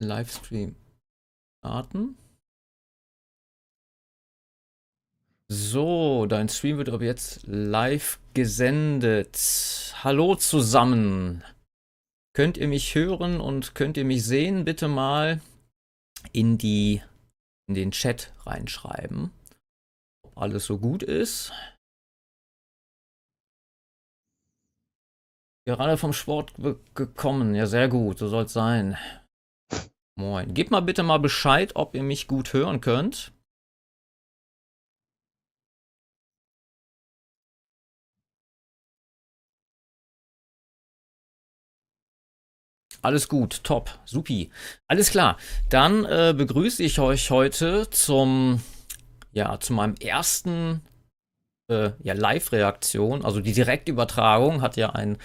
Livestream starten. So, dein Stream wird aber jetzt live gesendet. Hallo zusammen. Könnt ihr mich hören und könnt ihr mich sehen? Bitte mal in die in den Chat reinschreiben, ob alles so gut ist. Gerade vom Sport gekommen. Ja, sehr gut, so soll es sein. Moin. Gebt mal bitte mal Bescheid, ob ihr mich gut hören könnt. Alles gut, top, supi. Alles klar. Dann äh, begrüße ich euch heute zum, ja, zu meinem ersten äh, ja, Live-Reaktion. Also die Direktübertragung hat ja ein äh,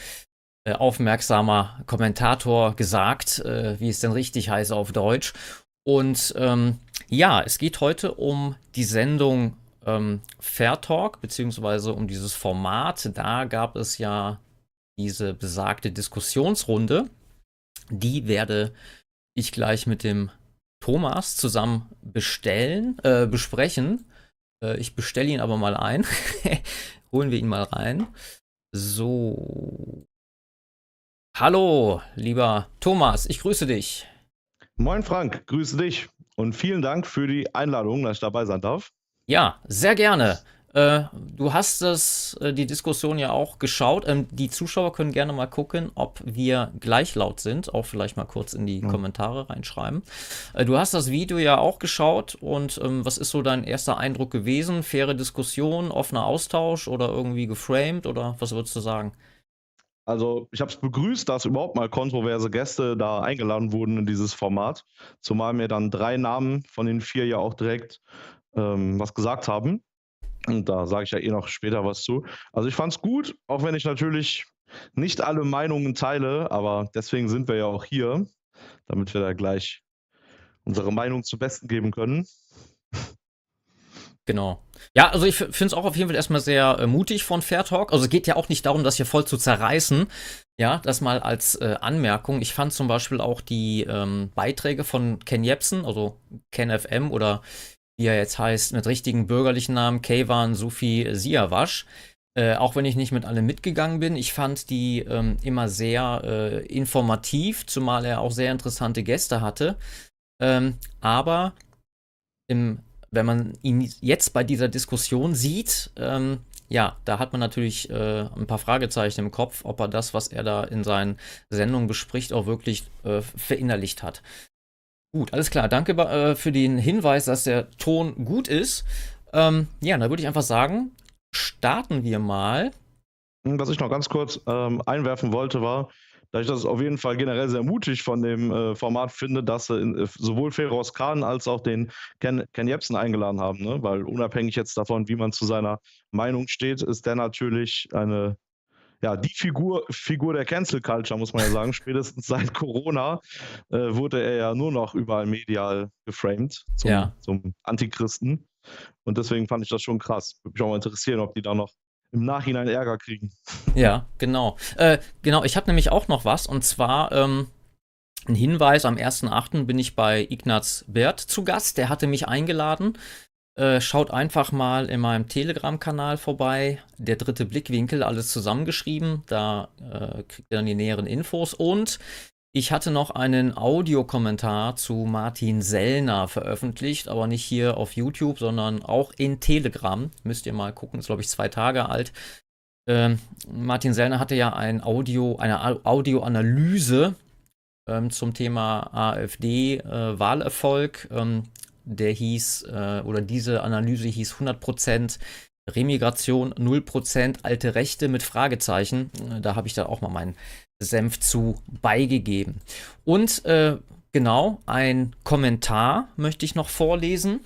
aufmerksamer Kommentator gesagt, äh, wie es denn richtig heißt auf Deutsch. Und ähm, ja, es geht heute um die Sendung ähm, Fair Talk, beziehungsweise um dieses Format. Da gab es ja diese besagte Diskussionsrunde die werde ich gleich mit dem Thomas zusammen bestellen, äh, besprechen. Äh, ich bestelle ihn aber mal ein. Holen wir ihn mal rein. So. Hallo, lieber Thomas, ich grüße dich. Moin Frank, grüße dich und vielen Dank für die Einladung, dass ich dabei sein darf. Ja, sehr gerne. Äh, du hast das, äh, die Diskussion ja auch geschaut. Ähm, die Zuschauer können gerne mal gucken, ob wir gleich laut sind. Auch vielleicht mal kurz in die ja. Kommentare reinschreiben. Äh, du hast das Video ja auch geschaut und ähm, was ist so dein erster Eindruck gewesen? Faire Diskussion, offener Austausch oder irgendwie geframed oder was würdest du sagen? Also ich habe es begrüßt, dass überhaupt mal kontroverse Gäste da eingeladen wurden in dieses Format, zumal mir dann drei Namen von den vier ja auch direkt ähm, was gesagt haben. Und da sage ich ja eh noch später was zu. Also ich fand es gut, auch wenn ich natürlich nicht alle Meinungen teile, aber deswegen sind wir ja auch hier, damit wir da gleich unsere Meinung zum Besten geben können. Genau. Ja, also ich finde es auch auf jeden Fall erstmal sehr äh, mutig von Fair Talk. Also es geht ja auch nicht darum, das hier voll zu zerreißen. Ja, das mal als äh, Anmerkung. Ich fand zum Beispiel auch die ähm, Beiträge von Ken Jebsen, also Ken FM oder wie er jetzt heißt, mit richtigen bürgerlichen Namen, Kayvan Sufi Siawasch. Äh, auch wenn ich nicht mit allem mitgegangen bin, ich fand die ähm, immer sehr äh, informativ, zumal er auch sehr interessante Gäste hatte. Ähm, aber im, wenn man ihn jetzt bei dieser Diskussion sieht, ähm, ja, da hat man natürlich äh, ein paar Fragezeichen im Kopf, ob er das, was er da in seinen Sendungen bespricht, auch wirklich äh, verinnerlicht hat. Gut, alles klar. Danke äh, für den Hinweis, dass der Ton gut ist. Ähm, ja, da würde ich einfach sagen, starten wir mal. Was ich noch ganz kurz ähm, einwerfen wollte, war, dass ich das auf jeden Fall generell sehr mutig von dem äh, Format finde, dass sie in, äh, sowohl Feroz Khan als auch den Ken, Ken Jebsen eingeladen haben. Ne? Weil unabhängig jetzt davon, wie man zu seiner Meinung steht, ist der natürlich eine ja, die Figur, Figur der Cancel Culture, muss man ja sagen. Spätestens seit Corona äh, wurde er ja nur noch überall medial geframed zum, ja. zum Antichristen. Und deswegen fand ich das schon krass. Würde mich auch mal interessieren, ob die da noch im Nachhinein Ärger kriegen. Ja, genau. Äh, genau, ich habe nämlich auch noch was und zwar ähm, ein Hinweis: Am 1.8. bin ich bei Ignaz Bert zu Gast. Der hatte mich eingeladen äh, schaut einfach mal in meinem Telegram-Kanal vorbei. Der dritte Blickwinkel, alles zusammengeschrieben. Da äh, kriegt ihr dann die näheren Infos. Und ich hatte noch einen Audiokommentar zu Martin Sellner veröffentlicht, aber nicht hier auf YouTube, sondern auch in Telegram. Müsst ihr mal gucken, ist glaube ich zwei Tage alt. Ähm, Martin Sellner hatte ja ein Audio, eine Audioanalyse ähm, zum Thema AfD-Wahlerfolg. Äh, ähm, der hieß, äh, oder diese Analyse hieß 100% Remigration, 0% alte Rechte mit Fragezeichen. Äh, da habe ich dann auch mal meinen Senf zu beigegeben. Und äh, genau, ein Kommentar möchte ich noch vorlesen,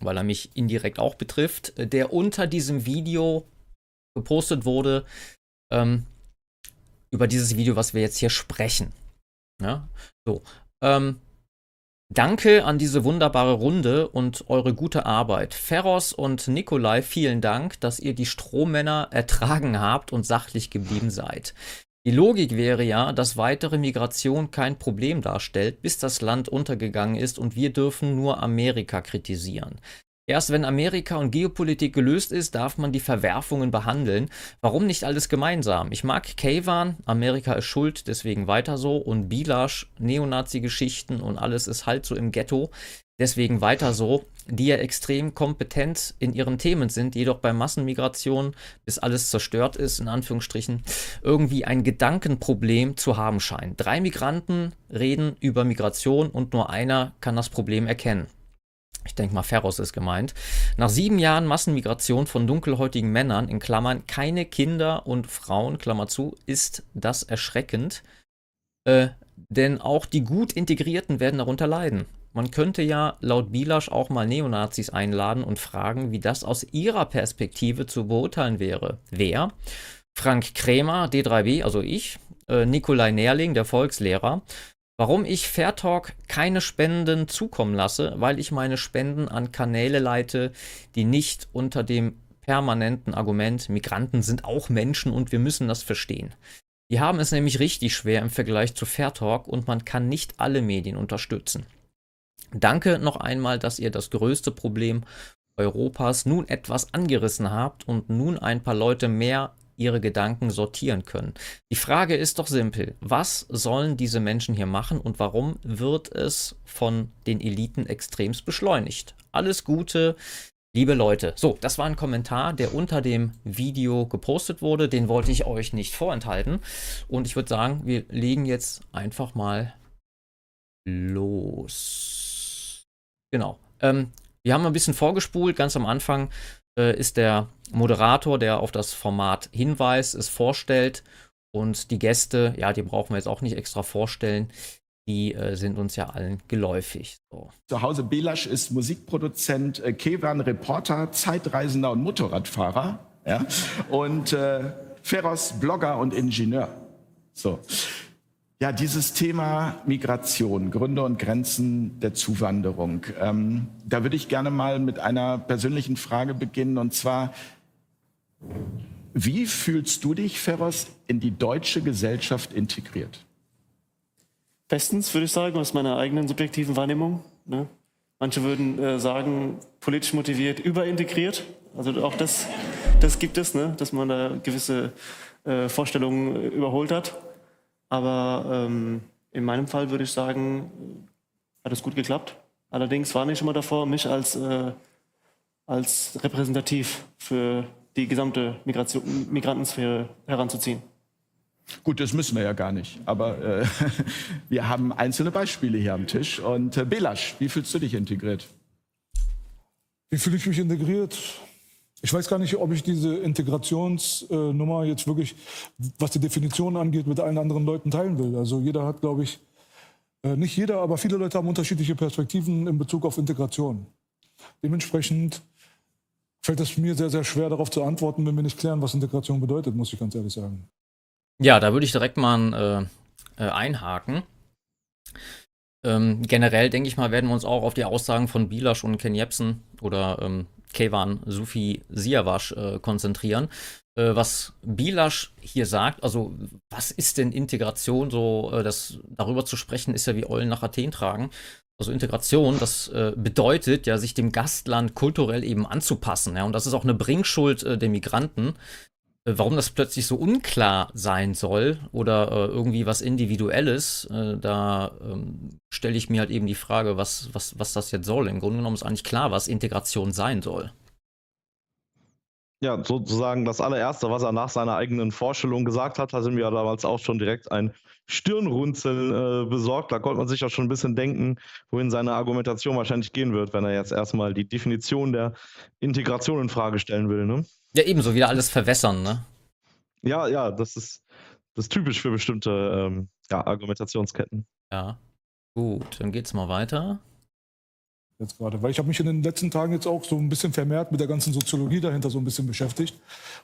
weil er mich indirekt auch betrifft, der unter diesem Video gepostet wurde, ähm, über dieses Video, was wir jetzt hier sprechen. Ja, so. Ähm, Danke an diese wunderbare Runde und eure gute Arbeit. Ferros und Nikolai, vielen Dank, dass ihr die Strohmänner ertragen habt und sachlich geblieben seid. Die Logik wäre ja, dass weitere Migration kein Problem darstellt, bis das Land untergegangen ist und wir dürfen nur Amerika kritisieren. Erst wenn Amerika und Geopolitik gelöst ist, darf man die Verwerfungen behandeln. Warum nicht alles gemeinsam? Ich mag Kayvan, Amerika ist schuld, deswegen weiter so. Und Bilash, Neonazi-Geschichten und alles ist halt so im Ghetto, deswegen weiter so. Die ja extrem kompetent in ihren Themen sind, jedoch bei Massenmigration, bis alles zerstört ist, in Anführungsstrichen, irgendwie ein Gedankenproblem zu haben scheint. Drei Migranten reden über Migration und nur einer kann das Problem erkennen ich denke mal, Ferros ist gemeint, nach sieben Jahren Massenmigration von dunkelhäutigen Männern, in Klammern keine Kinder und Frauen, Klammer zu, ist das erschreckend. Äh, denn auch die gut Integrierten werden darunter leiden. Man könnte ja laut Bilasch auch mal Neonazis einladen und fragen, wie das aus ihrer Perspektive zu beurteilen wäre. Wer? Frank Krämer, D3B, also ich, äh, Nikolai Nährling, der Volkslehrer, Warum ich Fairtalk keine Spenden zukommen lasse, weil ich meine Spenden an Kanäle leite, die nicht unter dem permanenten Argument, Migranten sind auch Menschen und wir müssen das verstehen. Die haben es nämlich richtig schwer im Vergleich zu Fairtalk und man kann nicht alle Medien unterstützen. Danke noch einmal, dass ihr das größte Problem Europas nun etwas angerissen habt und nun ein paar Leute mehr ihre Gedanken sortieren können. Die Frage ist doch simpel. Was sollen diese Menschen hier machen und warum wird es von den Eliten extremst beschleunigt? Alles Gute, liebe Leute. So, das war ein Kommentar, der unter dem Video gepostet wurde. Den wollte ich euch nicht vorenthalten. Und ich würde sagen, wir legen jetzt einfach mal los. Genau. Ähm, wir haben ein bisschen vorgespult, ganz am Anfang äh, ist der Moderator, der auf das Format hinweist, es vorstellt. Und die Gäste, ja, die brauchen wir jetzt auch nicht extra vorstellen. Die äh, sind uns ja allen geläufig. So. Zu Hause Belasch ist Musikproduzent, äh, Kevan Reporter, Zeitreisender und Motorradfahrer. Ja? Und äh, Feros Blogger und Ingenieur. So. Ja, dieses Thema Migration, Gründe und Grenzen der Zuwanderung. Ähm, da würde ich gerne mal mit einer persönlichen Frage beginnen. Und zwar, wie fühlst du dich, Ferros, in die deutsche Gesellschaft integriert? Bestens, würde ich sagen, aus meiner eigenen subjektiven Wahrnehmung. Ne? Manche würden äh, sagen, politisch motiviert, überintegriert. Also auch das, das gibt es, ne? dass man da gewisse äh, Vorstellungen überholt hat. Aber ähm, in meinem Fall würde ich sagen, hat es gut geklappt. Allerdings war ich immer davor, mich als, äh, als repräsentativ für die gesamte Migration, Migrantensphäre heranzuziehen. Gut, das müssen wir ja gar nicht. Aber äh, wir haben einzelne Beispiele hier am Tisch. Und äh, Belasch, wie fühlst du dich integriert? Wie fühle ich mich integriert? Ich weiß gar nicht, ob ich diese Integrationsnummer jetzt wirklich, was die Definition angeht, mit allen anderen Leuten teilen will. Also jeder hat, glaube ich, äh, nicht jeder, aber viele Leute haben unterschiedliche Perspektiven in Bezug auf Integration. Dementsprechend fällt es mir sehr, sehr schwer, darauf zu antworten, wenn wir nicht klären, was Integration bedeutet, muss ich ganz ehrlich sagen. Ja, da würde ich direkt mal äh, äh, einhaken. Ähm, generell denke ich mal, werden wir uns auch auf die Aussagen von Bilasch und Ken Jebsen oder ähm, Kevan Sufi Siawash äh, konzentrieren. Äh, was Bilasch hier sagt, also was ist denn Integration? So, äh, das darüber zu sprechen, ist ja wie Eulen nach Athen tragen. Also Integration, das äh, bedeutet ja, sich dem Gastland kulturell eben anzupassen. Ja? Und das ist auch eine Bringschuld äh, der Migranten, warum das plötzlich so unklar sein soll oder äh, irgendwie was Individuelles, äh, da ähm, stelle ich mir halt eben die Frage, was, was, was das jetzt soll. Im Grunde genommen ist eigentlich klar, was Integration sein soll. Ja, sozusagen das allererste, was er nach seiner eigenen Vorstellung gesagt hat, hat ihm ja damals auch schon direkt ein Stirnrunzeln äh, besorgt. Da konnte man sich auch schon ein bisschen denken, wohin seine Argumentation wahrscheinlich gehen wird, wenn er jetzt erstmal die Definition der Integration in Frage stellen will. Ne? Ja, ebenso wieder alles verwässern, ne? Ja, ja, das ist, das ist typisch für bestimmte ähm, ja, Argumentationsketten. Ja. Gut, dann geht's mal weiter. Jetzt gerade, weil ich habe mich in den letzten Tagen jetzt auch so ein bisschen vermehrt mit der ganzen Soziologie dahinter so ein bisschen beschäftigt.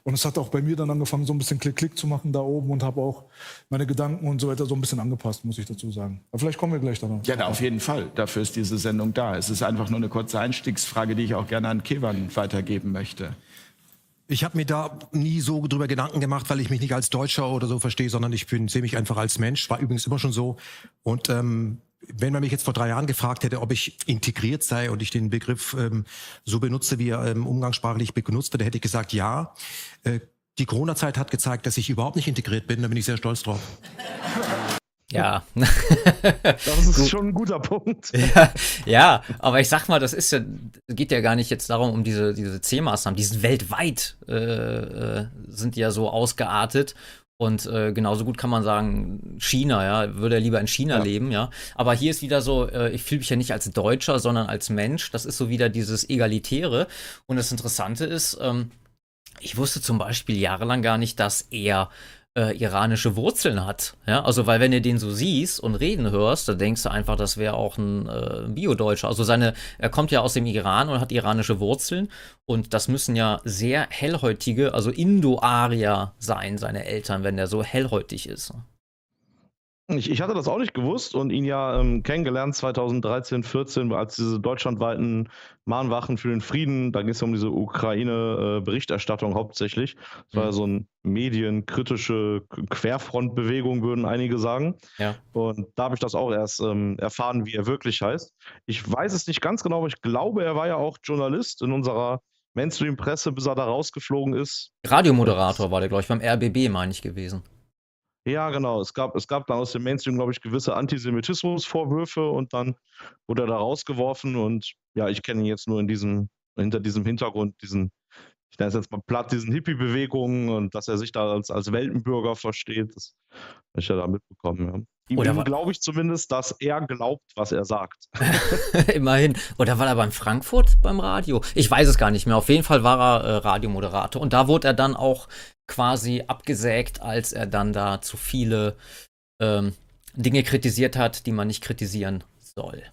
Und es hat auch bei mir dann angefangen, so ein bisschen Klick-Klick zu machen da oben und habe auch meine Gedanken und so weiter so ein bisschen angepasst, muss ich dazu sagen. Aber vielleicht kommen wir gleich darauf. Ja, auf jeden Fall. Dafür ist diese Sendung da. Es ist einfach nur eine kurze Einstiegsfrage, die ich auch gerne an Kevan weitergeben möchte. Ich habe mir da nie so drüber Gedanken gemacht, weil ich mich nicht als Deutscher oder so verstehe, sondern ich sehe mich einfach als Mensch. War übrigens immer schon so. Und ähm, wenn man mich jetzt vor drei Jahren gefragt hätte, ob ich integriert sei und ich den Begriff ähm, so benutze, wie er ähm, umgangssprachlich benutzt wird, hätte ich gesagt, ja. Äh, die Corona-Zeit hat gezeigt, dass ich überhaupt nicht integriert bin. Da bin ich sehr stolz drauf. Ja. das ist schon ein guter Punkt. Ja, ja, aber ich sag mal, das ist ja, geht ja gar nicht jetzt darum, um diese, diese C-Maßnahmen. Die sind weltweit, äh, äh, sind ja so ausgeartet. Und äh, genauso gut kann man sagen, China, ja, würde er lieber in China ja. leben, ja. Aber hier ist wieder so, äh, ich fühle mich ja nicht als Deutscher, sondern als Mensch. Das ist so wieder dieses Egalitäre. Und das Interessante ist, ähm, ich wusste zum Beispiel jahrelang gar nicht, dass er äh, iranische Wurzeln hat. Ja, also weil wenn du den so siehst und reden hörst, dann denkst du einfach, das wäre auch ein äh, Bio-Deutscher. Also seine, er kommt ja aus dem Iran und hat iranische Wurzeln und das müssen ja sehr hellhäutige, also Indo-Arier sein, seine Eltern, wenn der so hellhäutig ist. Ich, ich, hatte das auch nicht gewusst und ihn ja ähm, kennengelernt 2013, 14, als diese deutschlandweiten Mahnwachen für den Frieden, da ging es ja um diese Ukraine-Berichterstattung äh, hauptsächlich. Das war ja mhm. so eine medienkritische Querfrontbewegung, würden einige sagen. Ja. Und da habe ich das auch erst ähm, erfahren, wie er wirklich heißt. Ich weiß es nicht ganz genau, aber ich glaube, er war ja auch Journalist in unserer Mainstream-Presse, bis er da rausgeflogen ist. Radiomoderator war der, glaube ich, beim RBB, meine ich, gewesen. Ja, genau. Es gab, es gab dann aus dem Mainstream, glaube ich, gewisse Antisemitismusvorwürfe und dann wurde er da rausgeworfen und ja, ich kenne ihn jetzt nur in diesem, hinter diesem Hintergrund, diesen, ich nenne es jetzt mal platt, diesen Hippie-Bewegungen und dass er sich da als, als Weltenbürger versteht, das habe ich ja da mitbekommen, ja. Ihm glaube ich zumindest, dass er glaubt, was er sagt. Immerhin. Oder war er beim Frankfurt beim Radio? Ich weiß es gar nicht mehr. Auf jeden Fall war er äh, Radiomoderator. Und da wurde er dann auch quasi abgesägt, als er dann da zu viele ähm, Dinge kritisiert hat, die man nicht kritisieren soll.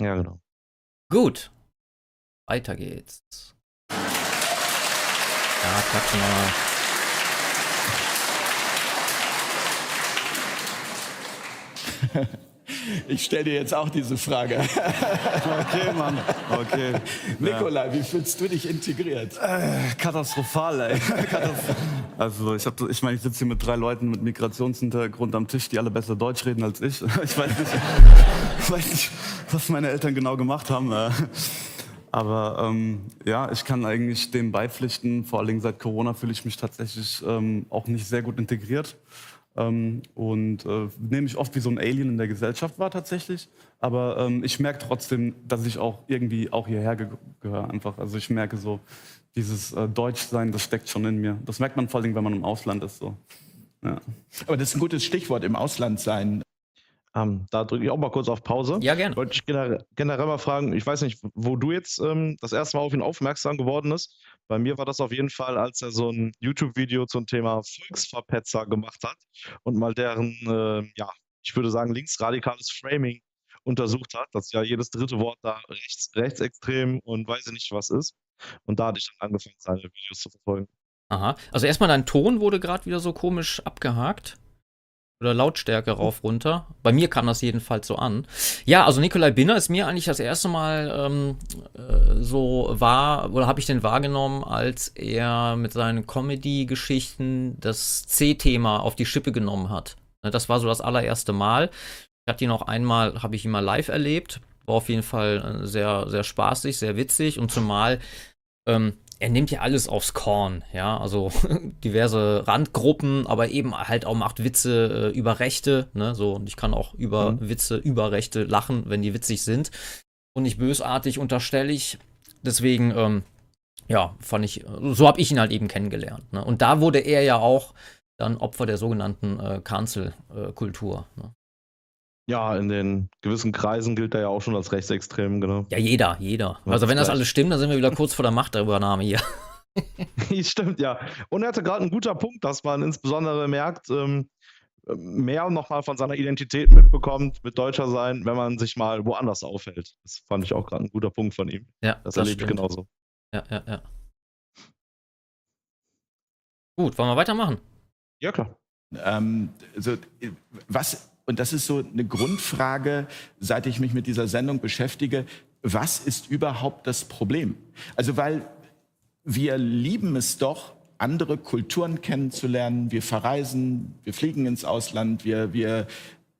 Ja, genau. Gut. Weiter geht's. Ja, klatschen wir Ich stelle dir jetzt auch diese Frage. Okay, Mann. Okay. Nikolai, wie fühlst du dich integriert? Äh, katastrophal, ey. Also ich, ich meine, ich sitze hier mit drei Leuten mit Migrationshintergrund am Tisch, die alle besser Deutsch reden als ich. Ich weiß nicht, ich weiß nicht was meine Eltern genau gemacht haben. Aber ähm, ja, ich kann eigentlich dem beipflichten. Vor allen Dingen seit Corona fühle ich mich tatsächlich ähm, auch nicht sehr gut integriert. Ähm, und äh, nehme ich oft wie so ein Alien in der Gesellschaft war tatsächlich. Aber ähm, ich merke trotzdem, dass ich auch irgendwie auch hierher ge gehöre einfach. Also ich merke so, dieses äh, Deutschsein, das steckt schon in mir. Das merkt man vor allem, wenn man im Ausland ist. So. Ja. Aber das ist ein gutes Stichwort, im Ausland sein. Ähm, da drücke ich auch mal kurz auf Pause. Ja, gerne. Wollte ich generell, generell mal fragen, ich weiß nicht, wo du jetzt ähm, das erste Mal auf ihn aufmerksam geworden bist. Bei mir war das auf jeden Fall, als er so ein YouTube-Video zum Thema Volksverpetzer gemacht hat und mal deren, äh, ja, ich würde sagen, linksradikales Framing untersucht hat, dass ja jedes dritte Wort da rechts, rechtsextrem und weiß ich nicht was ist. Und da hatte ich dann angefangen, seine Videos zu verfolgen. Aha. Also erstmal dein Ton wurde gerade wieder so komisch abgehakt oder Lautstärke rauf runter. Bei mir kam das jedenfalls so an. Ja, also Nikolai Binner ist mir eigentlich das erste Mal ähm, äh, so wahr, oder habe ich den wahrgenommen, als er mit seinen Comedy-Geschichten das C-Thema auf die Schippe genommen hat. Ne, das war so das allererste Mal. Ich hatte ihn auch einmal, habe ich ihn mal live erlebt. War auf jeden Fall äh, sehr, sehr spaßig, sehr witzig und zumal ähm, er nimmt ja alles aufs Korn, ja, also diverse Randgruppen, aber eben halt auch macht Witze äh, über Rechte, ne, so, und ich kann auch über mhm. Witze über Rechte lachen, wenn die witzig sind und nicht bösartig unterstelle ich. Deswegen, ähm, ja, fand ich, so habe ich ihn halt eben kennengelernt. Ne? Und da wurde er ja auch dann Opfer der sogenannten äh, Cancel-Kultur. Ne? Ja, in den gewissen Kreisen gilt er ja auch schon als rechtsextrem, genau. Ja, jeder, jeder. Also wenn das alles stimmt, dann sind wir wieder kurz vor der Machtübernahme hier. stimmt, ja. Und er hatte gerade einen guter Punkt, dass man insbesondere merkt, ähm, mehr nochmal von seiner Identität mitbekommt, mit Deutscher sein, wenn man sich mal woanders aufhält. Das fand ich auch gerade ein guter Punkt von ihm. Ja, das, das erlebe ich genauso. Ja, ja, ja. Gut, wollen wir weitermachen? Ja, klar. Ähm, also, was und das ist so eine Grundfrage, seit ich mich mit dieser Sendung beschäftige, was ist überhaupt das Problem? Also weil wir lieben es doch, andere Kulturen kennenzulernen. Wir verreisen, wir fliegen ins Ausland, wir, wir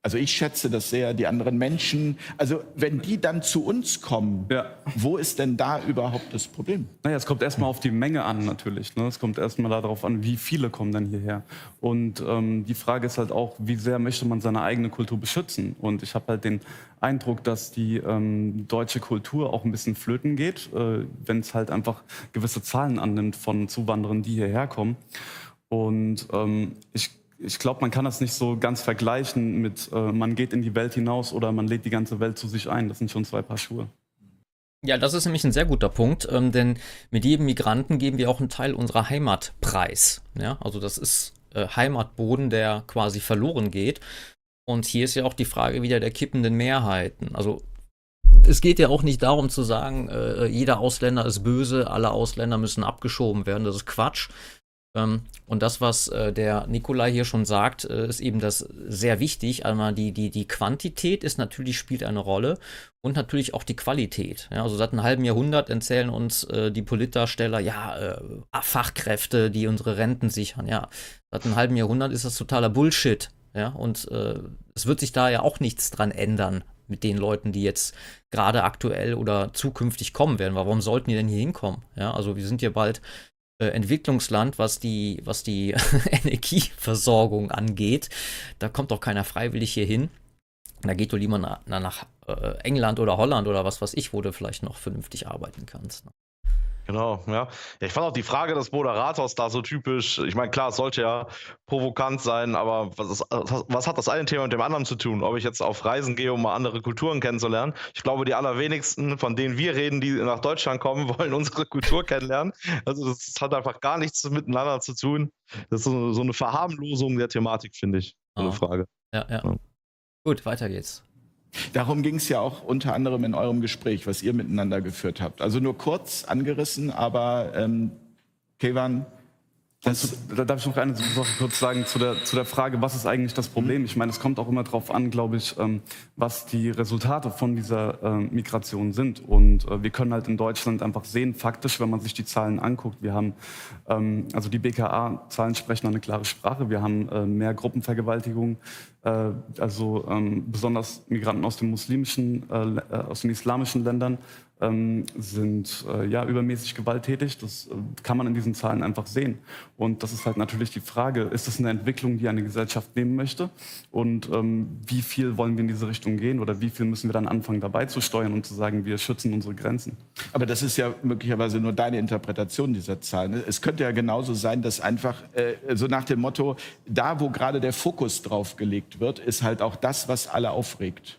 also ich schätze das sehr, die anderen Menschen. Also wenn die dann zu uns kommen, ja. wo ist denn da überhaupt das Problem? Naja, es kommt erstmal auf die Menge an natürlich. Ne? Es kommt erstmal darauf an, wie viele kommen dann hierher. Und ähm, die Frage ist halt auch, wie sehr möchte man seine eigene Kultur beschützen? Und ich habe halt den Eindruck, dass die ähm, deutsche Kultur auch ein bisschen flöten geht, äh, wenn es halt einfach gewisse Zahlen annimmt von Zuwanderern, die hierher kommen. Und ähm, ich ich glaube, man kann das nicht so ganz vergleichen mit, äh, man geht in die Welt hinaus oder man lädt die ganze Welt zu sich ein. Das sind schon zwei Paar Schuhe. Ja, das ist nämlich ein sehr guter Punkt, ähm, denn mit jedem Migranten geben wir auch einen Teil unserer Heimat preis. Ja, also das ist äh, Heimatboden, der quasi verloren geht. Und hier ist ja auch die Frage wieder der kippenden Mehrheiten. Also es geht ja auch nicht darum zu sagen, äh, jeder Ausländer ist böse, alle Ausländer müssen abgeschoben werden. Das ist Quatsch. Ähm, und das, was äh, der Nikolai hier schon sagt, äh, ist eben das sehr wichtig. Einmal die, die, die Quantität ist natürlich, spielt eine Rolle und natürlich auch die Qualität. Ja, also seit einem halben Jahrhundert erzählen uns äh, die Politdarsteller, ja, Fachkräfte, die unsere Renten sichern. Ja, seit einem halben Jahrhundert ist das totaler Bullshit. Ja, und es wird sich da ja auch nichts dran ändern mit den Leuten, die jetzt gerade aktuell oder zukünftig kommen werden. Warum sollten die denn hier hinkommen? Ja, also wir sind hier bald äh, Entwicklungsland, was die, was die Energieversorgung angeht. Da kommt doch keiner freiwillig hier hin. Da geht du lieber nach, nach äh, England oder Holland oder was weiß ich, wo du vielleicht noch vernünftig arbeiten kannst. Ne? Genau, ja. ja. Ich fand auch die Frage des Moderators da so typisch. Ich meine, klar, es sollte ja provokant sein, aber was, ist, was, hat das eine Thema mit dem anderen zu tun? Ob ich jetzt auf Reisen gehe, um mal andere Kulturen kennenzulernen? Ich glaube, die allerwenigsten, von denen wir reden, die nach Deutschland kommen, wollen unsere Kultur kennenlernen. Also das hat einfach gar nichts miteinander zu tun. Das ist so, so eine Verharmlosung der Thematik, finde ich. So eine ah. Frage. Ja, ja, ja. Gut, weiter geht's. Darum ging es ja auch unter anderem in eurem Gespräch, was ihr miteinander geführt habt. Also nur kurz angerissen, aber ähm, Kevan, das, da darf ich noch eine Sache kurz sagen zu der, zu der Frage, was ist eigentlich das Problem? Ich meine, es kommt auch immer darauf an, glaube ich, ähm, was die Resultate von dieser äh, Migration sind. Und äh, wir können halt in Deutschland einfach sehen, faktisch, wenn man sich die Zahlen anguckt, wir haben, ähm, also die BKA-Zahlen sprechen eine klare Sprache, wir haben äh, mehr Gruppenvergewaltigungen, äh, also ähm, besonders Migranten aus den muslimischen, aus den islamischen Ländern ähm, sind äh, ja übermäßig gewalttätig. Das äh, kann man in diesen Zahlen einfach sehen. Und das ist halt natürlich die Frage, ist das eine Entwicklung, die eine Gesellschaft nehmen möchte? Und ähm, wie viel wollen wir in diese Richtung gehen oder wie viel müssen wir dann anfangen dabei zu steuern und zu sagen, wir schützen unsere Grenzen? Aber das ist ja möglicherweise nur deine Interpretation dieser Zahlen. Es könnte ja genauso sein, dass einfach äh, so nach dem Motto, da wo gerade der Fokus drauf gelegt wird, ist halt auch das, was alle aufregt.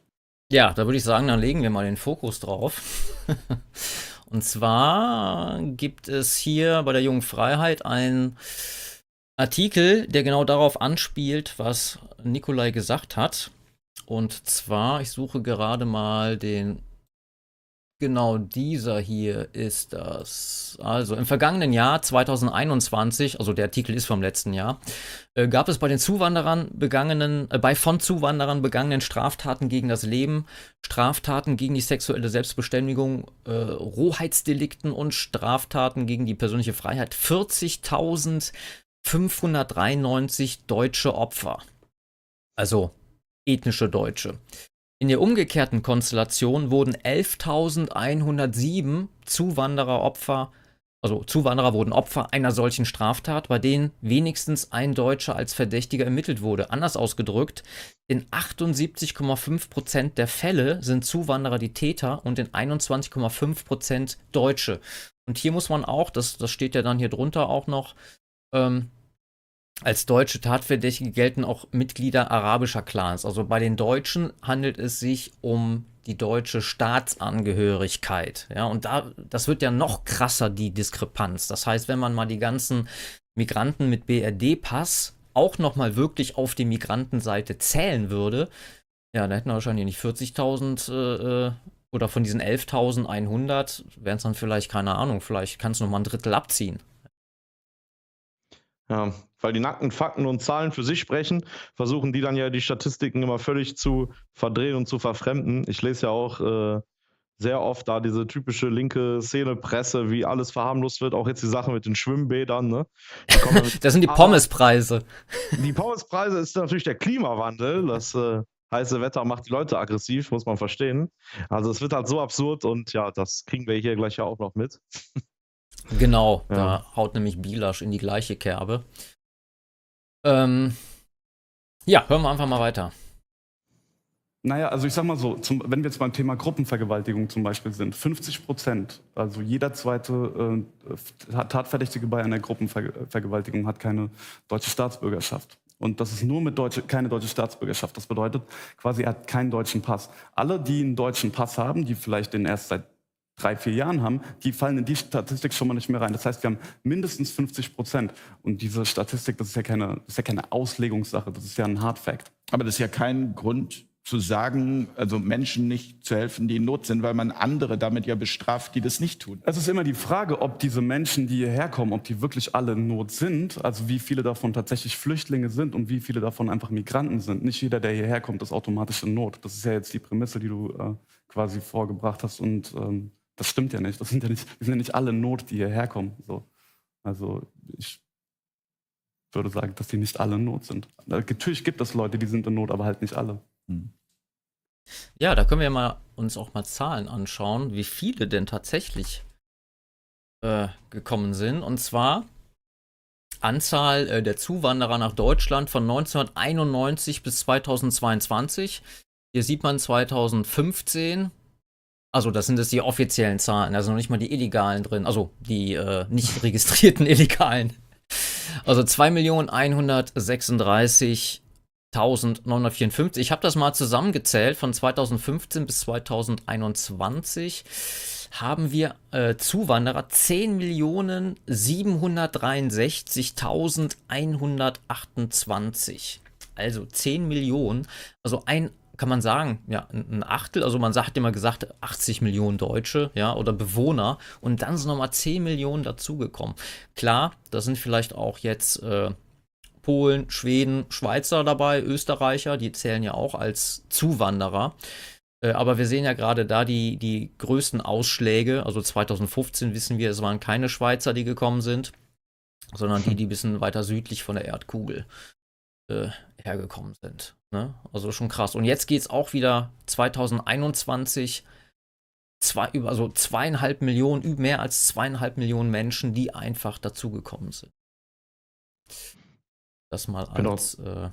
Ja, da würde ich sagen, dann legen wir mal den Fokus drauf. Und zwar gibt es hier bei der Jungen Freiheit einen Artikel, der genau darauf anspielt, was Nikolai gesagt hat. Und zwar, ich suche gerade mal den Genau dieser hier ist das. Also im vergangenen Jahr 2021, also der Artikel ist vom letzten Jahr, äh, gab es bei den Zuwanderern begangenen, äh, bei von Zuwanderern begangenen Straftaten gegen das Leben, Straftaten gegen die sexuelle Selbstbeständigung, äh, Rohheitsdelikten und Straftaten gegen die persönliche Freiheit 40.593 deutsche Opfer. Also ethnische Deutsche. In der umgekehrten Konstellation wurden 11.107 Zuwandereropfer, also Zuwanderer wurden Opfer einer solchen Straftat, bei denen wenigstens ein Deutscher als Verdächtiger ermittelt wurde. Anders ausgedrückt, in 78,5% der Fälle sind Zuwanderer die Täter und in 21,5% Deutsche. Und hier muss man auch, das, das steht ja dann hier drunter auch noch, ähm, als deutsche Tatverdächtige gelten auch Mitglieder arabischer Clans. Also bei den Deutschen handelt es sich um die deutsche Staatsangehörigkeit. Ja, und da, das wird ja noch krasser, die Diskrepanz. Das heißt, wenn man mal die ganzen Migranten mit BRD-Pass auch nochmal wirklich auf die Migrantenseite zählen würde, ja, da hätten wir wahrscheinlich nicht 40.000 äh, äh, oder von diesen 11.100 wären es dann vielleicht, keine Ahnung, vielleicht kannst du nochmal ein Drittel abziehen. Ja, weil die nackten Fakten und Zahlen für sich sprechen, versuchen die dann ja die Statistiken immer völlig zu verdrehen und zu verfremden. Ich lese ja auch äh, sehr oft da diese typische linke Szenepresse, wie alles verharmlost wird, auch jetzt die Sache mit den Schwimmbädern. Ne? das sind die Pommespreise. Die Pommespreise ist natürlich der Klimawandel. Das äh, heiße Wetter macht die Leute aggressiv, muss man verstehen. Also es wird halt so absurd und ja, das kriegen wir hier gleich ja auch noch mit. Genau, ja. da haut nämlich Bilasch in die gleiche Kerbe. Ähm, ja, hören wir einfach mal weiter. Naja, also ich sag mal so, zum, wenn wir jetzt beim Thema Gruppenvergewaltigung zum Beispiel sind, 50 Prozent, also jeder zweite äh, Tatverdächtige bei einer Gruppenvergewaltigung hat keine deutsche Staatsbürgerschaft. Und das ist nur mit deutsche, keine deutsche Staatsbürgerschaft. Das bedeutet quasi, er hat keinen deutschen Pass. Alle, die einen deutschen Pass haben, die vielleicht den erst seit drei, vier Jahren haben, die fallen in die Statistik schon mal nicht mehr rein. Das heißt, wir haben mindestens 50 Prozent. Und diese Statistik, das ist ja keine, das ist ja keine Auslegungssache, das ist ja ein Hard Fact. Aber das ist ja kein Grund, zu sagen, also Menschen nicht zu helfen, die in Not sind, weil man andere damit ja bestraft, die das nicht tun. Es ist immer die Frage, ob diese Menschen, die hierher kommen, ob die wirklich alle in Not sind, also wie viele davon tatsächlich Flüchtlinge sind und wie viele davon einfach Migranten sind. Nicht jeder, der hierher kommt, ist automatisch in Not. Das ist ja jetzt die Prämisse, die du äh, quasi vorgebracht hast und ähm, das stimmt ja nicht. Das sind ja nicht, wir sind ja nicht alle Not, die hierher kommen. So. Also ich würde sagen, dass die nicht alle in Not sind. Natürlich gibt es Leute, die sind in Not, aber halt nicht alle. Hm. Ja, da können wir mal uns auch mal Zahlen anschauen, wie viele denn tatsächlich äh, gekommen sind. Und zwar Anzahl äh, der Zuwanderer nach Deutschland von 1991 bis 2022. Hier sieht man 2015. Also das sind jetzt die offiziellen Zahlen, also noch nicht mal die illegalen drin, also die äh, nicht registrierten illegalen. Also 2.136.000 1954. Ich habe das mal zusammengezählt. Von 2015 bis 2021 haben wir äh, Zuwanderer 10.763.128. Also 10 Millionen. Also ein kann man sagen, ja, ein Achtel, also man hat immer gesagt, 80 Millionen Deutsche, ja, oder Bewohner und dann sind nochmal 10 Millionen dazugekommen. Klar, da sind vielleicht auch jetzt äh, Polen, Schweden, Schweizer dabei, Österreicher, die zählen ja auch als Zuwanderer. Äh, aber wir sehen ja gerade da die, die größten Ausschläge. Also 2015 wissen wir, es waren keine Schweizer, die gekommen sind, sondern die, die ein bisschen weiter südlich von der Erdkugel äh, hergekommen sind. Ne? Also schon krass. Und jetzt geht es auch wieder 2021 zwei, also zweieinhalb Millionen, mehr als zweieinhalb Millionen Menschen, die einfach dazugekommen sind. Das mal genau. als. Genau. Äh,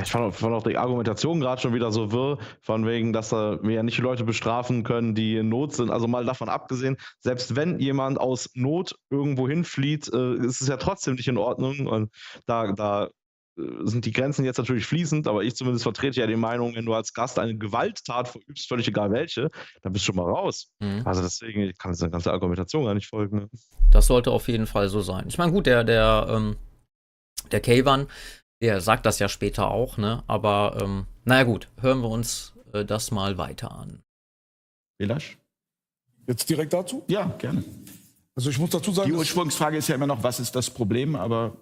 ich fand, fand, auch die Argumentation gerade schon wieder so wirr, von wegen, dass wir ja nicht Leute bestrafen können, die in Not sind. Also mal davon abgesehen, selbst wenn jemand aus Not irgendwo hinflieht, äh, ist es ja trotzdem nicht in Ordnung. Und da, da sind die Grenzen jetzt natürlich fließend, aber ich zumindest vertrete ja die Meinung, wenn du als Gast eine Gewalttat verübst, völlig egal welche, dann bist du schon mal raus. Mhm. Also deswegen ich kann ich der ganze Argumentation gar nicht folgen. Ne? Das sollte auf jeden Fall so sein. Ich meine, gut, der, der ähm der Kayvan, der sagt das ja später auch, ne? Aber ähm, naja gut, hören wir uns äh, das mal weiter an. Belasch? Jetzt direkt dazu? Ja, gerne. Also ich muss dazu sagen. Die Ursprungsfrage ist ja immer noch, was ist das Problem, aber.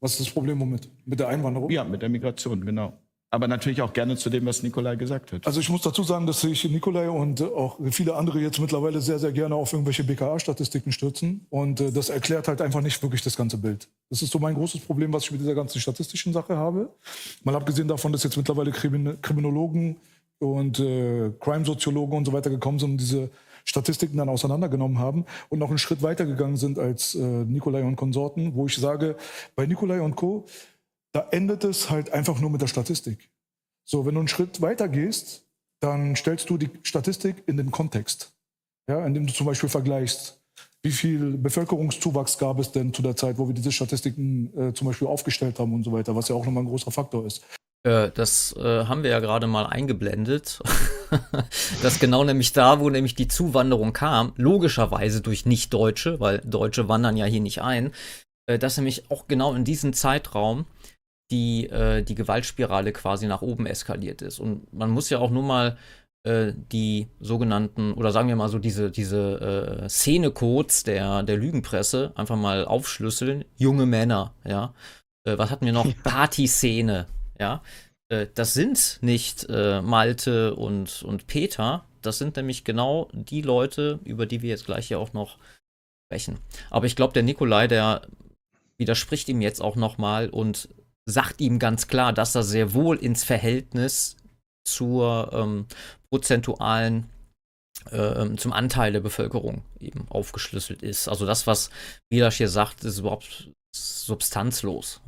Was ist das Problem womit? Mit der Einwanderung? Ja, mit der Migration, genau aber natürlich auch gerne zu dem, was Nikolai gesagt hat. Also ich muss dazu sagen, dass sich Nikolai und auch viele andere jetzt mittlerweile sehr, sehr gerne auf irgendwelche BKA-Statistiken stürzen. Und äh, das erklärt halt einfach nicht wirklich das ganze Bild. Das ist so mein großes Problem, was ich mit dieser ganzen statistischen Sache habe. Mal abgesehen davon, dass jetzt mittlerweile Krimin Kriminologen und äh, Crime-Soziologen und so weiter gekommen sind und diese Statistiken dann auseinandergenommen haben und noch einen Schritt weiter gegangen sind als äh, Nikolai und Konsorten, wo ich sage, bei Nikolai und Co da endet es halt einfach nur mit der Statistik. So, wenn du einen Schritt weiter gehst, dann stellst du die Statistik in den Kontext. Ja, indem du zum Beispiel vergleichst, wie viel Bevölkerungszuwachs gab es denn zu der Zeit, wo wir diese Statistiken äh, zum Beispiel aufgestellt haben und so weiter, was ja auch nochmal ein großer Faktor ist. Äh, das äh, haben wir ja gerade mal eingeblendet. das genau nämlich da, wo nämlich die Zuwanderung kam, logischerweise durch Nicht-Deutsche, weil Deutsche wandern ja hier nicht ein, äh, dass nämlich auch genau in diesem Zeitraum die, äh, die Gewaltspirale quasi nach oben eskaliert ist. Und man muss ja auch nur mal äh, die sogenannten, oder sagen wir mal so, diese, diese äh, Szenecodes der, der Lügenpresse einfach mal aufschlüsseln. Junge Männer, ja. Äh, was hatten wir noch? Partyszene, ja. Äh, das sind nicht äh, Malte und, und Peter, Das sind nämlich genau die Leute, über die wir jetzt gleich hier auch noch sprechen. Aber ich glaube, der Nikolai, der widerspricht ihm jetzt auch nochmal und sagt ihm ganz klar, dass er sehr wohl ins Verhältnis zur ähm, prozentualen äh, zum Anteil der Bevölkerung eben aufgeschlüsselt ist. Also das, was Milasch hier sagt, ist überhaupt substanzlos.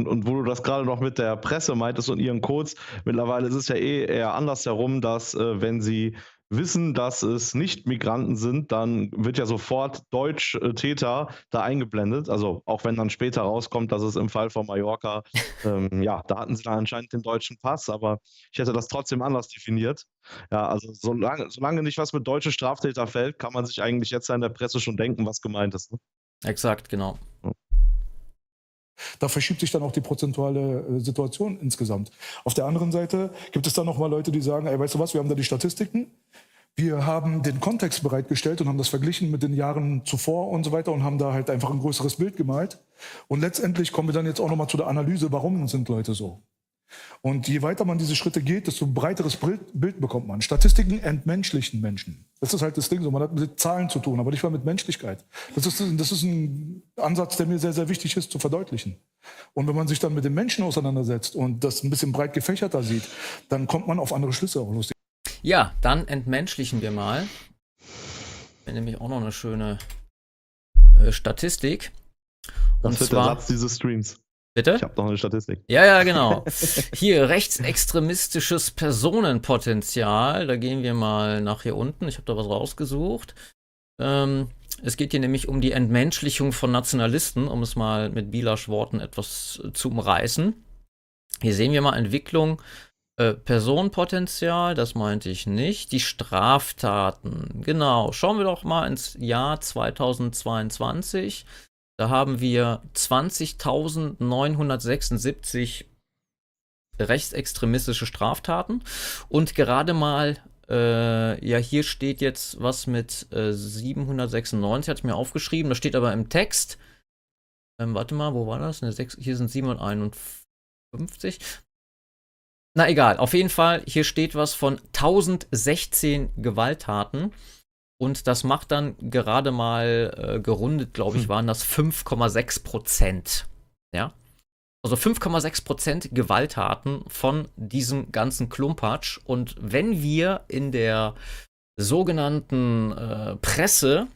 Und, und, wo du das gerade noch mit der Presse meintest und ihren Codes, mittlerweile ist es ja eh eher andersherum, dass äh, wenn sie wissen, dass es nicht Migranten sind, dann wird ja sofort Deutsch-Täter da eingeblendet. Also auch wenn dann später rauskommt, dass es im Fall von Mallorca, ähm, ja, da hatten sie dann anscheinend den deutschen Pass, aber ich hätte das trotzdem anders definiert. Ja, also solange, solange nicht was mit deutschen Straftäter fällt, kann man sich eigentlich jetzt in der Presse schon denken, was gemeint ist. Ne? Exakt, genau. Da verschiebt sich dann auch die prozentuale äh, Situation insgesamt. Auf der anderen Seite gibt es dann noch mal Leute, die sagen, ey, weißt du was, wir haben da die Statistiken, wir haben den Kontext bereitgestellt und haben das verglichen mit den Jahren zuvor und so weiter und haben da halt einfach ein größeres Bild gemalt. Und letztendlich kommen wir dann jetzt auch noch mal zu der Analyse, warum sind Leute so? Und je weiter man diese Schritte geht, desto breiteres Bild bekommt man. Statistiken entmenschlichen Menschen. Das ist halt das Ding so. Man hat mit Zahlen zu tun, aber nicht mal mit Menschlichkeit. Das ist, das ist ein Ansatz, der mir sehr, sehr wichtig ist zu verdeutlichen. Und wenn man sich dann mit den Menschen auseinandersetzt und das ein bisschen breit gefächerter sieht, dann kommt man auf andere Schlüsse auch lustig. Ja, dann entmenschlichen wir mal. Wäre nämlich auch noch eine schöne äh, Statistik. Das und wird zwar, der Satz dieses Streams. Bitte? Ich habe noch eine Statistik. Ja, ja, genau. Hier rechtsextremistisches Personenpotenzial. Da gehen wir mal nach hier unten. Ich habe da was rausgesucht. Ähm, es geht hier nämlich um die Entmenschlichung von Nationalisten, um es mal mit Bilasch Worten etwas zu umreißen. Hier sehen wir mal Entwicklung äh, Personenpotenzial, das meinte ich nicht. Die Straftaten, genau. Schauen wir doch mal ins Jahr 2022. Da haben wir 20.976 rechtsextremistische Straftaten und gerade mal, äh, ja, hier steht jetzt was mit äh, 796, hatte ich mir aufgeschrieben, das steht aber im Text. Ähm, warte mal, wo war das? 6, hier sind 751. Na egal, auf jeden Fall, hier steht was von 1016 Gewalttaten. Und das macht dann gerade mal äh, gerundet, glaube ich, hm. waren das 5,6 Prozent. Ja. Also 5,6 Prozent Gewalttaten von diesem ganzen Klumpatsch. Und wenn wir in der sogenannten äh, Presse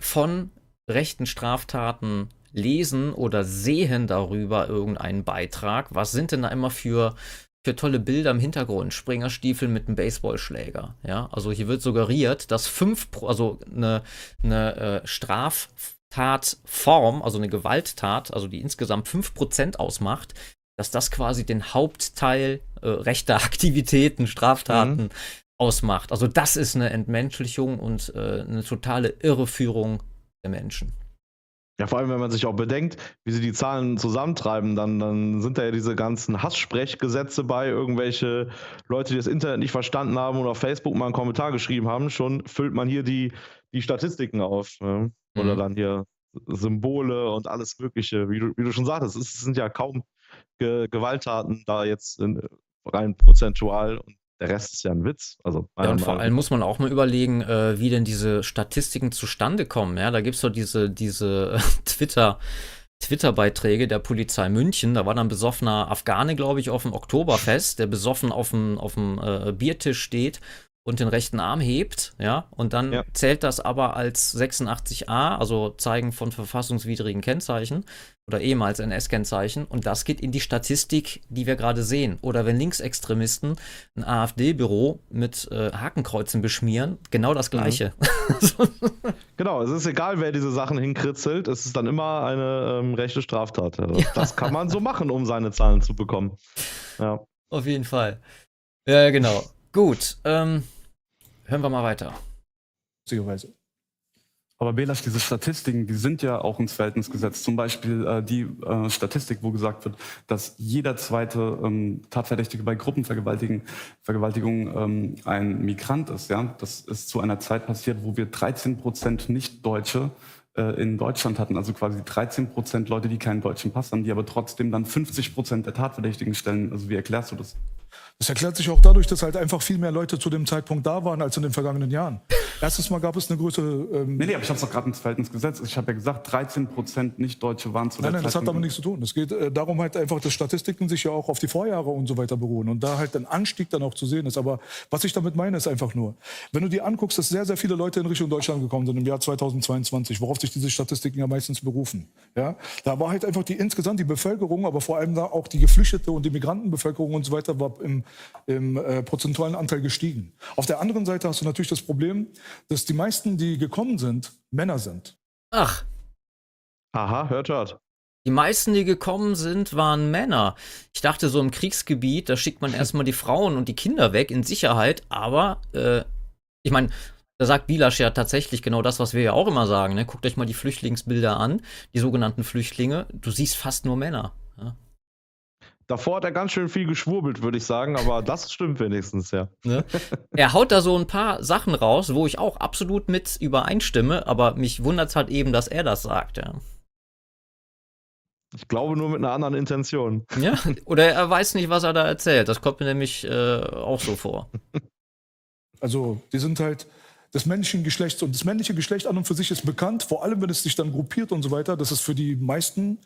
von rechten Straftaten lesen oder sehen darüber irgendeinen Beitrag, was sind denn da immer für für tolle Bilder im Hintergrund. Springerstiefel mit einem Baseballschläger. Ja, also hier wird suggeriert, dass fünf, also eine, eine äh, Straftatform, also eine Gewalttat, also die insgesamt 5% ausmacht, dass das quasi den Hauptteil äh, rechter Aktivitäten, Straftaten mhm. ausmacht. Also das ist eine Entmenschlichung und äh, eine totale Irreführung der Menschen. Ja, vor allem, wenn man sich auch bedenkt, wie sie die Zahlen zusammentreiben, dann, dann sind da ja diese ganzen Hasssprechgesetze bei, irgendwelche Leute, die das Internet nicht verstanden haben oder auf Facebook mal einen Kommentar geschrieben haben, schon füllt man hier die, die Statistiken auf. Ne? Oder mhm. dann hier Symbole und alles Mögliche. Wie du, wie du schon sagtest, es sind ja kaum Ge Gewalttaten da jetzt in, rein prozentual und der Rest ist ja ein Witz. Also ja, und vor allem muss man auch mal überlegen, äh, wie denn diese Statistiken zustande kommen. Ja, da gibt es doch diese, diese Twitter- Twitter-Beiträge der Polizei München. Da war dann besoffener Afghane, glaube ich, auf dem Oktoberfest, der besoffen auf dem, auf dem äh, Biertisch steht und den rechten Arm hebt, ja, und dann ja. zählt das aber als 86a, also Zeigen von verfassungswidrigen Kennzeichen oder ehemals NS-Kennzeichen, und das geht in die Statistik, die wir gerade sehen. Oder wenn Linksextremisten ein AfD-Büro mit äh, Hakenkreuzen beschmieren, genau das Gleiche. Mhm. genau, es ist egal, wer diese Sachen hinkritzelt, es ist dann immer eine ähm, rechte Straftat. Also ja. Das kann man so machen, um seine Zahlen zu bekommen. Ja. Auf jeden Fall. Ja, genau. Gut, ähm, hören wir mal weiter. Sicherweise. Aber Belasch, diese Statistiken, die sind ja auch ins Verhältnis gesetzt. Zum Beispiel äh, die äh, Statistik, wo gesagt wird, dass jeder zweite ähm, Tatverdächtige bei Gruppenvergewaltigung Vergewaltigung, ähm, ein Migrant ist. Ja? Das ist zu einer Zeit passiert, wo wir 13 Prozent Nicht-Deutsche äh, in Deutschland hatten, also quasi 13 Prozent Leute, die keinen deutschen Pass haben, die aber trotzdem dann 50 Prozent der Tatverdächtigen stellen. Also wie erklärst du das? Das erklärt sich auch dadurch, dass halt einfach viel mehr Leute zu dem Zeitpunkt da waren als in den vergangenen Jahren. Erstes Mal gab es eine größere. Ähm Nee, nee, aber ich habe es doch gerade ins Verhältnis gesetzt. Ich habe ja gesagt, 13 Prozent Nicht-Deutsche waren zu der Nein, nein, das hat damit nichts zu tun. Es geht äh, darum halt einfach, dass Statistiken sich ja auch auf die Vorjahre und so weiter beruhen und da halt ein Anstieg dann auch zu sehen ist. Aber was ich damit meine, ist einfach nur, wenn du dir anguckst, dass sehr, sehr viele Leute in Richtung Deutschland gekommen sind im Jahr 2022, worauf sich diese Statistiken ja meistens berufen. Ja, da war halt einfach die insgesamt die Bevölkerung, aber vor allem da auch die Geflüchtete und die Migrantenbevölkerung und so weiter war im, im äh, prozentualen Anteil gestiegen. Auf der anderen Seite hast du natürlich das Problem, dass die meisten, die gekommen sind, Männer sind. Ach, Aha, hört, hört. die meisten, die gekommen sind, waren Männer. Ich dachte, so im Kriegsgebiet, da schickt man erstmal die Frauen und die Kinder weg in Sicherheit, aber äh, ich meine, da sagt Bilasch ja tatsächlich genau das, was wir ja auch immer sagen. Ne? Guckt euch mal die Flüchtlingsbilder an, die sogenannten Flüchtlinge. Du siehst fast nur Männer. Ja? Davor hat er ganz schön viel geschwurbelt, würde ich sagen, aber das stimmt wenigstens, ja. Ne? Er haut da so ein paar Sachen raus, wo ich auch absolut mit übereinstimme, aber mich wundert es halt eben, dass er das sagt. Ja. Ich glaube nur mit einer anderen Intention. ja? Oder er weiß nicht, was er da erzählt. Das kommt mir nämlich äh, auch so vor. Also die sind halt des männlichen Geschlechts und das männliche Geschlecht an und für sich ist bekannt, vor allem wenn es sich dann gruppiert und so weiter, dass es für die meisten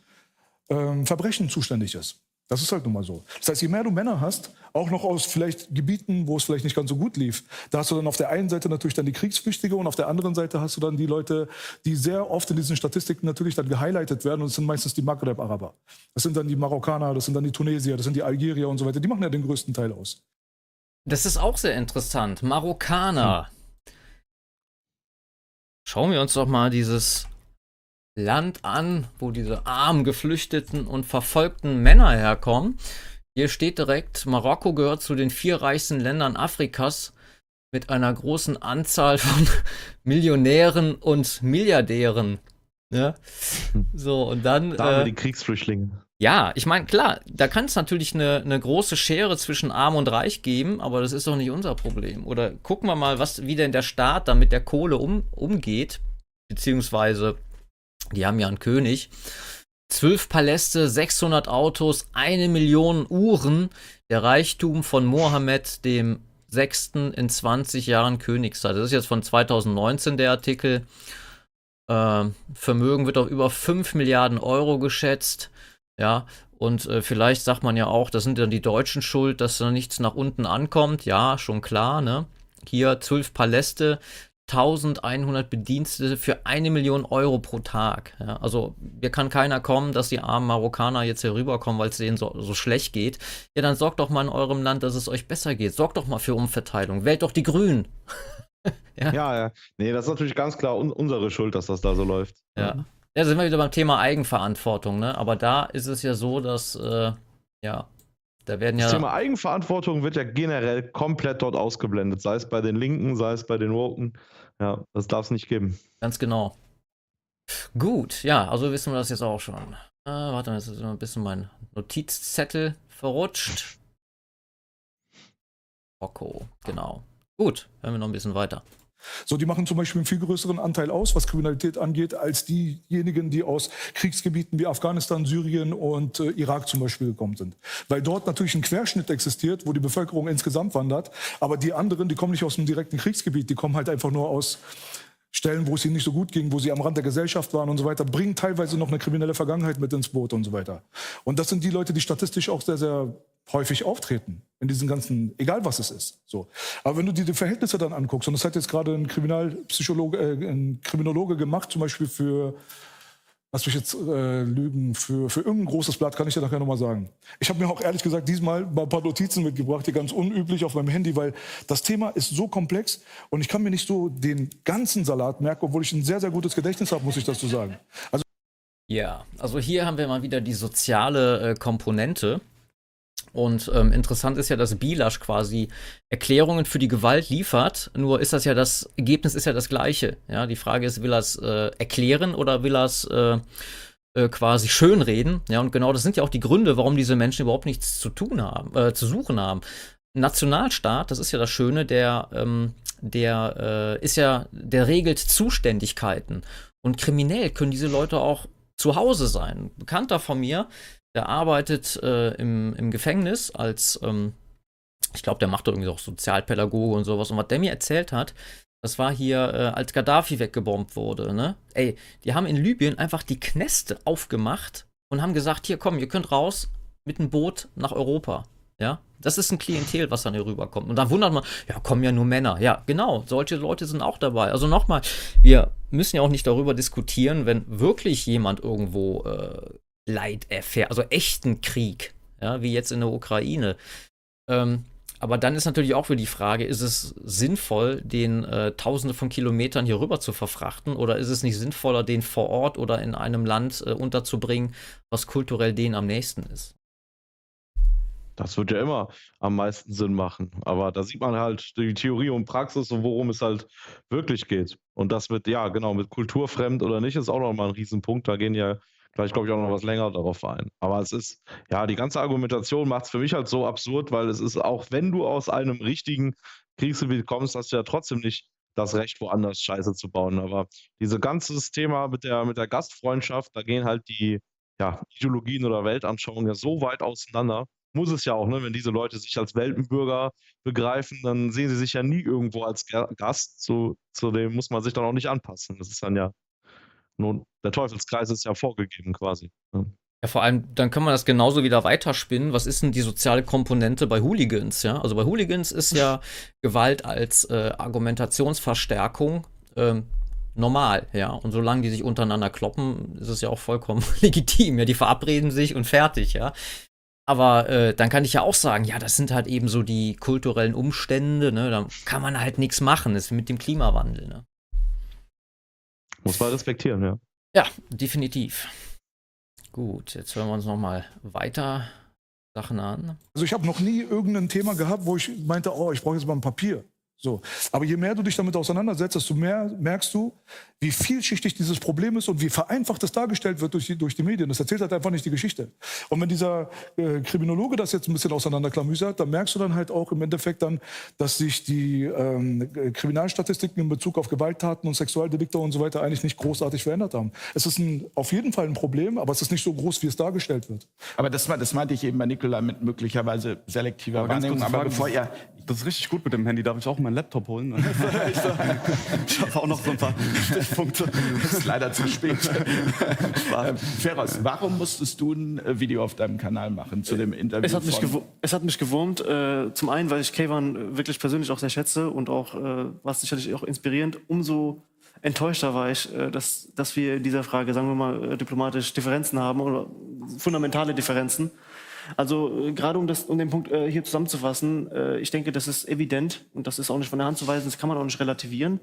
ähm, Verbrechen zuständig ist. Das ist halt nun mal so. Das heißt, je mehr du Männer hast, auch noch aus vielleicht Gebieten, wo es vielleicht nicht ganz so gut lief, da hast du dann auf der einen Seite natürlich dann die Kriegsflüchtige und auf der anderen Seite hast du dann die Leute, die sehr oft in diesen Statistiken natürlich dann gehighlightet werden und das sind meistens die Maghreb-Araber. Das sind dann die Marokkaner, das sind dann die Tunesier, das sind die Algerier und so weiter. Die machen ja den größten Teil aus. Das ist auch sehr interessant. Marokkaner. Schauen wir uns doch mal dieses Land an, wo diese armen, geflüchteten und verfolgten Männer herkommen. Hier steht direkt, Marokko gehört zu den vier reichsten Ländern Afrikas mit einer großen Anzahl von Millionären und Milliardären. Ja? So, und dann. Da haben wir äh, die Kriegsflüchtlinge. ja, ich meine, klar, da kann es natürlich eine, eine große Schere zwischen Arm und Reich geben, aber das ist doch nicht unser Problem. Oder gucken wir mal, was, wie denn der Staat da mit der Kohle um, umgeht. Beziehungsweise, die haben ja einen König. Zwölf Paläste, 600 Autos, eine Million Uhren. Der Reichtum von Mohammed dem Sechsten in 20 Jahren Königszeit. Das ist jetzt von 2019 der Artikel. Ähm, Vermögen wird auf über 5 Milliarden Euro geschätzt. Ja, und äh, vielleicht sagt man ja auch, das sind dann die Deutschen schuld, dass da nichts nach unten ankommt. Ja, schon klar, ne? Hier zwölf Paläste, 1100 Bedienstete für eine Million Euro pro Tag. Ja, also hier kann keiner kommen, dass die armen Marokkaner jetzt hier rüberkommen, weil es denen so, so schlecht geht. Ja, dann sorgt doch mal in eurem Land, dass es euch besser geht. Sorgt doch mal für Umverteilung. Wählt doch die Grünen. Ja, ja. Nee, das ist natürlich ganz klar un unsere Schuld, dass das da so läuft. Ja. Ja, sind wir wieder beim Thema Eigenverantwortung, ne? Aber da ist es ja so, dass, äh, ja, da werden ja. Das Thema Eigenverantwortung wird ja generell komplett dort ausgeblendet, sei es bei den Linken, sei es bei den Woken. Ja, das darf es nicht geben. Ganz genau. Gut, ja, also wissen wir das jetzt auch schon. Äh, warte mal, jetzt ist ein bisschen mein Notizzettel verrutscht. Rocco, genau. Gut, hören wir noch ein bisschen weiter. So, die machen zum Beispiel einen viel größeren Anteil aus, was Kriminalität angeht, als diejenigen, die aus Kriegsgebieten wie Afghanistan, Syrien und äh, Irak zum Beispiel gekommen sind. Weil dort natürlich ein Querschnitt existiert, wo die Bevölkerung insgesamt wandert. Aber die anderen, die kommen nicht aus einem direkten Kriegsgebiet, die kommen halt einfach nur aus Stellen, wo es ihnen nicht so gut ging, wo sie am Rand der Gesellschaft waren und so weiter, bringen teilweise noch eine kriminelle Vergangenheit mit ins Boot und so weiter. Und das sind die Leute, die statistisch auch sehr, sehr häufig auftreten in diesen ganzen, egal was es ist. So. Aber wenn du dir die Verhältnisse dann anguckst, und das hat jetzt gerade ein Kriminalpsychologe, äh, ein Kriminologe gemacht, zum Beispiel für, lass mich jetzt äh, lügen, für, für irgendein großes Blatt, kann ich dir nachher nochmal sagen. Ich habe mir auch ehrlich gesagt diesmal mal ein paar Notizen mitgebracht, die ganz unüblich auf meinem Handy, weil das Thema ist so komplex und ich kann mir nicht so den ganzen Salat merken, obwohl ich ein sehr, sehr gutes Gedächtnis habe, muss ich dazu sagen. Also Ja, also hier haben wir mal wieder die soziale äh, Komponente. Und ähm, interessant ist ja, dass Bilasch quasi Erklärungen für die Gewalt liefert. Nur ist das ja das Ergebnis ist ja das gleiche. Ja, die Frage ist, will er es äh, erklären oder will er es äh, äh, quasi schönreden? Ja, und genau das sind ja auch die Gründe, warum diese Menschen überhaupt nichts zu tun haben, äh, zu suchen haben. Nationalstaat, das ist ja das Schöne, der, ähm, der äh, ist ja, der regelt Zuständigkeiten. Und kriminell können diese Leute auch zu Hause sein. Ein Bekannter von mir, der arbeitet äh, im, im Gefängnis als ähm, ich glaube, der macht irgendwie auch Sozialpädagoge und sowas. Und was der mir erzählt hat, das war hier, äh, als Gaddafi weggebombt wurde, ne? Ey, die haben in Libyen einfach die Kneste aufgemacht und haben gesagt, hier komm, ihr könnt raus mit einem Boot nach Europa. Ja, das ist ein Klientel, was dann hier rüberkommt. Und dann wundert man, ja, kommen ja nur Männer. Ja, genau, solche Leute sind auch dabei. Also nochmal, wir müssen ja auch nicht darüber diskutieren, wenn wirklich jemand irgendwo äh, Leid erfährt, also echten Krieg, ja, wie jetzt in der Ukraine. Ähm, aber dann ist natürlich auch wieder die Frage, ist es sinnvoll, den äh, Tausende von Kilometern hier rüber zu verfrachten oder ist es nicht sinnvoller, den vor Ort oder in einem Land äh, unterzubringen, was kulturell denen am nächsten ist? Das wird ja immer am meisten Sinn machen. Aber da sieht man halt die Theorie und Praxis und worum es halt wirklich geht. Und das mit, ja, genau, mit kulturfremd oder nicht, ist auch nochmal ein Riesenpunkt. Da gehen ja gleich, glaube ich, auch noch was länger darauf ein. Aber es ist, ja, die ganze Argumentation macht es für mich halt so absurd, weil es ist, auch wenn du aus einem richtigen Kriegsgebiet kommst, hast du ja trotzdem nicht das Recht, woanders Scheiße zu bauen. Aber dieses ganze Thema mit der, mit der Gastfreundschaft, da gehen halt die ja, Ideologien oder Weltanschauungen ja so weit auseinander. Muss es ja auch, ne? wenn diese Leute sich als Weltenbürger begreifen, dann sehen sie sich ja nie irgendwo als Gast. Zu, zu dem muss man sich dann auch nicht anpassen. Das ist dann ja nun, der Teufelskreis ist ja vorgegeben quasi. Ja. Ja, vor allem, dann kann man das genauso wieder weiterspinnen. Was ist denn die soziale Komponente bei Hooligans? Ja, also bei Hooligans ist ja Gewalt als äh, Argumentationsverstärkung ähm, normal, ja. Und solange die sich untereinander kloppen, ist es ja auch vollkommen legitim. Ja, die verabreden sich und fertig, ja. Aber äh, dann kann ich ja auch sagen, ja, das sind halt eben so die kulturellen Umstände, ne? Da kann man halt nichts machen. Das ist mit dem Klimawandel, ne? Muss man respektieren, ja. Ja, definitiv. Gut, jetzt hören wir uns nochmal weiter Sachen an. Also ich habe noch nie irgendein Thema gehabt, wo ich meinte, oh, ich brauche jetzt mal ein Papier. So. Aber je mehr du dich damit auseinandersetzt, desto mehr merkst du, wie vielschichtig dieses Problem ist und wie vereinfacht es dargestellt wird durch die, durch die Medien. Das erzählt halt einfach nicht die Geschichte. Und wenn dieser äh, Kriminologe das jetzt ein bisschen auseinanderklamüsert, dann merkst du dann halt auch im Endeffekt dann, dass sich die ähm, Kriminalstatistiken in Bezug auf Gewalttaten und Sexualdelikte und so weiter eigentlich nicht großartig verändert haben. Es ist ein, auf jeden Fall ein Problem, aber es ist nicht so groß, wie es dargestellt wird. Aber das, das meinte ich eben bei Nikola mit möglicherweise selektiver aber Wahrnehmung. Aber bevor ihr das ist richtig gut mit dem Handy. Darf ich auch meinen Laptop holen? ich habe auch noch so ein paar Stichpunkte. Das ist leider zu spät. ähm, Feroz, warum musstest du ein äh, Video auf deinem Kanal machen zu dem Interview? Es hat mich, es hat mich gewurmt. Äh, zum einen, weil ich Kayvan wirklich persönlich auch sehr schätze und auch, äh, war es sicherlich auch inspirierend. Umso enttäuschter war ich, äh, dass, dass wir in dieser Frage, sagen wir mal, äh, diplomatisch Differenzen haben oder fundamentale Differenzen. Also äh, gerade um, das, um den Punkt äh, hier zusammenzufassen, äh, ich denke, das ist evident und das ist auch nicht von der Hand zu weisen, das kann man auch nicht relativieren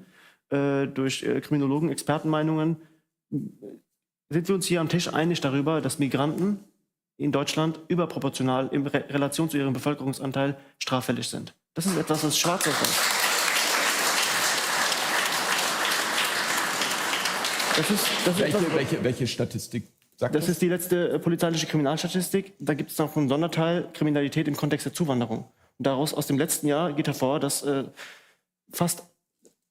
äh, durch äh, Kriminologen, Expertenmeinungen. Sind wir uns hier am Tisch einig darüber, dass Migranten in Deutschland überproportional in Re Relation zu ihrem Bevölkerungsanteil straffällig sind? Das ist etwas, was schwarz auf weiß. Das ist, das welche, etwas, welche, welche Statistik Sagt das, ist die letzte äh, polizeiliche Kriminalstatistik. Da gibt es noch einen Sonderteil Kriminalität im Kontext der Zuwanderung. Und daraus aus dem letzten Jahr geht hervor, dass äh, fast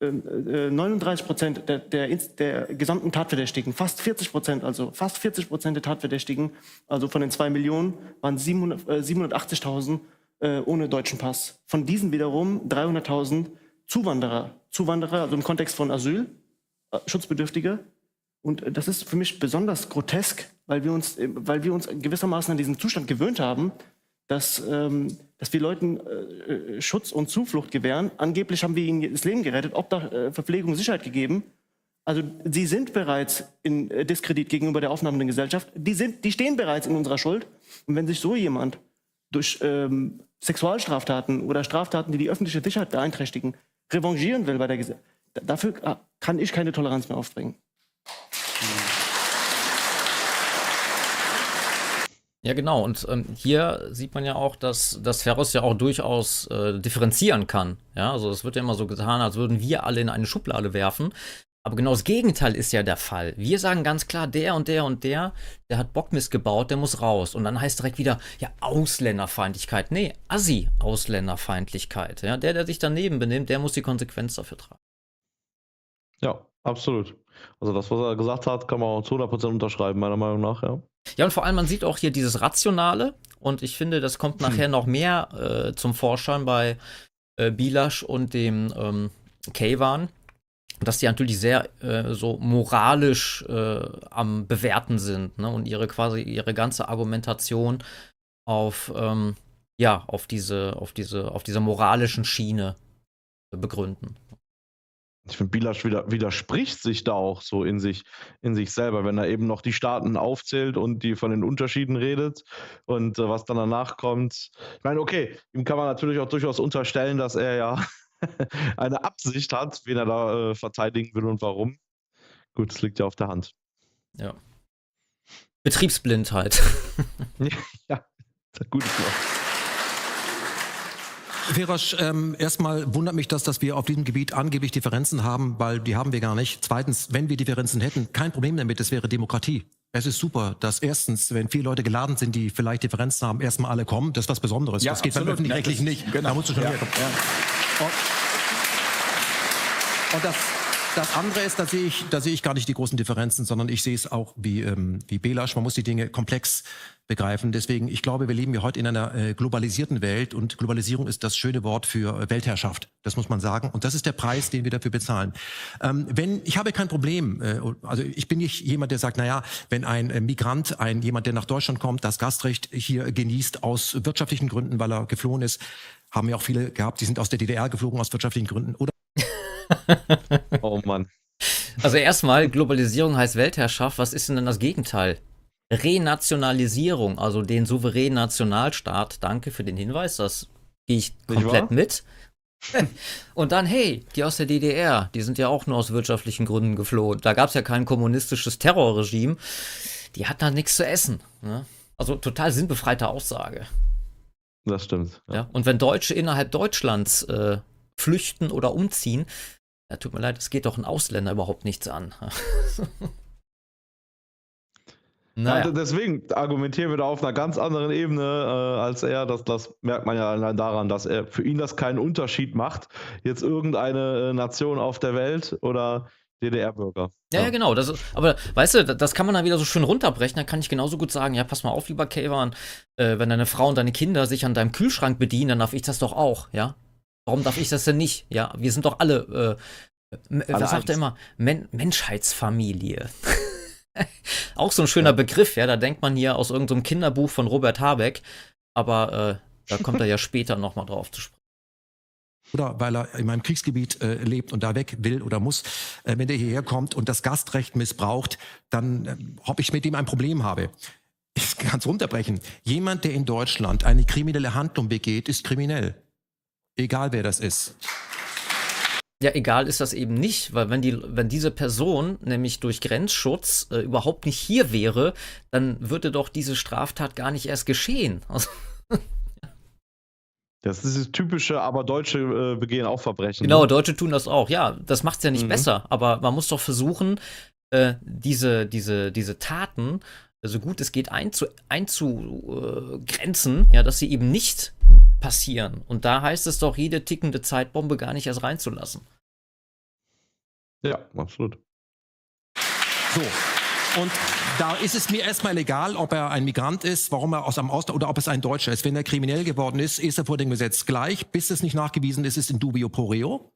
äh, 39 Prozent der, der, der, gesamten Tatverdächtigen, fast 40 Prozent, also fast 40 Prozent der Tatverdächtigen, also von den zwei Millionen, waren 780.000 äh, ohne deutschen Pass. Von diesen wiederum 300.000 Zuwanderer, Zuwanderer, also im Kontext von Asyl, äh, Schutzbedürftige, und das ist für mich besonders grotesk, weil wir uns, weil wir uns gewissermaßen an diesen Zustand gewöhnt haben, dass, ähm, dass wir Leuten äh, Schutz und Zuflucht gewähren. Angeblich haben wir ihnen das Leben gerettet, Obdach, äh, Verpflegung, Sicherheit gegeben. Also sie sind bereits in äh, Diskredit gegenüber der aufnahmenden Gesellschaft. Die, sind, die stehen bereits in unserer Schuld. Und wenn sich so jemand durch ähm, Sexualstraftaten oder Straftaten, die die öffentliche Sicherheit beeinträchtigen, revanchieren will bei der Gesellschaft, dafür äh, kann ich keine Toleranz mehr aufbringen. Ja, genau. Und ähm, hier sieht man ja auch, dass, dass Ferros ja auch durchaus äh, differenzieren kann. Ja, also es wird ja immer so getan, als würden wir alle in eine Schublade werfen. Aber genau das Gegenteil ist ja der Fall. Wir sagen ganz klar, der und der und der, der hat Bockmist gebaut, der muss raus. Und dann heißt direkt wieder, ja, Ausländerfeindlichkeit. Nee, Assi-Ausländerfeindlichkeit. Ja, der, der sich daneben benimmt, der muss die Konsequenz dafür tragen. Ja, absolut. Also das, was er gesagt hat, kann man auch zu 100% unterschreiben, meiner Meinung nach, ja. Ja, und vor allem, man sieht auch hier dieses Rationale und ich finde, das kommt nachher noch mehr äh, zum Vorschein bei äh, Bilasch und dem ähm, Kayvan, dass die natürlich sehr äh, so moralisch äh, am Bewerten sind ne? und ihre quasi ihre ganze Argumentation auf ähm, ja auf diese auf diese auf dieser moralischen Schiene begründen. Ich finde, Bilasch widerspricht sich da auch so in sich, in sich selber, wenn er eben noch die Staaten aufzählt und die von den Unterschieden redet und äh, was dann danach kommt. Ich meine, okay, ihm kann man natürlich auch durchaus unterstellen, dass er ja eine Absicht hat, wen er da äh, verteidigen will und warum. Gut, das liegt ja auf der Hand. Ja. Betriebsblindheit. ja, gutes Wort. Ferosch, ähm, erstmal wundert mich das, dass wir auf diesem Gebiet angeblich Differenzen haben, weil die haben wir gar nicht. Zweitens, wenn wir Differenzen hätten, kein Problem damit, es wäre Demokratie. Es ist super, dass erstens, wenn viele Leute geladen sind, die vielleicht Differenzen haben, erstmal alle kommen. Das ist was Besonderes. Ja, das geht beim. Öffentlich-Rechtlichen nicht. genau. Da musst du schon Ja, herkommen. ja. Und das, das andere ist, da sehe ich, da sehe ich gar nicht die großen Differenzen, sondern ich sehe es auch wie, ähm, wie Belasch. Man muss die Dinge komplex begreifen. Deswegen, ich glaube, wir leben ja heute in einer äh, globalisierten Welt und Globalisierung ist das schöne Wort für äh, Weltherrschaft. Das muss man sagen. Und das ist der Preis, den wir dafür bezahlen. Ähm, wenn, ich habe kein Problem, äh, also ich bin nicht jemand, der sagt, naja, wenn ein äh, Migrant, ein jemand, der nach Deutschland kommt, das Gastrecht hier genießt aus wirtschaftlichen Gründen, weil er geflohen ist, haben ja auch viele gehabt, die sind aus der DDR geflogen aus wirtschaftlichen Gründen oder Oh Mann. Also erstmal, Globalisierung heißt Weltherrschaft. Was ist denn dann das Gegenteil? Renationalisierung, also den souveränen Nationalstaat. Danke für den Hinweis, das gehe ich komplett mit. Und dann, hey, die aus der DDR, die sind ja auch nur aus wirtschaftlichen Gründen geflohen. Da gab es ja kein kommunistisches Terrorregime. Die hatten halt nichts zu essen. Ne? Also total sinnbefreite Aussage. Das stimmt. Ja. Und wenn Deutsche innerhalb Deutschlands äh, flüchten oder umziehen, ja, tut mir leid, es geht doch einen Ausländer überhaupt nichts an. Ja, deswegen argumentieren wir da auf einer ganz anderen Ebene äh, als er. Das, das merkt man ja allein daran, dass er für ihn das keinen Unterschied macht. Jetzt irgendeine äh, Nation auf der Welt oder DDR-Bürger. Ja, ja, genau. Das, aber weißt du, das kann man dann wieder so schön runterbrechen. Da kann ich genauso gut sagen: Ja, pass mal auf, lieber Kayvan, äh, wenn deine Frau und deine Kinder sich an deinem Kühlschrank bedienen, dann darf ich das doch auch, ja? Warum darf ich das denn nicht? Ja, wir sind doch alle, äh, m- Alle was sagt er immer? Men Menschheitsfamilie. auch so ein schöner Begriff, ja. Da denkt man hier aus irgendeinem Kinderbuch von Robert Habeck. Aber äh, da kommt er ja später nochmal drauf zu sprechen. oder weil er in meinem Kriegsgebiet äh, lebt und da weg will oder muss, äh, wenn der hierher kommt und das Gastrecht missbraucht, dann äh, ob ich mit dem ein Problem habe. Ich kann es runterbrechen. Jemand, der in Deutschland eine kriminelle Handlung begeht, ist kriminell. Egal wer das ist. Ja, egal ist das eben nicht, weil wenn die, wenn diese Person nämlich durch Grenzschutz äh, überhaupt nicht hier wäre, dann würde doch diese Straftat gar nicht erst geschehen. Also, Das ist dieses typische, aber Deutsche äh, begehen auch Verbrechen. genau, ne? Deutsche tun das auch. Ja, das macht's ja nicht Mhm. besser, aber man muss doch versuchen, äh, diese, diese, diese Taten äh, so gut es geht einzu, einzugrenzen, ja, dass sie eben nicht passieren. Und da heißt es doch, jede tickende Zeitbombe gar nicht erst reinzulassen. Ja, absolut. So. Und da ist es mir erstmal egal, ob er ein Migrant ist, warum er aus einem Ausland oder ob es ein Deutscher ist. Wenn er kriminell geworden ist, ist er vor dem Gesetz gleich, bis es nicht nachgewiesen ist, ist in dubio pro reo.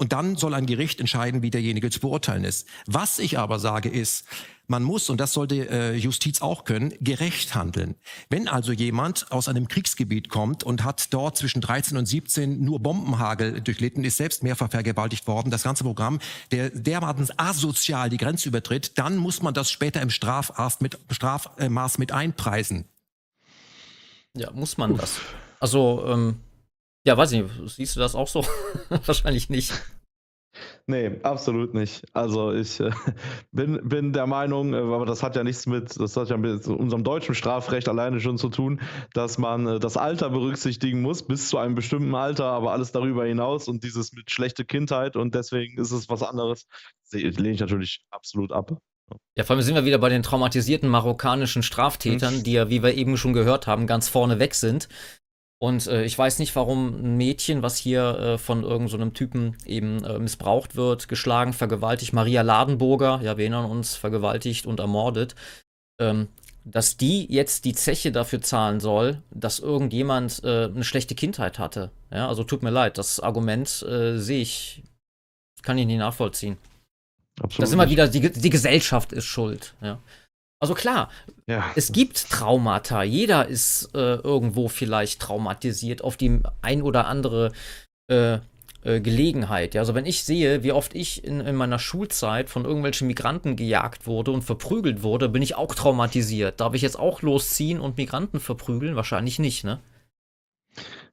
Und dann soll ein Gericht entscheiden, wie derjenige zu beurteilen ist. Was ich aber sage ist, man muss, und das sollte äh, Justiz auch können, gerecht handeln. Wenn also jemand aus einem Kriegsgebiet kommt und hat dort zwischen 13 und 17 nur Bombenhagel durchlitten, ist selbst mehrfach vergewaltigt worden, das ganze Programm, der dermaßen asozial die Grenze übertritt, dann muss man das später im Strafmaß mit, Strafmaß mit einpreisen. Ja, muss man das. Also, ähm, ja, weiß ich nicht, siehst du das auch so? Wahrscheinlich nicht. Nee, absolut nicht. Also ich äh, bin, bin der Meinung, äh, aber das hat ja nichts mit, das hat ja mit unserem deutschen Strafrecht alleine schon zu tun, dass man äh, das Alter berücksichtigen muss, bis zu einem bestimmten Alter, aber alles darüber hinaus und dieses mit schlechte Kindheit und deswegen ist es was anderes, lehne ich natürlich absolut ab. Ja, vor allem sind wir wieder bei den traumatisierten marokkanischen Straftätern, die ja, wie wir eben schon gehört haben, ganz vorne weg sind. Und äh, ich weiß nicht, warum ein Mädchen, was hier äh, von irgendeinem so Typen eben äh, missbraucht wird, geschlagen, vergewaltigt, Maria Ladenburger, ja, wir erinnern uns, vergewaltigt und ermordet, ähm, dass die jetzt die Zeche dafür zahlen soll, dass irgendjemand äh, eine schlechte Kindheit hatte. Ja, also tut mir leid, das Argument äh, sehe ich, kann ich nicht nachvollziehen. Absolut das ist immer wieder, die, die Gesellschaft ist schuld. Ja. Also klar, ja. es gibt Traumata. Jeder ist äh, irgendwo vielleicht traumatisiert auf die ein oder andere äh, äh, Gelegenheit. Ja, also wenn ich sehe, wie oft ich in, in, meiner Schulzeit von irgendwelchen Migranten gejagt wurde und verprügelt wurde, bin ich auch traumatisiert. Darf ich jetzt auch losziehen und Migranten verprügeln? Wahrscheinlich nicht, ne?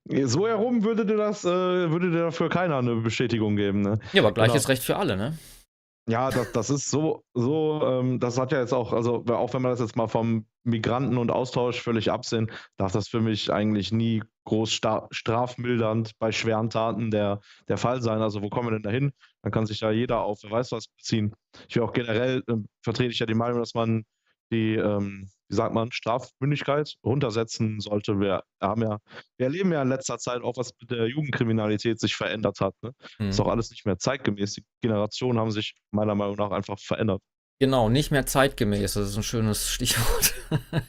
So herum würde dir das, äh, würde dir dafür keiner eine Bestätigung geben, ne? Ja, aber gleiches genau. Recht für alle, ne? Ja, das, das ist so, so ähm, das hat ja jetzt auch, also auch wenn wir das jetzt mal vom Migranten und Austausch völlig absehen, darf das für mich eigentlich nie groß strafmildernd bei schweren Taten der, der Fall sein. Also wo kommen wir denn da hin? Dann kann sich ja jeder auf, wer weiß was, beziehen. Ich will auch generell, äh, vertrete ich ja die Meinung, dass man die, ähm, wie sagt man, Strafmündigkeit runtersetzen sollte. Wir haben ja, wir erleben ja in letzter Zeit auch, was mit der Jugendkriminalität sich verändert hat. Ne? Mhm. Ist auch alles nicht mehr zeitgemäß. Die Generationen haben sich meiner Meinung nach einfach verändert. Genau, nicht mehr zeitgemäß, das ist ein schönes Stichwort.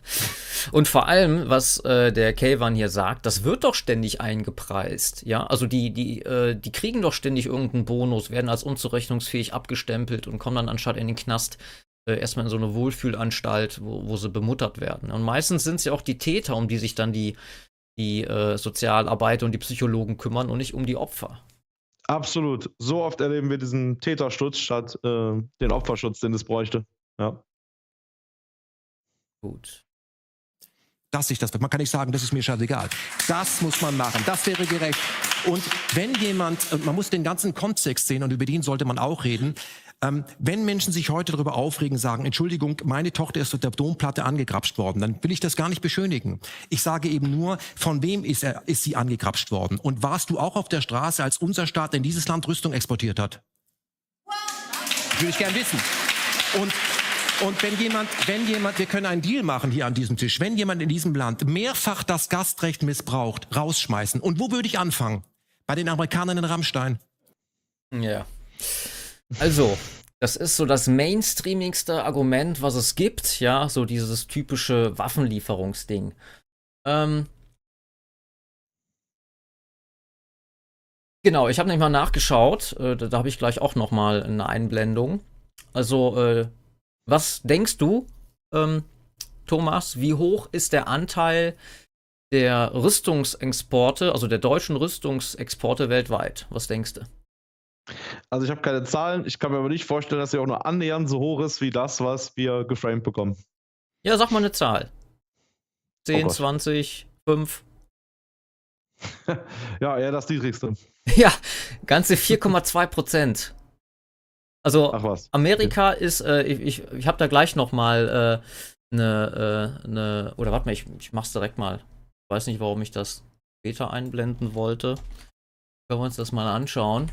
Und vor allem, was äh, der Kelvan hier sagt, das wird doch ständig eingepreist. Ja, also die, die, äh, die kriegen doch ständig irgendeinen Bonus, werden als unzurechnungsfähig abgestempelt und kommen dann anstatt in den Knast äh, erstmal in so eine Wohlfühlanstalt, wo, wo sie bemuttert werden. Und meistens sind es ja auch die Täter, um die sich dann die, die äh, Sozialarbeiter und die Psychologen kümmern und nicht um die Opfer. Absolut. So oft erleben wir diesen Täterschutz statt äh, den Opferschutz, den es bräuchte. Ja. Gut. Dass ich das, man kann nicht sagen, das ist mir scheißegal. Das muss man machen. Das wäre gerecht. Und wenn jemand, äh, man muss den ganzen Kontext sehen und über den sollte man auch reden. Ähm, wenn Menschen sich heute darüber aufregen, sagen, Entschuldigung, meine Tochter ist mit der Domplatte angegrapscht worden, dann will ich das gar nicht beschönigen. Ich sage eben nur, von wem ist, er, ist sie angegrapscht worden? Und warst du auch auf der Straße, als unser Staat in dieses Land Rüstung exportiert hat? Würde ich gern wissen. Und und wenn jemand, wenn jemand, wir können einen Deal machen hier an diesem Tisch, wenn jemand in diesem Land mehrfach das Gastrecht missbraucht, rausschmeißen. Und wo würde ich anfangen? Bei den Amerikanern in Rammstein. Ja. Also, das ist so das mainstreamigste Argument, was es gibt, ja, so dieses typische Waffenlieferungsding. Ähm, genau, ich habe nämlich mal nachgeschaut, äh, da, da habe ich gleich auch noch mal eine Einblendung. Also, äh, was denkst du, ähm, Thomas, wie hoch ist der Anteil der Rüstungsexporte, also der deutschen Rüstungsexporte weltweit? Was denkst du? Also ich habe keine Zahlen, ich kann mir aber nicht vorstellen, dass sie auch nur annähernd so hoch ist wie das, was wir geframed bekommen. Ja, sag mal eine Zahl. 10, oh 20, 5. ja, eher das niedrigste. Ja, ganze 4,2 Prozent. Also Amerika okay. ist, äh, ich, ich, ich habe da gleich noch mal eine, äh, äh, ne, oder warte mal, ich, ich mach's direkt mal. Ich weiß nicht, warum ich das später einblenden wollte. Können wir uns das mal anschauen.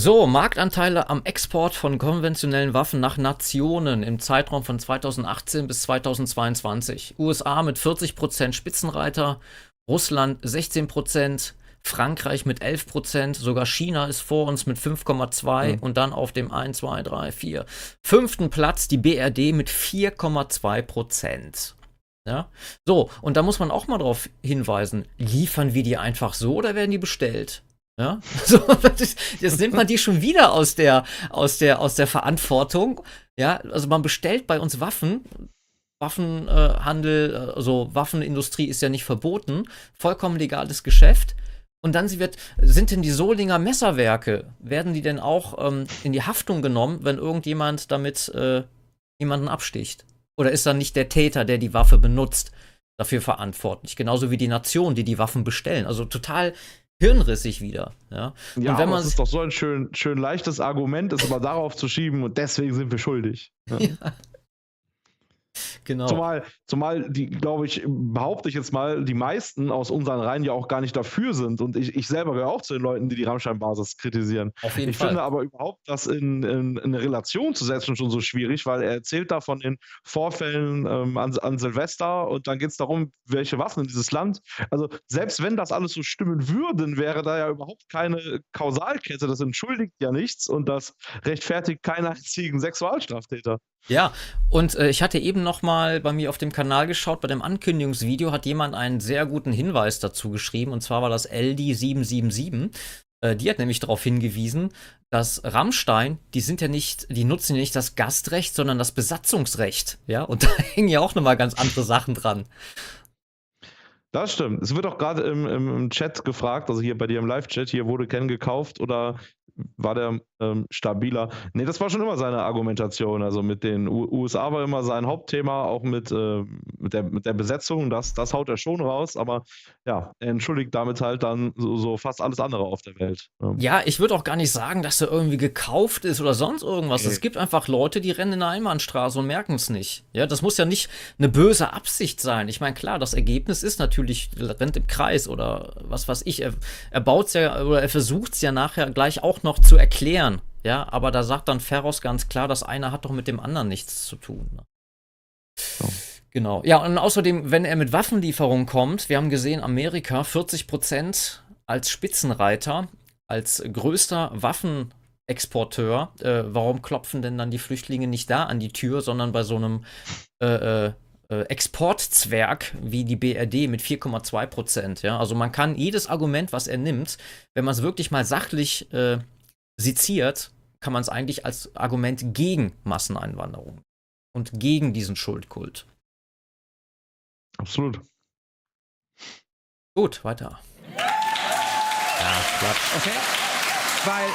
So, Marktanteile am Export von konventionellen Waffen nach Nationen im Zeitraum von 2018 bis 2022. USA mit 40% Spitzenreiter, Russland 16%, Frankreich mit 11%, sogar China ist vor uns mit 5,2 mhm. und dann auf dem 1, 2, 3, 4. Fünften Platz die BRD mit 4,2%. Ja? So, und da muss man auch mal drauf hinweisen, liefern wir die einfach so oder werden die bestellt? Ja, so, jetzt nimmt man die schon wieder aus der, aus der, aus der Verantwortung. Ja, also man bestellt bei uns Waffen. Waffenhandel, äh, also Waffenindustrie ist ja nicht verboten. Vollkommen legales Geschäft. Und dann wird, sind denn die Solinger Messerwerke, werden die denn auch ähm, in die Haftung genommen, wenn irgendjemand damit äh, jemanden absticht? Oder ist dann nicht der Täter, der die Waffe benutzt, dafür verantwortlich? Genauso wie die Nation, die die Waffen bestellen. Also total hirnrissig wieder. Ja, ja und wenn man das ist doch so ein schön, schön leichtes Argument, es aber darauf zu schieben und deswegen sind wir schuldig. Ja. ja. Genau. Zumal, zumal die, glaube ich, behaupte ich jetzt mal, die meisten aus unseren Reihen ja auch gar nicht dafür sind. Und ich, ich selber gehöre auch zu den Leuten, die die Rammstein-Basis kritisieren. Auf jeden ich Fall. finde aber überhaupt das in, in, in eine Relation zu setzen schon so schwierig, weil er erzählt da von den Vorfällen ähm, an, an Silvester und dann geht es darum, welche Waffen in dieses Land. Also selbst wenn das alles so stimmen würden, wäre da ja überhaupt keine Kausalkette. Das entschuldigt ja nichts und das rechtfertigt keinen einzigen Sexualstraftäter. Ja, und äh, ich hatte eben noch mal bei mir auf dem Kanal geschaut, bei dem Ankündigungsvideo hat jemand einen sehr guten Hinweis dazu geschrieben, und zwar war das LD777. Äh, die hat nämlich darauf hingewiesen, dass Rammstein, die sind ja nicht, die nutzen ja nicht das Gastrecht, sondern das Besatzungsrecht. Ja, und da hängen ja auch noch mal ganz andere Sachen dran. Das stimmt. Es wird auch gerade im, im, im Chat gefragt, also hier bei dir im Live-Chat, hier wurde Ken gekauft oder war der ähm, stabiler? Nee, das war schon immer seine Argumentation. Also mit den U USA war immer sein Hauptthema, auch mit, äh, mit, der, mit der Besetzung. Das, das haut er schon raus, aber ja, er entschuldigt damit halt dann so, so fast alles andere auf der Welt. Ähm, Ja, ich würde auch gar nicht sagen, dass er irgendwie gekauft ist oder sonst irgendwas. Es gibt einfach Leute, die rennen in der Einbahnstraße und merken es nicht. Ja, das muss ja nicht eine böse Absicht sein. Ich meine, klar, das Ergebnis ist natürlich, rennt im Kreis oder was weiß ich. Er, er baut es ja oder er versucht es ja nachher gleich auch noch zu erklären. Ja, aber da sagt dann Ferros ganz klar, das eine hat doch mit dem anderen nichts zu tun. Ne? Genau. Ja, und außerdem, wenn er mit Waffenlieferungen kommt, wir haben gesehen, Amerika 40 Prozent als Spitzenreiter, als größter Waffenexporteur. Äh, warum klopfen denn dann die Flüchtlinge nicht da an die Tür, sondern bei so einem äh, äh, äh, Exportzwerg wie die BRD mit 4,2 Prozent? Ja, also man kann jedes Argument, was er nimmt, wenn man es wirklich mal sachlich äh, seziert, kann man es eigentlich als Argument gegen Masseneinwanderung und gegen diesen Schuldkult. absolut. Gut, weiter. Ja, Quatsch. Okay? Weil,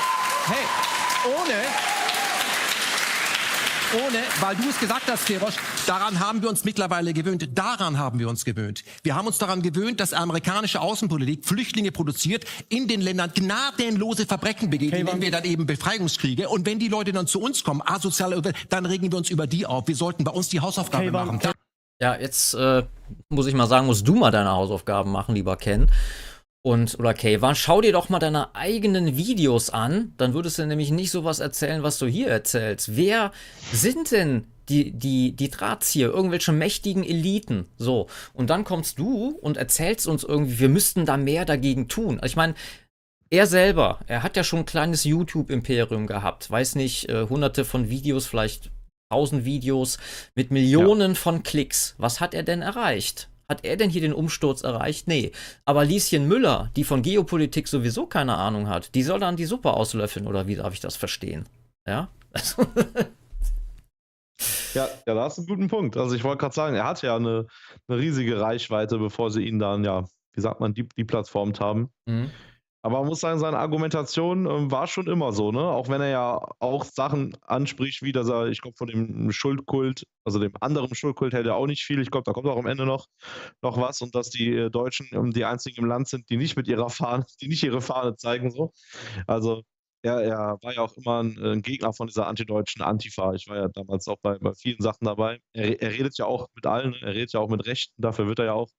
hey, ohne, ohne, weil du es gesagt hast, Ferosch, daran haben wir uns mittlerweile gewöhnt. Daran haben wir uns gewöhnt. Wir haben uns daran gewöhnt, dass amerikanische Außenpolitik Flüchtlinge produziert, in den Ländern gnadenlose Verbrechen begeht, indem wir dann eben Befreiungskriege. Und wenn die Leute dann zu uns kommen, asozial, dann regen wir uns über die auf. Wir sollten bei uns die Hausaufgaben Kayvan, machen. Ja, jetzt äh, muss ich mal sagen, musst du mal deine Hausaufgaben machen, lieber Ken. Und, oder Kayvan, schau dir doch mal deine eigenen Videos an, dann würdest du nämlich nicht sowas erzählen, was du hier erzählst. Wer sind denn die, die, die Drahtzieher, irgendwelche mächtigen Eliten? So. Und dann kommst du und erzählst uns irgendwie, wir müssten da mehr dagegen tun. Also ich meine, er selber, er hat ja schon ein kleines YouTube-Imperium gehabt. Weiß nicht, äh, hunderte von Videos, vielleicht tausend Videos mit Millionen von Klicks. Was hat er denn erreicht? Hat er denn hier den Umsturz erreicht? Nee. Aber Lieschen Müller, die von Geopolitik sowieso keine Ahnung hat, die soll dann die Suppe auslöffeln, oder wie darf ich das verstehen? Ja? Also, Ja, ja, da hast du einen guten Punkt. Also ich wollte gerade sagen, er hatte ja eine, eine riesige Reichweite, bevor sie ihn dann, ja, wie sagt man, die, die plattformt haben. mhm. Aber man muss sagen, seine Argumentation ähm, war schon immer so, ne? Auch wenn er ja auch Sachen anspricht, wie dass er, ich glaube, von dem Schuldkult, also dem anderen Schuldkult hält er auch nicht viel. Ich glaube, da kommt auch am Ende noch, noch was und dass die äh, Deutschen ähm, die einzigen im Land sind, die nicht mit ihrer Fahne, die nicht ihre Fahne zeigen, so. Also er, er war ja auch immer ein, ein Gegner von dieser antideutschen Antifa. Ich war ja damals auch bei, bei vielen Sachen dabei. Er, er redet ja auch mit allen, er redet ja auch mit Rechten, dafür wird er ja auch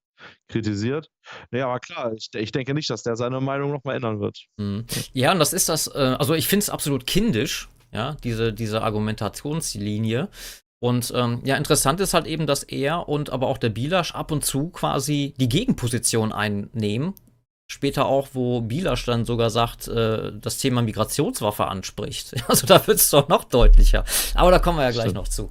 kritisiert. Ja, aber klar, ich, ich denke nicht, dass der seine Meinung nochmal ändern wird. Mhm. Ja, und das ist das, äh, also ich finde es absolut kindisch, ja, diese, diese Argumentationslinie. Und ähm, ja, interessant ist halt eben, dass er und aber auch der Bilasch ab und zu quasi die Gegenposition einnehmen. Später auch, wo Bilasch dann sogar sagt, äh, das Thema Migrationswaffe anspricht. Also da wird es doch noch deutlicher. Aber da kommen wir ja gleich Stimmt. noch zu.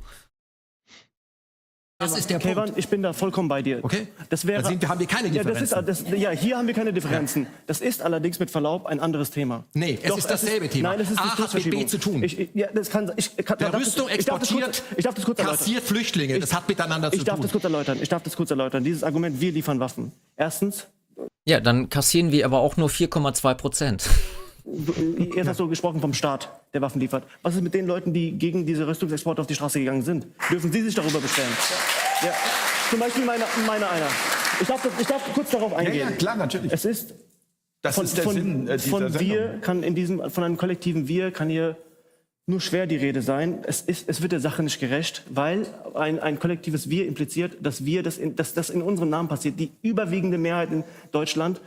Das ist der Punkt. ich bin da vollkommen bei dir. Okay? Das wäre, Da sind, haben wir keine ja, das Differenzen. ist, das, ja, hier haben wir keine Differenzen. Das ist allerdings mit Verlaub ein anderes Thema. Nee, es ist dasselbe Thema. Nein, es ist A hat mit. B zu tun. Ich, ich, ja, das kann, ich, kann, Wer darf das- Rüstung ich darf das kurz- exportiert, Ich darf das kurz erläutern. kassiert Flüchtlinge. Das hat miteinander zu Ich darf tun. das kurz erläutern. Ich darf das kurz erläutern. Dieses Argument, wir liefern Waffen. Erstens, Ja, dann kassieren wir aber auch nur 4,2 Prozent. Jetzt hast du gesprochen vom Staat, der Waffen liefert. Was ist mit den Leuten, die gegen diese Rüstungsexporte auf die Straße gegangen sind? Dürfen sie sich darüber beschweren? Ja. Zum Beispiel meine, meine einer. Ich darf, ich darf kurz darauf Ja, eingehen. ja, klar, natürlich. Es ist Das von, ist der von, Sinn äh, dieser von Sendung. wir kann in diesem von einem kollektiven wir kann hier nur schwer die Rede sein. Es, ist, es wird der Sache nicht gerecht, weil ein, ein kollektives Wir impliziert, dass wir das in, dass das in unserem Namen passiert. Die überwiegende Mehrheit in Deutschland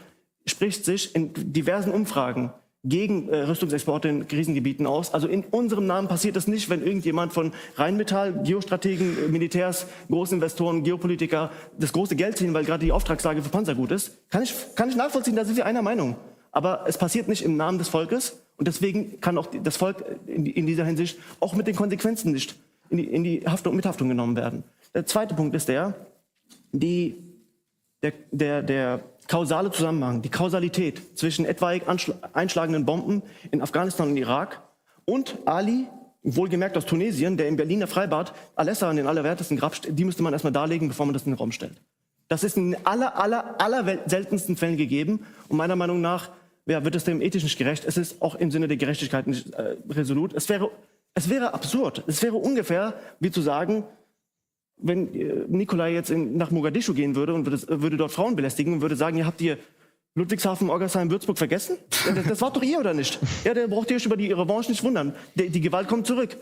spricht sich in diversen Umfragen gegen äh, Rüstungsexporte in Krisengebieten aus. Also in unserem Namen passiert das nicht, wenn irgendjemand von Rheinmetall, Geostrategen, äh, Militärs, Großinvestoren, Geopolitiker das große Geld ziehen, weil gerade die Auftragslage für Panzer gut ist. Kann ich, kann ich nachvollziehen, da sind wir einer Meinung. Aber es passiert nicht im Namen des Volkes und deswegen kann auch das Volk in, in dieser Hinsicht auch mit den Konsequenzen nicht in die, in die Haftung, Mithaftung genommen werden. Der zweite Punkt ist der, die, der, der, der kausale Zusammenhang, die Kausalität zwischen etwaig einschlagenden Bomben in Afghanistan und Irak und Ali, wohlgemerkt aus Tunesien, der im Berliner Freibad Alessa in den allerwertesten Grab die müsste man erstmal darlegen, bevor man das in den Raum stellt. Das ist in aller, aller, aller seltensten Fällen gegeben und meiner Meinung nach ja, wird es dem ethisch nicht gerecht. Es ist auch im Sinne der Gerechtigkeit nicht äh, resolut. Es wäre, es wäre absurd. Es wäre ungefähr wie zu sagen, wenn äh, Nikolai jetzt in, nach Mogadischu gehen würde und würde, würde, dort Frauen belästigen und würde sagen, ihr habt ihr Ludwigshafen, Orgersheim, Würzburg vergessen? Das war doch ihr oder nicht? Ja, der braucht ihr euch über die Revanche nicht wundern. Die, die Gewalt kommt zurück.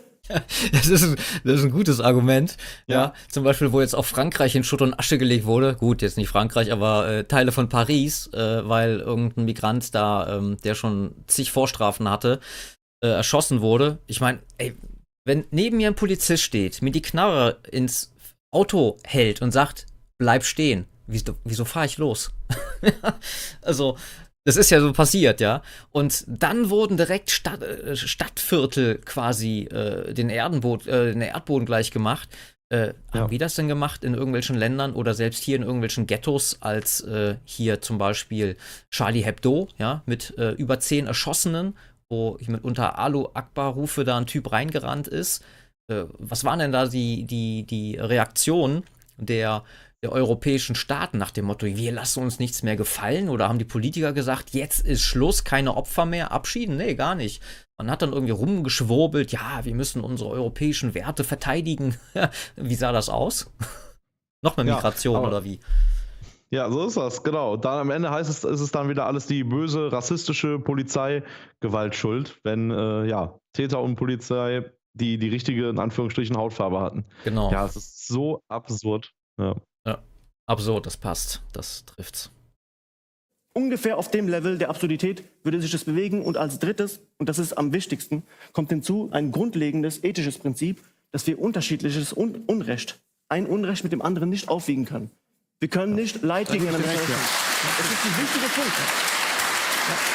Das ist, ein, das ist ein gutes Argument. Ja. ja. zum Beispiel, wo jetzt auch Frankreich in Schutt und Asche gelegt wurde. Gut, jetzt nicht Frankreich, aber äh, Teile von Paris, äh, weil irgendein Migrant da, ähm, der schon zig Vorstrafen hatte, äh, erschossen wurde. Ich meine, ey, wenn neben mir ein Polizist steht, mir die Knarre ins Auto hält und sagt, bleib stehen, wieso, wieso fahre ich los? also, das ist ja so passiert, ja. Und dann wurden direkt Stadt, äh, Stadtviertel quasi äh, den, Erdenboden, äh, den Erdboden gleich gemacht. Äh, ja. Haben wir das denn gemacht in irgendwelchen Ländern oder selbst hier in irgendwelchen Ghettos, als äh, hier zum Beispiel Charlie Hebdo, ja, mit äh, über zehn Erschossenen, wo ich mit unter Alu Akbar-Rufe da ein Typ reingerannt ist? Äh, was waren denn da die, die, die Reaktionen der, der europäischen Staaten nach dem Motto, wir lassen uns nichts mehr gefallen? Oder haben die Politiker gesagt, jetzt ist Schluss, keine Opfer mehr, abschieden? Nee, gar nicht. Man hat dann irgendwie rumgeschwurbelt, ja, wir müssen unsere europäischen Werte verteidigen. wie sah das aus? Noch mehr Migration ja, oder wie? Ja, so ist das, genau. Dann am Ende heißt es, ist es dann wieder alles die böse, rassistische Polizeigewalt schuld, wenn äh, ja, Täter und Polizei die die richtige, in Anführungsstrichen, Hautfarbe hatten. Genau. Ja, es ist so absurd. Ja. ja, absurd, das passt. Das trifft's. Ungefähr auf dem Level der Absurdität würde sich das bewegen. Und als drittes, und das ist am wichtigsten, kommt hinzu ein grundlegendes ethisches Prinzip, dass wir unterschiedliches Un Unrecht, ein Unrecht mit dem anderen nicht aufwiegen können. Wir können nicht Leid gegeneinander helfen. Das ist ein wichtiger Punkt.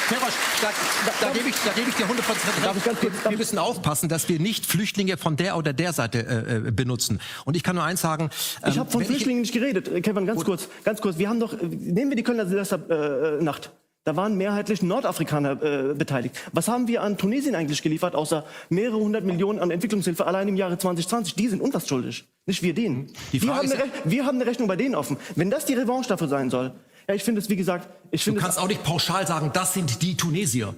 Ferosch, da, da, da, gebe ich, da gebe ich dir 100% recht. Wir, müssen aufpassen, dass wir nicht Flüchtlinge von der oder der Seite äh, äh benutzen. Und ich kann nur eins sagen. Ähm, ich habe von Flüchtlingen ich, nicht geredet. Äh, Kevin, ganz kurz, ganz kurz. Wir haben doch, nehmen wir die Kölner Silvesternacht. Äh, da waren mehrheitlich Nordafrikaner äh, beteiligt. Was haben wir an Tunesien eigentlich geliefert, außer mehrere hundert Millionen an Entwicklungshilfe allein im Jahre 2020? Die sind uns was schuldig, nicht wir denen. wir, haben eine wir haben eine Rechnung bei denen offen. Wenn das die Revanche dafür sein soll, ja, ich finde es, wie gesagt, ich finde. Du kannst auch nicht pauschal sagen, das sind die Tunesier.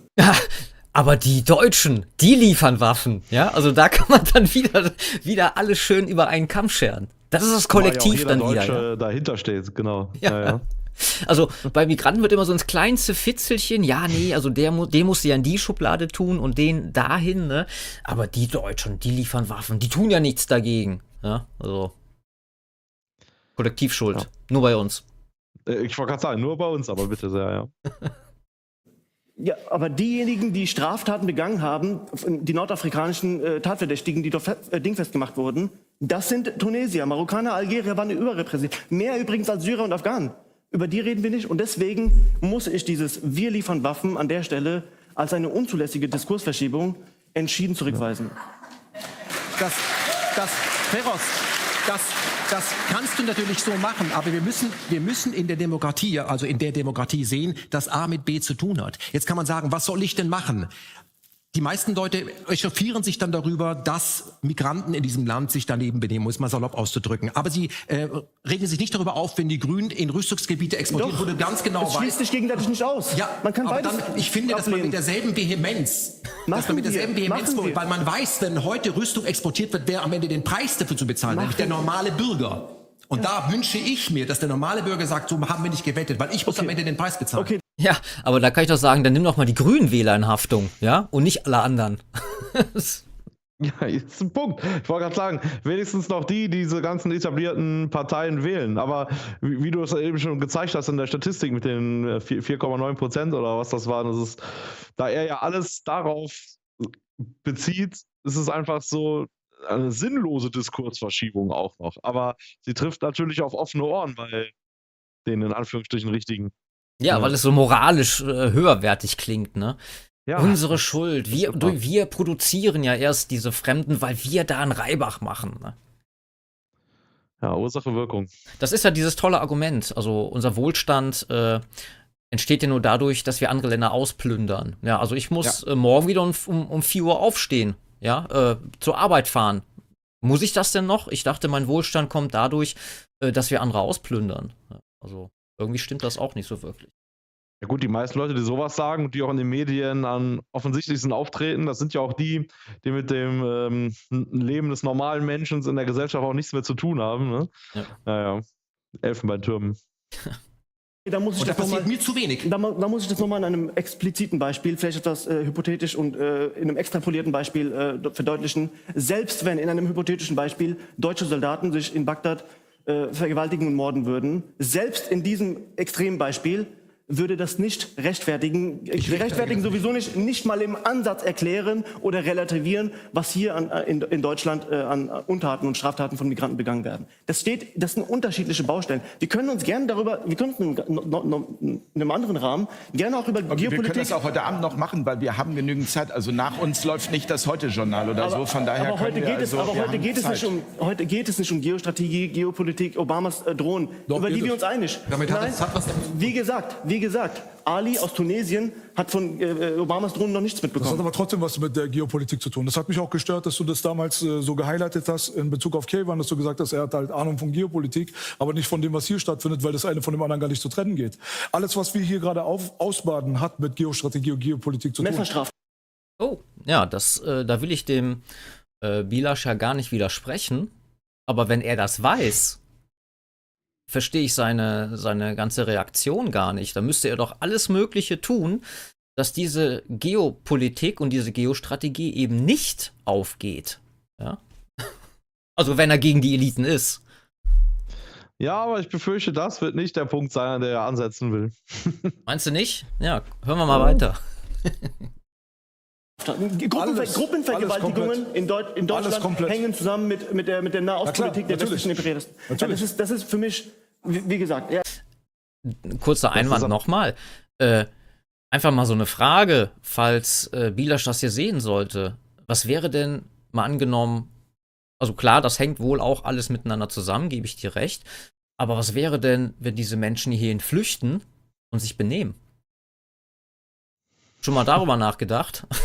aber die Deutschen, die liefern Waffen, ja? Also da kann man dann wieder, wieder alles schön über einen Kamm scheren. Das ist das Kollektiv ja dann Deutsche wieder. Ja. dahinter steht, genau. Ja. ja. Also bei Migranten wird immer so ins kleinste Fitzelchen, ja, nee, also der, den musst du ja in die Schublade tun und den dahin, ne? Aber die Deutschen, die liefern Waffen, die tun ja nichts dagegen. Ja, also Kollektivschuld. Ja. Nur bei uns. Äh, ich wollte gerade sagen, nur bei uns, aber bitte sehr, ja. Ja, aber diejenigen, die Straftaten begangen haben, die nordafrikanischen äh, Tatverdächtigen, die dort äh, dingfest gemacht wurden, das sind Tunesier. Marokkaner, Algerier waren überrepräsentiert. Mehr übrigens als Syrer und Afghanen. Über die reden wir nicht. Und deswegen muss ich dieses Wir liefern Waffen an der Stelle als eine unzulässige Diskursverschiebung entschieden zurückweisen. Das, das, Feroz, das, das kannst du natürlich so machen, aber wir müssen, wir müssen in der Demokratie, also in der Demokratie sehen, dass A mit B zu tun hat. Jetzt kann man sagen, was soll ich denn machen? Die meisten Leute echauffieren sich dann darüber, dass Migranten in diesem Land sich daneben benehmen, muss man salopp auszudrücken. Aber sie äh, regen sich nicht darüber auf, wenn die Grünen in Rüstungsgebiete exportieren, wo du ganz genau das schließt sich gegenseitig nicht aus. Ja, man kann aber dann, ich finde, dass man mit derselben Vehemenz, machen dass man mit derselben wir, Vehemenz, wir. weil man weiß, wenn heute Rüstung exportiert wird, wer am Ende den Preis dafür zu bezahlen, nämlich der normale Bürger. Und ja. da wünsche ich mir, dass der normale Bürger sagt, so haben wir nicht gewettet, weil ich muss okay. am Ende den Preis bezahlen. Okay, ja, aber da kann ich doch sagen, dann nimm doch mal die Grünen Wähler in Haftung, ja, und nicht alle anderen. Ja, ist ein Punkt. Ich wollte gerade sagen, wenigstens noch die, die diese ganzen etablierten Parteien wählen. Aber wie, wie du es eben schon gezeigt hast in der Statistik mit den 4,9 Prozent oder was das war, das ist, da er ja alles darauf bezieht, ist es einfach so eine sinnlose Diskursverschiebung auch noch. Aber sie trifft natürlich auf offene Ohren bei den in Anführungsstrichen richtigen. Ja, ja. weil es so moralisch äh, höherwertig klingt, ne? Ja, Unsere Schuld. Wir, wir produzieren ja erst diese Fremden, weil wir da einen Reibach machen. Ne? Ja, Ursache, Wirkung. Das ist ja dieses tolle Argument. Also unser Wohlstand äh, entsteht ja nur dadurch, dass wir andere Länder ausplündern. Ja, also ich muss ja. äh, morgen wieder um, um, um 4 Uhr aufstehen, ja, äh, zur Arbeit fahren. Muss ich das denn noch? Ich dachte, mein Wohlstand kommt dadurch, äh, dass wir andere ausplündern. Also irgendwie stimmt das auch nicht so wirklich. Ja gut, die meisten Leute, die sowas sagen und die auch in den Medien an offensichtlichsten auftreten, das sind ja auch die, die mit dem ähm, Leben des normalen Menschen in der Gesellschaft auch nichts mehr zu tun haben. Ne? Ja. Naja, Elfenbeintürmen. Da muss ich und das passiert mir zu wenig. Da, da, muss ich das nochmal in einem expliziten Beispiel, vielleicht etwas äh, hypothetisch und äh, in einem extrapolierten Beispiel äh, verdeutlichen. Selbst wenn in einem hypothetischen Beispiel deutsche Soldaten sich in Bagdad äh, vergewaltigen und morden würden, selbst in diesem extremen Beispiel würde das nicht rechtfertigen, ich rechtfertigen sowieso nicht, nicht mal im Ansatz erklären oder relativieren, was hier an, äh, in, in, Deutschland äh, an Untaten und Straftaten von Migranten begangen werden. Das steht, das sind unterschiedliche Baustellen. Wir können uns gerne darüber, wir können uns in, in einem anderen Rahmen gerne auch über okay, Geopolitik. Wir können das auch heute Abend noch machen, weil wir haben genügend Zeit. Also nach uns läuft nicht das Heute-Journal oder aber, so. Von daher aber heute geht also, es, aber heute geht es nicht um, heute geht es nicht um Geostrategie, Geopolitik, Obamas äh, Drohnen, Doch, über die wir uns einig. Damit Nein, hat das, hat was wie gesagt, wie gesagt, Ali aus Tunesien hat von äh, Obamas Drohnen noch nichts mitbekommen. Das hat aber trotzdem was mit der Geopolitik zu tun. Das hat mich auch gestört, dass du das damals äh, so gehighlightet hast in Bezug auf Kayvan, dass du gesagt hast, er hat halt Ahnung von Geopolitik, aber nicht von dem, was hier stattfindet, weil das eine von dem anderen gar nicht zu trennen geht. Alles, was wir hier gerade ausbaden, hat mit Geostrategie und Geopolitik zu tun. Oh, ja, das, äh, da will ich dem äh, Bilasch ja gar nicht widersprechen. Aber wenn er das weiß, verstehe ich seine, seine ganze Reaktion gar nicht. Da müsste er doch alles Mögliche tun, dass diese Geopolitik und diese Geostrategie eben nicht aufgeht. Ja? Also wenn er gegen die Eliten ist. Ja, aber ich befürchte, das wird nicht der Punkt sein, an der er ansetzen will. Meinst du nicht? Ja, hören wir mal oh. weiter. Gruppenver Gruppenvergewaltigungen in, Deut in, Deutschland hängen zusammen mit, mit der, mit der Nahostpolitik der westlichen Imperialisten. Das ist, das ist für mich wie, gesagt, ja. Kurzer Einwand nochmal. Äh, einfach mal so eine Frage, falls äh, Bilasch das hier sehen sollte. Was wäre denn mal angenommen, also klar, das hängt wohl auch alles miteinander zusammen, gebe ich dir recht. Aber was wäre denn, wenn diese Menschen hierhin flüchten und sich benehmen? Schon mal darüber nachgedacht?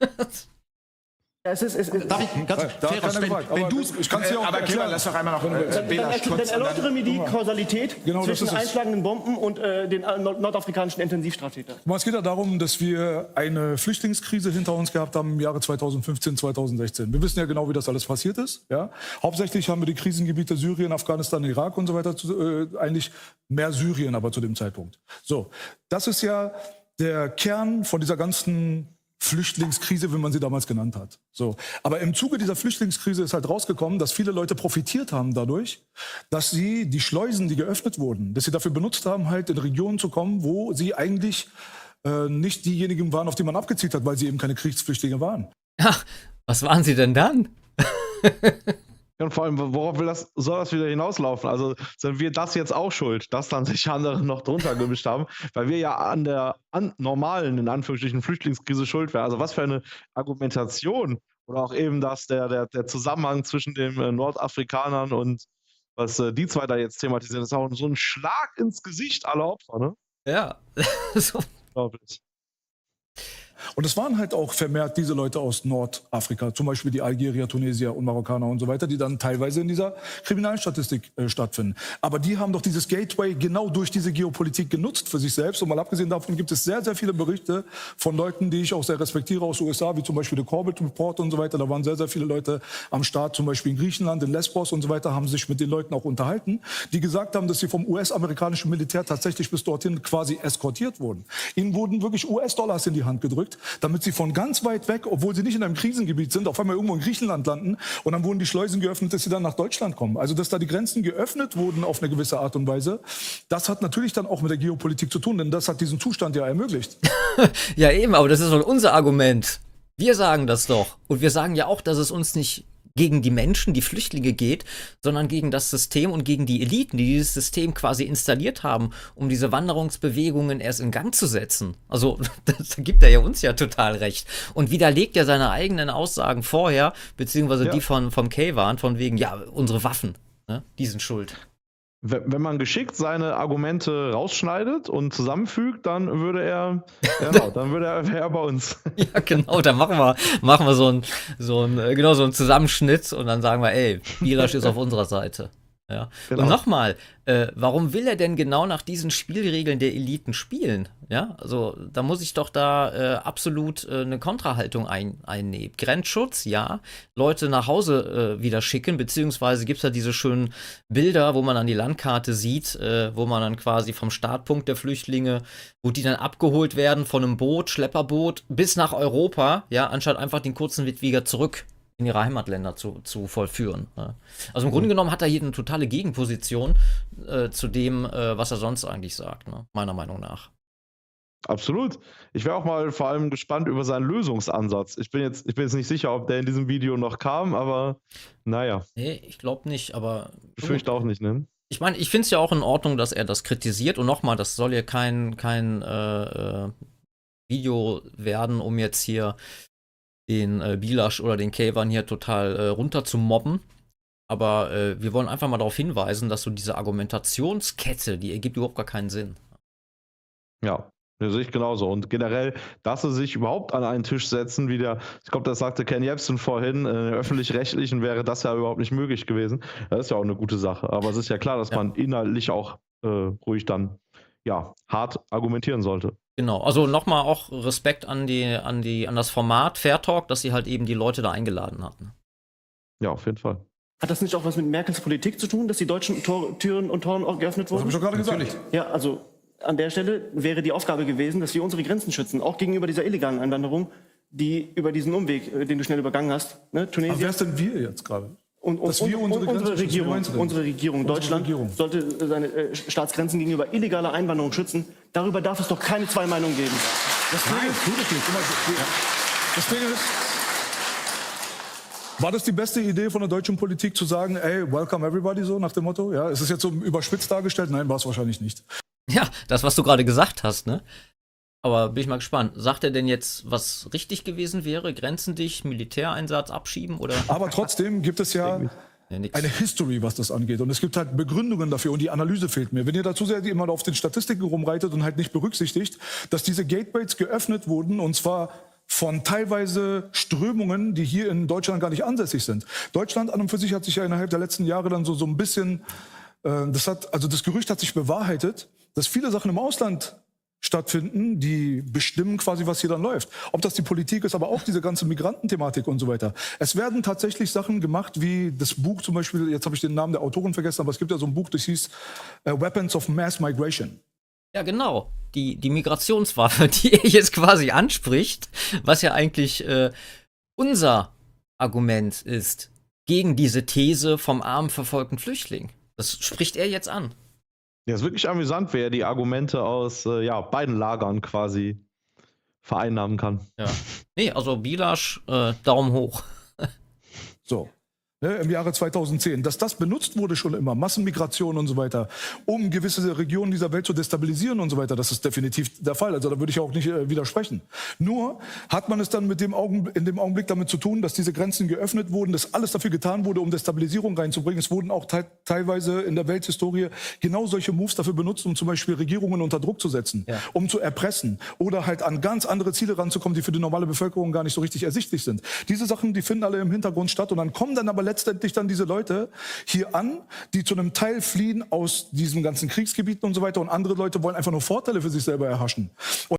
es ist, es ist, Darf ich ganz da, fair wenn, wenn du ich kann's dir auch aber erklären, lass doch einmal noch äh, dann, dann, dann erläutere mir die Kausalität genau, zwischen einschlagenden Bomben und äh, den äh, nordafrikanischen Intensivstraftätern. Es geht ja darum, dass wir eine Flüchtlingskrise hinter uns gehabt haben im Jahre 2015, 2016. Wir wissen ja genau, wie das alles passiert ist. Ja? Hauptsächlich haben wir die Krisengebiete Syrien, Afghanistan, Irak und so weiter, äh, eigentlich mehr Syrien aber zu dem Zeitpunkt. So, das ist ja der Kern von dieser ganzen Flüchtlingskrise, wie man sie damals genannt hat. So. Aber im Zuge dieser Flüchtlingskrise ist halt rausgekommen, dass viele Leute profitiert haben dadurch, dass sie die Schleusen, die geöffnet wurden, dass sie dafür benutzt haben, halt in Regionen zu kommen, wo sie eigentlich äh, nicht diejenigen waren, auf die man abgezielt hat, weil sie eben keine Kriegsflüchtlinge waren. Ach, was waren sie denn dann? Und vor allem, worauf will das, soll das wieder hinauslaufen? Also sind wir das jetzt auch schuld, dass dann sich andere noch drunter gemischt haben, weil wir ja an der an normalen, in Anführungsstrichen, Flüchtlingskrise schuld wären. Also was für eine Argumentation oder auch eben das, der, der, der Zusammenhang zwischen den äh, Nordafrikanern und was äh, die zwei da jetzt thematisieren, ist auch so ein Schlag ins Gesicht aller Opfer, ne? Ja. so. Unglaublich. Und es waren halt auch vermehrt diese Leute aus Nordafrika, zum Beispiel die Algerier, Tunesier und Marokkaner und so weiter, die dann teilweise in dieser Kriminalstatistik äh, stattfinden. Aber die haben doch dieses Gateway genau durch diese Geopolitik genutzt für sich selbst. Und mal abgesehen davon gibt es sehr, sehr viele Berichte von Leuten, die ich auch sehr respektiere aus den USA, wie zum Beispiel der Corbett Report und so weiter. Da waren sehr, sehr viele Leute am Start, zum Beispiel in Griechenland, in Lesbos und so weiter, haben sich mit den Leuten auch unterhalten, die gesagt haben, dass sie vom US-amerikanischen Militär tatsächlich bis dorthin quasi eskortiert wurden. Ihnen wurden wirklich US-Dollars in die Hand gedrückt gerückt, damit sie von ganz weit weg, obwohl sie nicht in einem Krisengebiet sind, auf einmal irgendwo in Griechenland landen und dann wurden die Schleusen geöffnet, dass sie dann nach Deutschland kommen. Also dass da die Grenzen geöffnet wurden auf eine gewisse Art und Weise, das hat natürlich dann auch mit der Geopolitik zu tun, denn das hat diesen Zustand ja ermöglicht. ja eben, aber das ist doch unser Argument. Wir sagen das doch. Und wir sagen ja auch, dass es uns nicht gegen die Menschen, die Flüchtlinge geht, sondern gegen das System und gegen die Eliten, die dieses System quasi installiert haben, um diese Wanderungsbewegungen erst in Gang zu setzen. Also, da gibt er ja uns ja total recht. Und widerlegt ja seine eigenen Aussagen vorher, beziehungsweise ja. die von, vom K-Waren, von wegen, ja, unsere Waffen, ne, die sind schuld wenn man geschickt seine Argumente rausschneidet und zusammenfügt, dann würde er, genau, dann würde er, er bei uns. Ja, genau, dann machen wir, machen wir so einen, so einen, äh, genau, so einen Zusammenschnitt und dann sagen wir, ey, Bielasch ist auf unserer Seite. Ja. Genau. Und nochmal, äh, warum will er denn genau nach diesen Spielregeln der Eliten spielen? Ja, also da muss ich doch da äh, absolut äh, eine Kontrahaltung ein, einnehmen. Grenzschutz, ja. Leute nach Hause äh, wieder schicken, beziehungsweise gibt es ja diese schönen Bilder, wo man dann die Landkarte sieht, äh, wo man dann quasi vom Startpunkt der Flüchtlinge, wo die dann abgeholt werden von einem Boot, Schlepperboot, bis nach Europa, ja, anstatt einfach den kurzen Weg wieder zurück in ihre Heimatländer zu, zu vollführen. Ne? Also im Grunde genommen hat er hier eine totale Gegenposition äh, zu dem, äh, was er sonst eigentlich sagt, ne? meiner Meinung nach. Absolut. Ich wäre auch mal vor allem gespannt über seinen Lösungsansatz. Ich bin jetzt, ich bin jetzt nicht sicher, ob der in diesem Video noch kam, aber naja. Nee, ich glaube nicht, aber. Ich fürchte auch nicht, ne? Ich meine, ich finde es ja auch in Ordnung, dass er das kritisiert. Und nochmal, das soll ja kein, kein äh, äh Video werden, um jetzt hier den äh, Bilasch oder den Kavan hier total äh, runter zu mobben. Aber äh, wir wollen einfach mal darauf hinweisen, dass so diese Argumentationskette, die ergibt überhaupt gar keinen Sinn. Ja, das sehe ich genauso. Und generell, dass sie sich überhaupt an einen Tisch setzen, wie der, ich glaube, das sagte Ken Jebsen vorhin, äh, öffentlich-rechtlichen wäre das ja überhaupt nicht möglich gewesen. Das ist ja auch eine gute Sache. Aber es ist ja klar, dass ja. man inhaltlich auch äh, ruhig dann ja, hart argumentieren sollte. Genau, also nochmal auch Respekt an die, an die, an das Format Fair Talk, dass sie halt eben die Leute da eingeladen hatten. Ja, auf jeden Fall. Hat das nicht auch was mit Merkels Politik zu tun, dass die deutschen Tor Türen und Toren auch geöffnet wurden? Das habe ich doch gerade gesagt. Ja, also an der Stelle wäre die Aufgabe gewesen, dass wir unsere Grenzen schützen, auch gegenüber dieser illegalen Einwanderung, die über diesen Umweg, äh, den du schnell übergangen hast, ne, Tunesien. Aber wer ist denn wir jetzt gerade? Und, und, und, unsere, unsere, Regierung, unsere Regierung, unsere Deutschland Regierung. sollte seine äh, Staatsgrenzen gegenüber illegaler Einwanderung schützen. Darüber darf es doch keine zwei Meinungen geben. Das Ding ist, tut es nicht. Das Ding ist, war das die beste Idee von der deutschen Politik zu sagen, ey, welcome everybody so nach dem Motto? Ja, ist es jetzt so überspitzt dargestellt? Nein, war es wahrscheinlich nicht. Ja, das, was du gerade gesagt hast, ne? Aber bin ich mal gespannt. Sagt er denn jetzt, was richtig gewesen wäre? Grenzen dich, Militäreinsatz abschieben oder? Aber trotzdem gibt es ja eine History, was das angeht. Und es gibt halt Begründungen dafür und die Analyse fehlt mir. Wenn ihr dazu sehr immer auf den Statistiken rumreitet und halt nicht berücksichtigt, dass diese Gateways geöffnet wurden und zwar von teilweise Strömungen, die hier in Deutschland gar nicht ansässig sind. Deutschland an und für sich hat sich ja innerhalb der letzten Jahre dann so, so ein bisschen, äh, das hat, also das Gerücht hat sich bewahrheitet, dass viele Sachen im Ausland stattfinden, die bestimmen quasi, was hier dann läuft. Ob das die Politik ist, aber auch diese ganze Migrantenthematik und so weiter. Es werden tatsächlich Sachen gemacht, wie das Buch zum Beispiel, jetzt habe ich den Namen der Autorin vergessen, aber es gibt ja so ein Buch, das hieß uh, Weapons of Mass Migration. Ja, genau. Die, die Migrationswaffe, die er jetzt quasi anspricht, was ja eigentlich äh, unser Argument ist gegen diese These vom armen verfolgten Flüchtling. Das spricht er jetzt an. Ja, ist wirklich amüsant, wer die Argumente aus äh, ja, beiden Lagern quasi vereinnahmen kann. Ja. Nee, also Bilasch, äh, Daumen hoch. so ne, im Jahre 2010, dass das benutzt wurde schon immer, Massenmigration und so weiter, um gewisse Regionen dieser Welt zu destabilisieren und so weiter, das ist definitiv der Fall. Also da würde ich auch nicht äh, widersprechen. Nur hat man es dann mit dem Augen, in dem Augenblick damit zu tun, dass diese Grenzen geöffnet wurden, dass alles dafür getan wurde, um Destabilisierung reinzubringen. Es wurden auch te teilweise in der Welthistorie genau solche Moves dafür benutzt, um zum Beispiel Regierungen unter Druck zu setzen, ja. um zu erpressen oder halt an ganz andere Ziele ranzukommen, die für die normale Bevölkerung gar nicht so richtig ersichtlich sind. Diese Sachen, die finden alle im Hintergrund statt und dann kommen dann aber letztendlich dann diese Leute hier an, die zu einem Teil fliehen aus diesen ganzen Kriegsgebieten und so weiter und andere Leute wollen einfach nur Vorteile für sich selber erhaschen. Und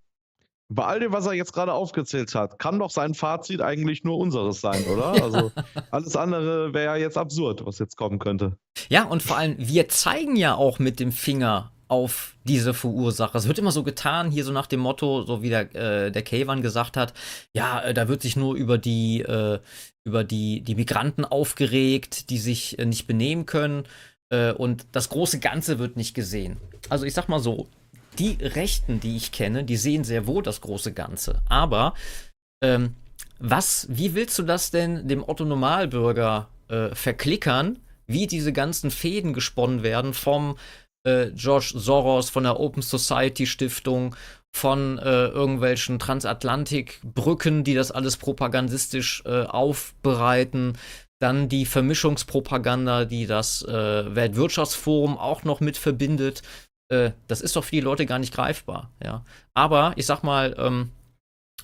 bei all dem, was er jetzt gerade aufgezählt hat, kann doch sein Fazit eigentlich nur unseres sein, oder? Ja. Also alles andere wäre ja jetzt absurd, was jetzt kommen könnte. Ja, und vor allem, wir zeigen ja auch mit dem Finger auf diese Verursacher. Es wird immer so getan, hier so nach dem Motto, so wie der, äh, der Kayvan gesagt hat, ja, äh, da wird sich nur über die, äh, über die, die Migranten aufgeregt, die sich äh, nicht benehmen können. Äh, und das große Ganze wird nicht gesehen. Also ich sag mal so, die Rechten, die ich kenne, die sehen sehr wohl das große Ganze. Aber ähm, was, wie willst du das denn dem Otto Normalbürger äh, verklickern, wie diese ganzen Fäden gesponnen werden vom äh, George Soros, von der Open Society Stiftung, von äh, irgendwelchen Transatlantikbrücken, die das alles propagandistisch äh, aufbereiten. Dann die Vermischungspropaganda, die das äh, Weltwirtschaftsforum auch noch mit verbindet. Äh, das ist doch für die Leute gar nicht greifbar. Ja? Aber ich sag mal, ähm,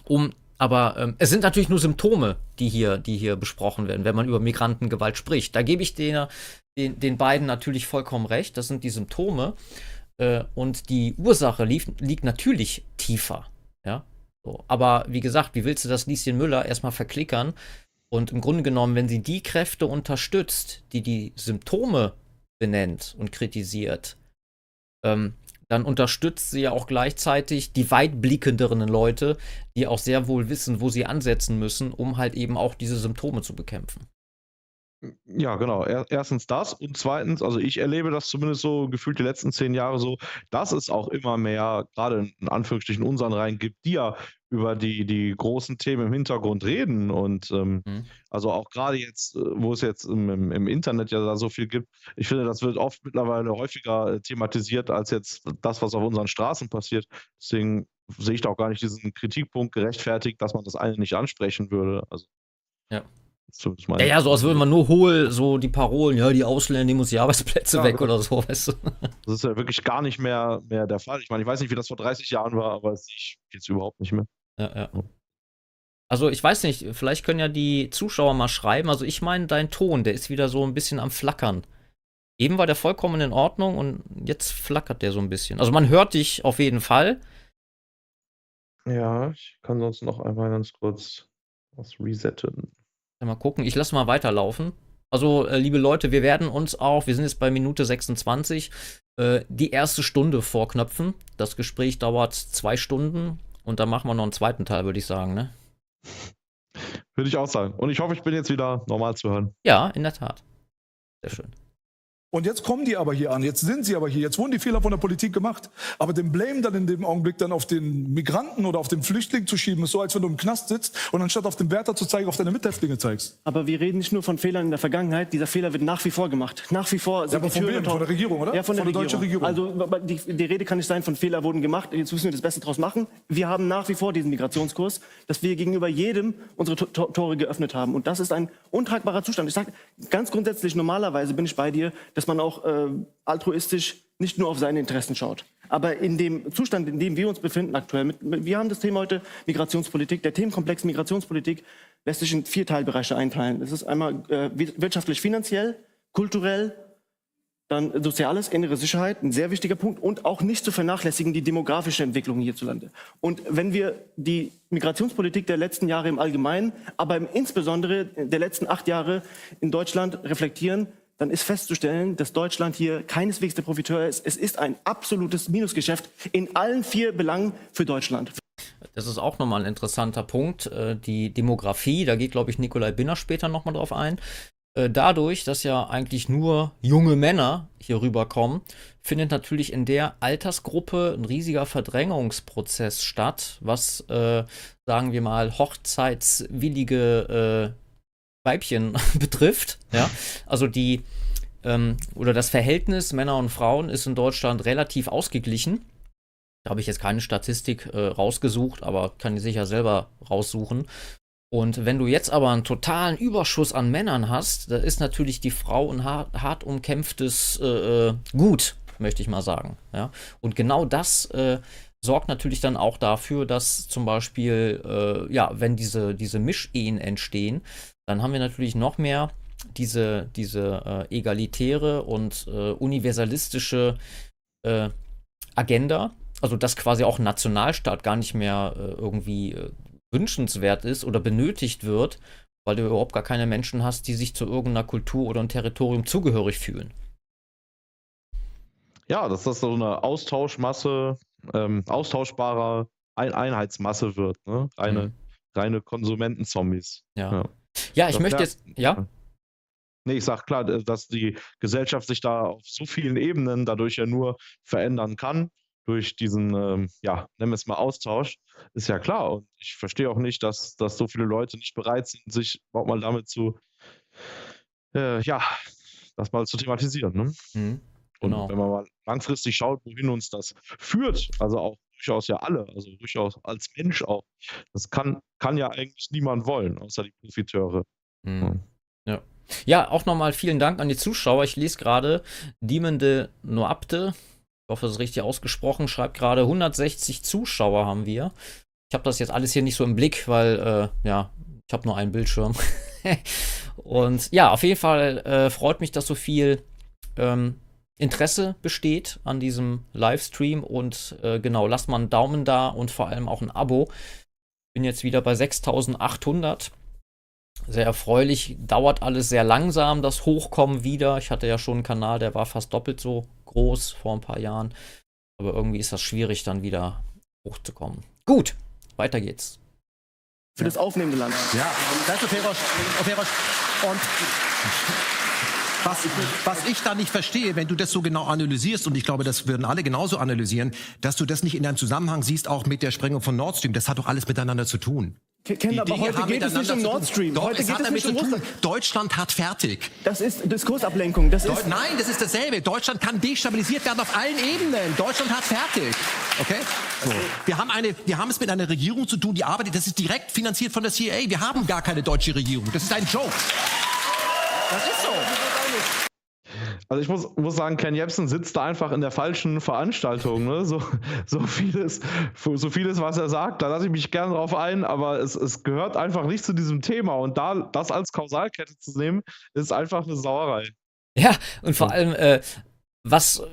um aber ähm, es sind natürlich nur Symptome, die hier, die hier besprochen werden, wenn man über Migrantengewalt spricht. Da gebe ich denen, den, den beiden natürlich vollkommen recht. Das sind die Symptome. Äh, und die Ursache lief, liegt natürlich tiefer. Ja? So. Aber wie gesagt, wie willst du das Lieschen Müller erstmal verklickern? Und im Grunde genommen, wenn sie die Kräfte unterstützt, die die Symptome benennt und kritisiert, ähm, dann unterstützt sie ja auch gleichzeitig die weitblickenderen Leute, die auch sehr wohl wissen, wo sie ansetzen müssen, um halt eben auch diese Symptome zu bekämpfen. Ja, genau. Erstens das und zweitens, also ich erlebe das zumindest so gefühlt die letzten zehn Jahre so, dass es auch immer mehr, gerade in Anführungsstrichen unseren Reihen gibt, die ja über die, die großen Themen im Hintergrund reden. Und ähm, mhm. also auch gerade jetzt, äh, wo es jetzt im, im, im, Internet ja da so viel gibt, ich finde, das wird oft mittlerweile häufiger äh, thematisiert als jetzt das, was auf unseren Straßen passiert. Deswegen sehe ich da auch gar nicht diesen Kritikpunkt gerechtfertigt, dass man das eine nicht ansprechen würde. Also, ja. Ja, ja, so als würde man nur hohl so die Parolen, ja, die Ausländer, die muss die Arbeitsplätze ja, weg oder so, weißt du. Das ist ja wirklich gar nicht mehr, mehr der Fall. Ich meine, ich weiß nicht, wie das vor 30 Jahren war, aber es sehe jetzt überhaupt nicht mehr. Ja, ja. Also ich weiß nicht, vielleicht können ja die Zuschauer mal schreiben. Also ich meine, dein Ton, der ist wieder so ein bisschen am Flackern. Eben war der vollkommen in Ordnung und jetzt flackert der so ein bisschen. Also man hört dich auf jeden Fall. Ja, ich kann sonst noch einmal ganz kurz was resetten. Mal gucken, ich lasse mal weiterlaufen. Also, äh, liebe Leute, wir werden uns auch, wir sind jetzt bei Minute 26, äh, die erste Stunde vorknöpfen. Das Gespräch dauert zwei Stunden und dann machen wir noch einen zweiten Teil, würde ich sagen, ne? Würde ich auch sagen. Und ich hoffe, ich bin jetzt wieder normal zu hören. Ja, in der Tat. Sehr schön. Und jetzt kommen die aber hier an, jetzt sind sie aber hier, jetzt wurden die Fehler von der Politik gemacht. Aber den Blame dann in dem Augenblick dann auf den Migranten oder auf den Flüchtling zu schieben, ist so, als wenn du im Knast sitzt und anstatt auf den Wärter zu zeigen, auf deine Mithäftlinge zeigst. Aber wir reden nicht nur von Fehlern in der Vergangenheit, dieser Fehler wird nach wie vor gemacht. Nach wie vor sind ja, aber von, wem? von der Regierung, oder? Ja, von der, von der Regierung. Regierung. Also die, die, Rede kann nicht sein, von Fehler wurden gemacht, jetzt müssen wir das Beste draus machen. Wir haben nach wie vor diesen Migrationskurs, dass wir gegenüber jedem unsere Tore geöffnet haben. Und das ist ein untragbarer Zustand. Ich sage ganz grundsätzlich, normalerweise bin ich bei dir, dass man auch äh, altruistisch nicht nur auf seine Interessen schaut. Aber in dem Zustand, in dem wir uns befinden aktuell, mit, wir haben das Thema heute Migrationspolitik. Der Themenkomplex Migrationspolitik lässt sich in vier Teilbereiche einteilen. Das ist einmal äh, wirtschaftlich-finanziell, kulturell, dann Soziales, innere Sicherheit, ein sehr wichtiger Punkt und auch nicht zu vernachlässigen die demografische Entwicklung hierzulande. Und wenn wir die Migrationspolitik der letzten Jahre im Allgemeinen, aber insbesondere der letzten acht Jahre in Deutschland reflektieren, dann ist festzustellen, dass Deutschland hier keineswegs der Profiteur ist. Es ist ein absolutes Minusgeschäft in allen vier Belangen für Deutschland. Das ist auch nochmal ein interessanter Punkt. Äh, die Demografie, da geht, glaube ich, Nikolai Binner später nochmal drauf ein. Äh, dadurch, dass ja eigentlich nur junge Männer hier rüberkommen, findet natürlich in der Altersgruppe ein riesiger Verdrängungsprozess statt, was, äh, sagen wir mal, hochzeitswillige äh, Weibchen betrifft. Ja, also die ähm, oder das Verhältnis Männer und Frauen ist in Deutschland relativ ausgeglichen. Da habe ich jetzt keine Statistik äh, rausgesucht, aber kann die sicher selber raussuchen. Und wenn du jetzt aber einen totalen Überschuss an Männern hast, da ist natürlich die Frau ein hart, hart umkämpftes äh, äh, Gut, möchte ich mal sagen. Ja? Und genau das äh, sorgt natürlich dann auch dafür, dass zum Beispiel, äh, ja, wenn diese, diese Mischehen entstehen, dann haben wir natürlich noch mehr diese, diese äh, egalitäre und äh, universalistische äh, Agenda, also dass quasi auch ein Nationalstaat gar nicht mehr äh, irgendwie äh, wünschenswert ist oder benötigt wird, weil du überhaupt gar keine Menschen hast, die sich zu irgendeiner Kultur oder einem Territorium zugehörig fühlen. ja, dass das so eine Austauschmasse, ähm, austauschbare Ein Einheitsmasse wird, ne? Reine, mhm. reine Konsumentenzombies. Ja. ja. ja. ich das möchte jetzt, ja. Nee, ich sag klar, dass die Gesellschaft sich da auf so vielen Ebenen dadurch ja nur verändern kann, durch diesen, ähm, ja, nennen wir es mal Austausch, ist ja klar. Und ich verstehe auch nicht, dass, dass so viele Leute nicht bereit sind, sich überhaupt mal damit zu, äh, ja, das mal zu thematisieren. Ne? Mhm, genau. Und wenn man mal langfristig schaut, wohin uns das führt, also auch durchaus ja alle, also durchaus als Mensch auch, das kann, kann ja eigentlich niemand wollen, außer die Profiteure. Mhm. Ja. Ja, auch nochmal vielen Dank an die Zuschauer. Ich lese gerade Demon de Noapte, ich hoffe, das ist richtig ausgesprochen, schreibt gerade 160 Zuschauer haben wir. Ich habe das jetzt alles hier nicht so im Blick, weil, äh, ja, ich habe nur einen Bildschirm. und ja, auf jeden Fall äh, freut mich, dass so viel ähm, Interesse besteht an diesem Livestream. Und äh, genau, lasst mal einen Daumen da und vor allem auch ein Abo. Bin jetzt wieder bei 6800. Sehr erfreulich. Dauert alles sehr langsam, das Hochkommen wieder. Ich hatte ja schon einen Kanal, der war fast doppelt so groß vor ein paar Jahren. Aber irgendwie ist das schwierig, dann wieder hochzukommen. Gut, weiter geht's. Für ja. das aufnehmende Land. Ja, danke, Ferosch. Und was, was ich da nicht verstehe, wenn du das so genau analysierst, und ich glaube, das würden alle genauso analysieren, dass du das nicht in einem Zusammenhang siehst, auch mit der Sprengung von Nord Stream. Das hat doch alles miteinander zu tun. Ken, aber heute geht es nicht um Nord Stream. Doch, heute geht es nicht um Russland. Deutschland hat fertig. Das ist Diskursablenkung. Das ist Nein, das ist dasselbe. Deutschland kann destabilisiert werden auf allen Ebenen. Deutschland hat fertig. Okay? So. Wir haben eine, wir haben es mit einer Regierung zu tun, die arbeitet. Das ist direkt finanziert von der CIA. Wir haben gar keine deutsche Regierung. Das ist ein Joke. Das ist so. Also ich muss, muss sagen, Ken Jebsen sitzt da einfach in der falschen Veranstaltung. Ne? So, so, vieles, so vieles, was er sagt, da lasse ich mich gerne drauf ein, aber es, es gehört einfach nicht zu diesem Thema. Und da das als Kausalkette zu nehmen, ist einfach eine Sauerei. Ja, und vor allem, äh, was,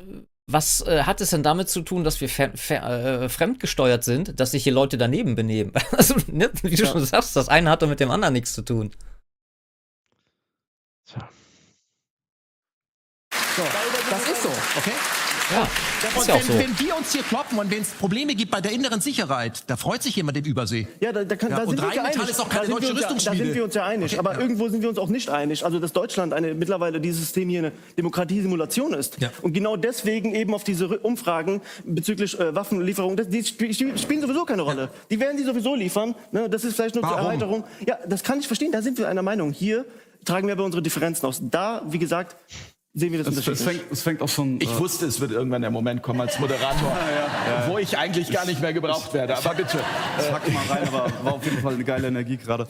was äh, hat es denn damit zu tun, dass wir äh, fremdgesteuert sind, dass sich hier Leute daneben benehmen? Also, ne, wie du ja. schon sagst, das eine hat doch mit dem anderen nichts zu tun. Tja. So, das ist so, okay? Ja, und wenn, so. wenn, wir uns hier kloppen und wenn es Probleme gibt bei der inneren Sicherheit, da freut sich jemand im Übersee. Ja, da, da, kann, ja, da sind wir uns ja einig. Ist auch keine da, deutsche ja, da sind wir uns ja einig. Okay, Aber ja. irgendwo sind wir uns auch nicht einig. Also, dass Deutschland eine, mittlerweile dieses System hier eine Demokratiesimulation ist. Und genau deswegen eben auf diese Umfragen bezüglich äh, Waffenlieferung, das, die spielen sowieso keine Rolle. Die werden die sowieso liefern. Ne? Das ist vielleicht nur Warum? zur Erweiterung. Ja, das kann ich verstehen. Da sind wir einer Meinung. Hier tragen wir aber unsere Differenzen aus. Da, wie gesagt, sehen wir das es, es, fängt, es fängt auch schon. Ich äh wusste, es wird irgendwann der Moment kommen als Moderator, ja, ja, wo ich eigentlich gar nicht mehr gebraucht werde. Aber bitte. Ich hack mal rein, aber war auf jeden Fall eine geile Energie gerade.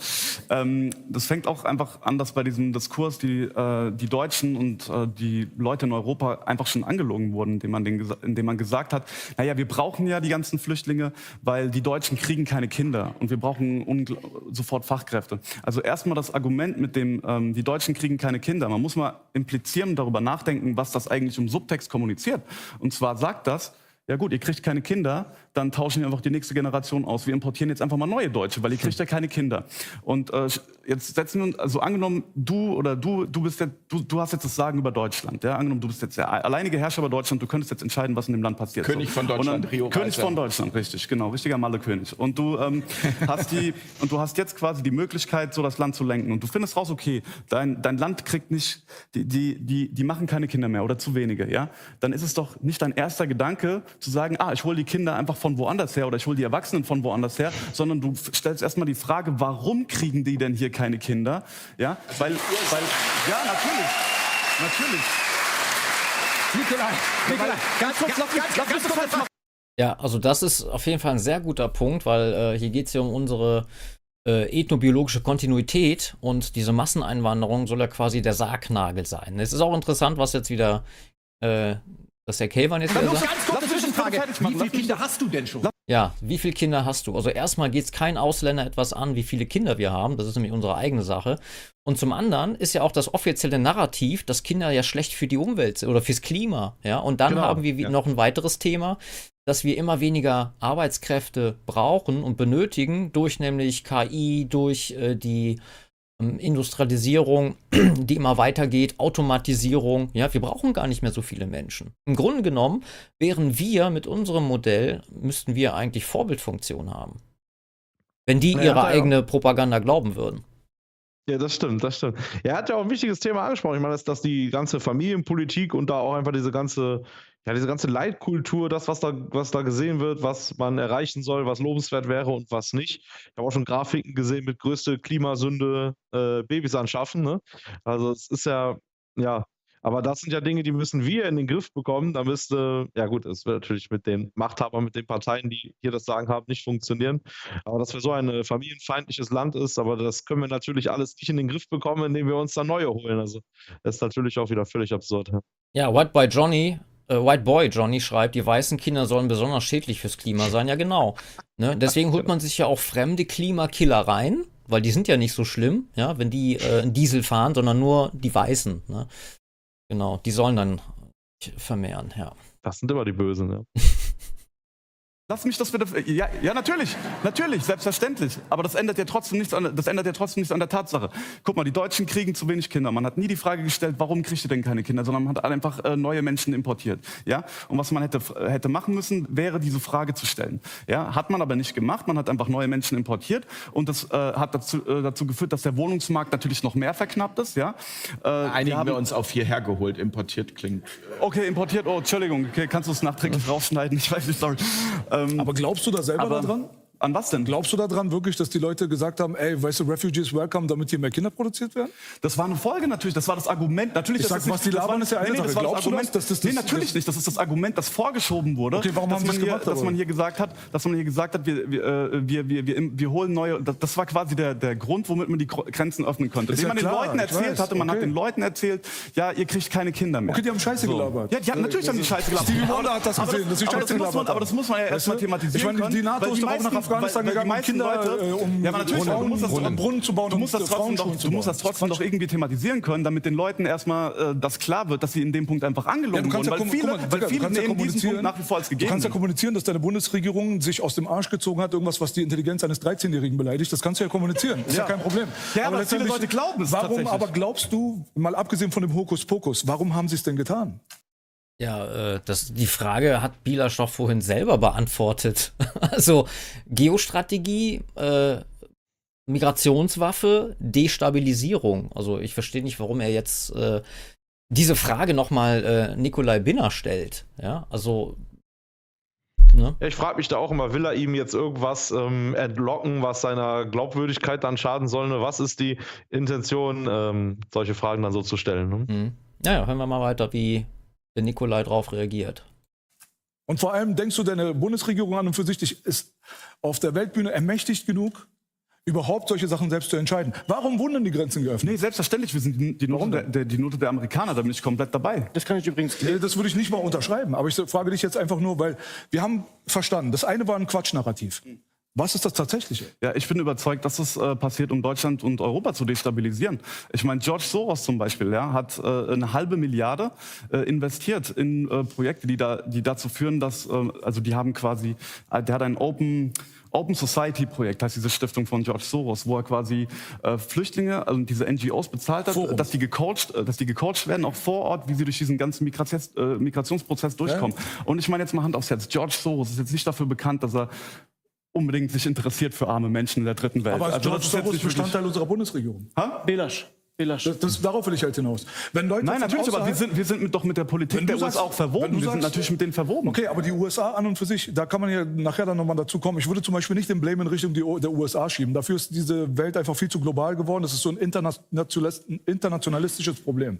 Ähm, das fängt auch einfach an, dass bei diesem Diskurs die, äh, die Deutschen und äh, die Leute in Europa einfach schon angelogen wurden, indem man, den, indem man gesagt hat, naja, wir brauchen ja die ganzen Flüchtlinge, weil die Deutschen kriegen keine Kinder und wir brauchen sofort Fachkräfte. Also erstmal das Argument mit dem, ähm, die Deutschen kriegen keine Kinder. Man muss mal implizieren darüber, darüber nachdenken, was das eigentlich im Subtext kommuniziert. Und zwar sagt das, ja gut, ihr kriegt keine Kinder, dann tauschen wir einfach die nächste Generation aus. Wir importieren jetzt einfach mal neue Deutsche, weil ihr kriegt ja keine Kinder. Und äh, jetzt setzen wir uns, also angenommen, du oder du, du bist jetzt, du, du hast jetzt das Sagen über Deutschland. Ja? Angenommen, du bist jetzt der alleinige Herrscher über Deutschland, du könntest jetzt entscheiden, was in dem Land passiert. König von Deutschland, dann, Rio König von Deutschland, richtig, genau, richtiger Malle-König. Und du ähm, hast die, und du hast jetzt quasi die Möglichkeit, so das Land zu lenken. Und du findest raus, okay, dein, dein Land kriegt nicht, die, die, die, die machen keine Kinder mehr oder zu wenige, ja? Dann ist es doch nicht dein erster Gedanke, zu sagen, ah, ich hole die Kinder einfach von woanders her oder ich hole die Erwachsenen von woanders her, sondern du stellst erstmal die Frage, warum kriegen die denn hier keine Kinder? Ja, weil, weil ja, natürlich, natürlich. Nikolai, Nikolai, ganz kurz, noch, ganz, ganz, ganz kurz, noch. Ja, also das ist auf jeden Fall ein sehr guter Punkt, weil äh, hier geht es ja um unsere äh, ethnobiologische Kontinuität und diese Masseneinwanderung soll ja quasi der Sargnagel sein. Es ist auch interessant, was jetzt wieder äh, dass der Kelvan jetzt wieder sagt. Ganz Zwischenfrage. Wie viele Kinder hast du denn schon? Ja, wie viele Kinder hast du? Also erstmal geht es kein Ausländer etwas an, wie viele Kinder wir haben. Das ist nämlich unsere eigene Sache. Und zum anderen ist ja auch das offizielle Narrativ, dass Kinder ja schlecht für die Umwelt sind oder fürs Klima. Ja, und dann genau, haben wir ja. noch ein weiteres Thema, dass wir immer weniger Arbeitskräfte brauchen und benötigen durch nämlich KI, durch äh, die Industrialisierung, die immer weitergeht, Automatisierung. Ja, wir brauchen gar nicht mehr so viele Menschen. Im Grunde genommen wären wir mit unserem Modell, müssten wir eigentlich Vorbildfunktion haben. Wenn die ihre eigene Propaganda glauben würden. Ja, das stimmt, das stimmt. Er hat ja auch ein wichtiges Thema angesprochen. Ich meine, dass, dass die ganze Familienpolitik und da auch einfach diese ganze, ja, diese ganze Leitkultur, das, was da, was da gesehen wird, was man erreichen soll, was lobenswert wäre und was nicht. Ich habe auch schon Grafiken gesehen mit größte Klimasünde äh, Babys anschaffen. Ne? Also es ist ja, ja, aber das sind ja Dinge, die müssen wir in den Griff bekommen. Da müsste, ja gut, es wird natürlich mit den Machthabern, mit den Parteien, die hier das Sagen haben, nicht funktionieren. Aber dass wir so ein äh, familienfeindliches Land ist, aber das können wir natürlich alles nicht in den Griff bekommen, indem wir uns dann neue holen. Also das ist natürlich auch wieder völlig absurd. Ja, White Boy Johnny, äh, White Boy Johnny schreibt, die weißen Kinder sollen besonders schädlich fürs Klima sein. Ja, genau. Ne? Deswegen holt man sich ja auch fremde Klimakiller rein, weil die sind ja nicht so schlimm, ja, wenn die äh, einen Diesel fahren, sondern nur die Weißen. Ne? Genau, die sollen dann vermehren, ja. Das sind immer die Bösen, ja. Lass mich das bitte. Ja, ja, natürlich, natürlich, selbstverständlich. Aber das ändert ja trotzdem nichts an, das ändert ja trotzdem nichts an der Tatsache. Guck mal, die Deutschen kriegen zu wenig Kinder. Man hat nie die Frage gestellt, warum kriegt ihr denn keine Kinder, sondern man hat einfach äh, neue Menschen importiert. Ja? Und was man hätte, hätte machen müssen, wäre diese Frage zu stellen. Ja? Hat man aber nicht gemacht. Man hat einfach neue Menschen importiert und das äh, hat dazu, äh, dazu geführt, dass der Wohnungsmarkt natürlich noch mehr verknappt ist. Ja? Äh, Einigen wir, haben, wir uns auf hierher geholt. Importiert klingt. Okay, importiert. Oh, Entschuldigung. Okay, kannst du es nachträglich rausschneiden? Ich weiß nicht, sorry. Ähm, aber glaubst du da selber daran? An was denn? Glaubst du daran wirklich, dass die Leute gesagt haben, ey, weißt du, Refugees welcome, damit hier mehr Kinder produziert werden? Das war eine Folge natürlich, das war das Argument. Natürlich, ich sag, was die labern, ist ja eine nee, nee, das Sache. Glaubst du das? Dass das, nee, natürlich das, nicht. Das ist das Argument, das vorgeschoben wurde. Okay, warum haben man hier, gemacht, dass man hier gesagt hat, dass man hier gesagt hat, wir, wir, äh, wir, wir, wir, wir holen neue. Das, das war quasi der, der Grund, womit man die Grenzen öffnen konnte. Indem ja man den Leuten erzählt hatte, man okay. hat den Leuten erzählt, ja, ihr kriegt keine Kinder mehr. Okay, die haben Scheiße so. gelabert. Ja, die haben, natürlich haben die Scheiße gelabert. Stevie Wonder hat das gesehen, dass sie Scheiße gelabert Aber das muss man ja erstmal thematisieren können. Die NATO ist doch auch nach Afghanistan gegangen, Kinder, Leute, äh, um ja, aber natürlich, Brunnen, du musst das, Brunnen, Brunnen zu bauen, du musst das trotzdem, doch, du musst das trotzdem doch irgendwie thematisieren können, damit den Leuten erstmal äh, das klar wird, dass sie in dem Punkt einfach angelogen ja, wurden, weil viele, mal, weil viele ja nehmen diesen Punkt nach wie vor als gegeben. Du kannst ja kommunizieren, dass deine Bundesregierung sich aus dem Arsch gezogen hat, irgendwas, was die Intelligenz eines 13-Jährigen beleidigt. Das kannst du ja kommunizieren. Ist ja, ja kein Problem. Ja, aber, aber viele Leute glauben es Warum aber glaubst du, mal abgesehen von dem Hokuspokus, warum haben sie es denn getan? Ja, äh, das, die Frage hat Bielasch doch vorhin selber beantwortet. Also Geostrategie, äh, Migrationswaffe, Destabilisierung. Also ich verstehe nicht, warum er jetzt äh, diese Frage nochmal äh, Nikolai Binner stellt. Ja, also. Ne? Ja, ich frage mich da auch immer, will er ihm jetzt irgendwas ähm, entlocken, was seiner Glaubwürdigkeit dann schaden soll? Ne? Was ist die Intention, ähm, solche Fragen dann so zu stellen? Ne? Mhm. Naja, hören wir mal weiter, wie der Nikolai darauf reagiert. Und vor allem denkst du, deine Bundesregierung an und für sich ist auf der Weltbühne ermächtigt genug, überhaupt solche Sachen selbst zu entscheiden. Warum wurden denn die Grenzen geöffnet? Nee, selbstverständlich, wir sind die Note, der, die Note der Amerikaner, da bin ich komplett dabei. Das kann ich übrigens. Nee, das würde ich nicht mal unterschreiben, aber ich frage dich jetzt einfach nur, weil wir haben verstanden, das eine war ein Quatschnarrativ. Was ist das Tatsächliche? Ja, ich bin überzeugt, dass es äh, passiert, um Deutschland und Europa zu destabilisieren. Ich meine, George Soros zum Beispiel ja, hat äh, eine halbe Milliarde äh, investiert in äh, Projekte, die, da, die dazu führen, dass, äh, also die haben quasi, äh, der hat ein Open Open Society Projekt heißt diese Stiftung von George Soros, wo er quasi äh, Flüchtlinge, also diese NGOs bezahlt hat, Forum. dass die gecoacht, dass die gecoacht werden, auch vor Ort, wie sie durch diesen ganzen Migrations, äh, Migrationsprozess durchkommen. Ja. Und ich meine jetzt mal Hand aufs Herz, George Soros ist jetzt nicht dafür bekannt, dass er unbedingt sich interessiert für arme Menschen in der dritten Welt. Aber also George Soros ist Bestandteil unserer Bundesregierung. Ha? Belasch. Das, das, darauf will ich halt hinaus. Wenn Leute Nein, natürlich, aber wir sind, wir sind mit, doch mit der Politik der sagst, USA auch verwoben. Wir sagst, sind natürlich mit denen verwoben. Okay, aber die USA an und für sich, da kann man ja nachher dann nochmal dazu kommen. Ich würde zum Beispiel nicht den Blame in Richtung der USA schieben. Dafür ist diese Welt einfach viel zu global geworden. Das ist so ein internationalistisches Problem.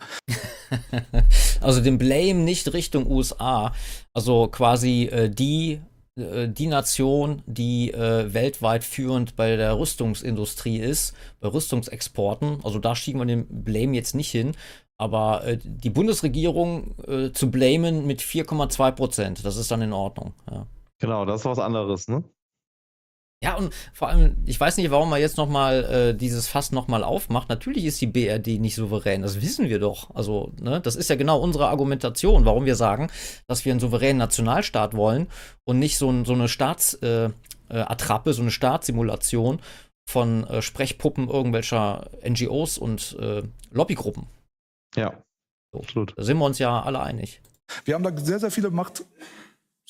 also den Blame nicht Richtung USA. Also quasi äh, die die Nation, die äh, weltweit führend bei der Rüstungsindustrie ist, bei Rüstungsexporten. Also da schieben wir den Blame jetzt nicht hin. Aber äh, die Bundesregierung äh, zu blamen mit 4,2 Prozent, das ist dann in Ordnung. Ja. Genau, das ist was anderes, ne? Ja, und vor allem, ich weiß nicht, warum man jetzt nochmal äh, dieses Fass nochmal aufmacht. Natürlich ist die BRD nicht souverän, das wissen wir doch. Also, ne, das ist ja genau unsere Argumentation, warum wir sagen, dass wir einen souveränen Nationalstaat wollen und nicht so, so eine Staatsattrappe, äh, äh, so eine Staatssimulation von äh, Sprechpuppen irgendwelcher NGOs und äh, Lobbygruppen. Ja. So. Absolut. Da sind wir uns ja alle einig. Wir haben da sehr, sehr viele Macht,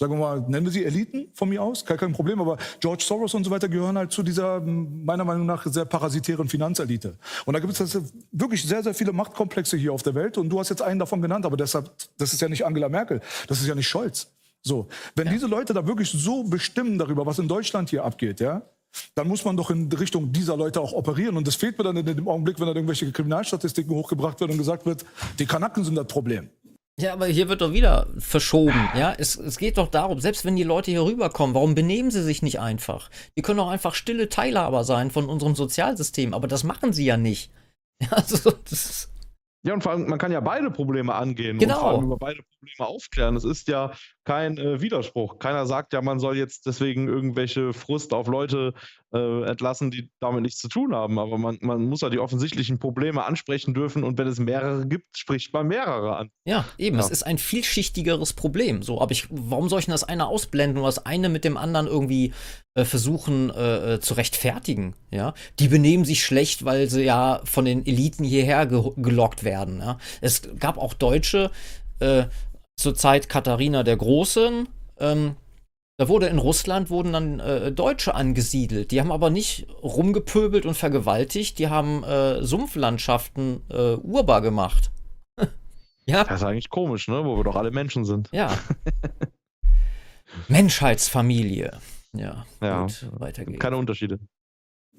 sagen wir mal, nennen wir sie Eliten von mir aus, kein, kein Problem, aber George Soros und so weiter gehören halt zu dieser, meiner Meinung nach, sehr parasitären Finanzelite. Und da gibt es wirklich sehr, sehr viele Machtkomplexe hier auf der Welt und du hast jetzt einen davon genannt, aber deshalb, das ist ja nicht Angela Merkel, das ist ja nicht Scholz. So, wenn ja. diese Leute da wirklich so bestimmen darüber, was in Deutschland hier abgeht, ja, dann muss man doch in Richtung dieser Leute auch operieren. Und das fehlt mir dann in dem Augenblick, wenn da irgendwelche Kriminalstatistiken hochgebracht werden und gesagt wird, die Kanaken sind das Problem. Ja, aber hier wird doch wieder verschoben. Ja, es, es geht doch darum, selbst wenn die Leute hier rüberkommen, warum benehmen sie sich nicht einfach? Die können doch einfach stille Teilhaber sein von unserem Sozialsystem, aber das machen sie ja nicht. Ja, also, das ja, und vor allem, man kann ja beide Probleme angehen genau. und vor allem über beide Probleme aufklären. Es ist ja kein äh, Widerspruch. Keiner sagt ja, man soll jetzt deswegen irgendwelche Frust auf Leute äh, entlassen, die damit nichts zu tun haben. Aber man, man muss ja die offensichtlichen Probleme ansprechen dürfen und wenn es mehrere gibt, spricht man mehrere an. Ja, eben. Ja. Es ist ein vielschichtigeres Problem. So, aber ich, warum soll ich denn das eine ausblenden und das eine mit dem anderen irgendwie äh, versuchen äh, äh, zu rechtfertigen? Ja, die benehmen sich schlecht, weil sie ja von den Eliten hierher ge gelockt werden. Ja? Es gab auch Deutsche äh, zur Zeit Katharina der Großen. Ähm, da wurde in Russland wurden dann äh, Deutsche angesiedelt. Die haben aber nicht rumgepöbelt und vergewaltigt, die haben äh, Sumpflandschaften äh, urbar gemacht. ja. Das ist eigentlich komisch, ne? Wo wir doch alle Menschen sind. Ja. Menschheitsfamilie. Ja. Ja. Gut, weiter geht's. Keine Unterschiede.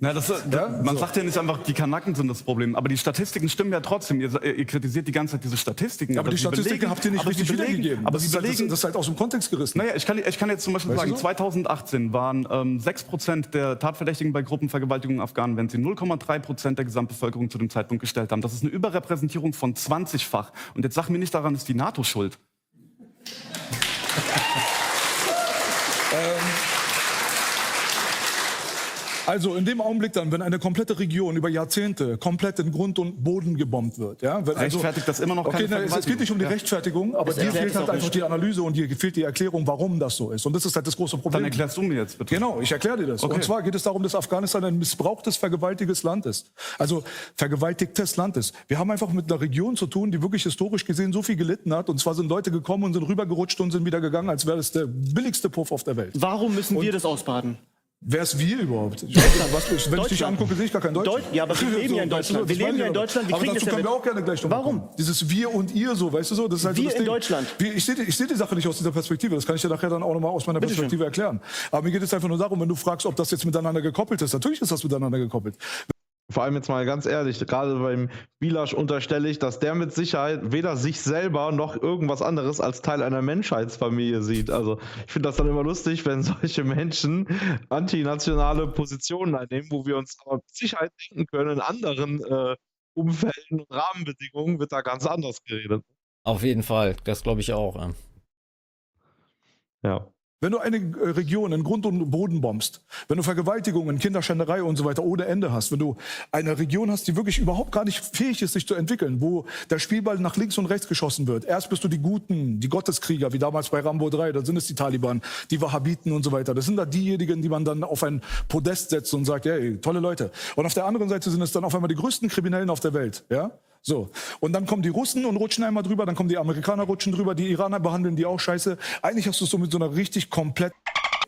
Na, das, ja, man so. sagt ja nicht einfach, die Kanaken sind das Problem, aber die Statistiken stimmen ja trotzdem. Ihr, ihr kritisiert die ganze Zeit diese Statistiken. Aber, aber, die Statistiken belegen, habt ihr nicht richtig wiedergegeben. Aber das, ist, belegen, das, ist halt aus dem Kontext gerissen. Naja, ich kann, ich kann jetzt zum Beispiel weißt sagen, 2018 waren ähm, 6% der Tatverdächtigen bei Gruppenvergewaltigungen in Afghanen, wenn sie 0,3% der Gesamtbevölkerung zu dem Zeitpunkt gestellt haben. Das ist eine Überrepräsentierung von 20-fach. Und jetzt sag mir nicht daran, ist die NATO schuld. ähm. Also in dem Augenblick dann, wenn eine komplette Region über Jahrzehnte komplett in Grund und Boden gebombt wird, ja, wenn also, rechtfertigt das immer noch okay, keine na, Es geht nicht um die ja. Rechtfertigung, aber dir fehlt halt einfach die Analyse und dir fehlt die Erklärung, warum das so ist. Und das ist halt das große Problem. Dann erklärst du mir jetzt bitte. Genau, ich erkläre dir das. Okay. Und zwar geht es darum, dass Afghanistan ein missbrauchtes, vergewaltigtes Land ist. Also vergewaltigtes Land ist. Wir haben einfach mit einer Region zu tun, die wirklich historisch gesehen so viel gelitten hat. Und zwar sind Leute gekommen und sind rübergerutscht und sind wieder gegangen, als wäre das der billigste Puff auf der Welt. Warum müssen und wir das ausbaden? Wer ist wir überhaupt? Deutschland. Was, wenn ich dich angucke, sehe ich gar kein Deutsch. Deut ja, aber wir leben ja in Deutschland. Wir leben ja in Deutschland. Wir aber dazu können wir auch gerne gleich nochmal Warum? Kommen. Dieses Wir und Ihr so, weißt du so? Das ist halt wir so das in Ding. Deutschland. Ich sehe ich seh die Sache nicht aus dieser Perspektive. Das kann ich dir nachher dann auch nochmal aus meiner Bitte Perspektive schön. erklären. Aber mir geht es einfach nur darum, wenn du fragst, ob das jetzt miteinander gekoppelt ist. Natürlich ist das miteinander gekoppelt. Vor allem jetzt mal ganz ehrlich, gerade beim Bilasch unterstelle ich, dass der mit Sicherheit weder sich selber noch irgendwas anderes als Teil einer Menschheitsfamilie sieht. Also ich finde das dann immer lustig, wenn solche Menschen antinationale Positionen einnehmen, wo wir uns aber mit Sicherheit denken können, in anderen äh, Umfelden und Rahmenbedingungen wird da ganz anders geredet. Auf jeden Fall, das glaube ich auch. Ja. ja. Wenn du eine äh, Region in Grund und Boden bombst, wenn du Vergewaltigungen, Kinderschänderei und so weiter ohne Ende hast, wenn du eine Region hast, die wirklich überhaupt gar nicht fähig ist, sich zu entwickeln, wo der Spielball nach links und rechts geschossen wird. Erst bist du die Guten, die Gotteskrieger, wie damals bei Rambo 3, dann sind es die Taliban, die Wahhabiten und so weiter. Das sind da diejenigen, die man dann auf ein Podest setzt und sagt, hey, tolle Leute. Und auf der anderen Seite sind es dann auf einmal die größten Kriminellen auf der Welt, ja? So. Und dann kommen die Russen und rutschen einmal drüber, dann kommen die Amerikaner rutschen drüber, die Iraner behandeln die auch scheiße. Eigentlich hast du es so mit so einer richtig komplett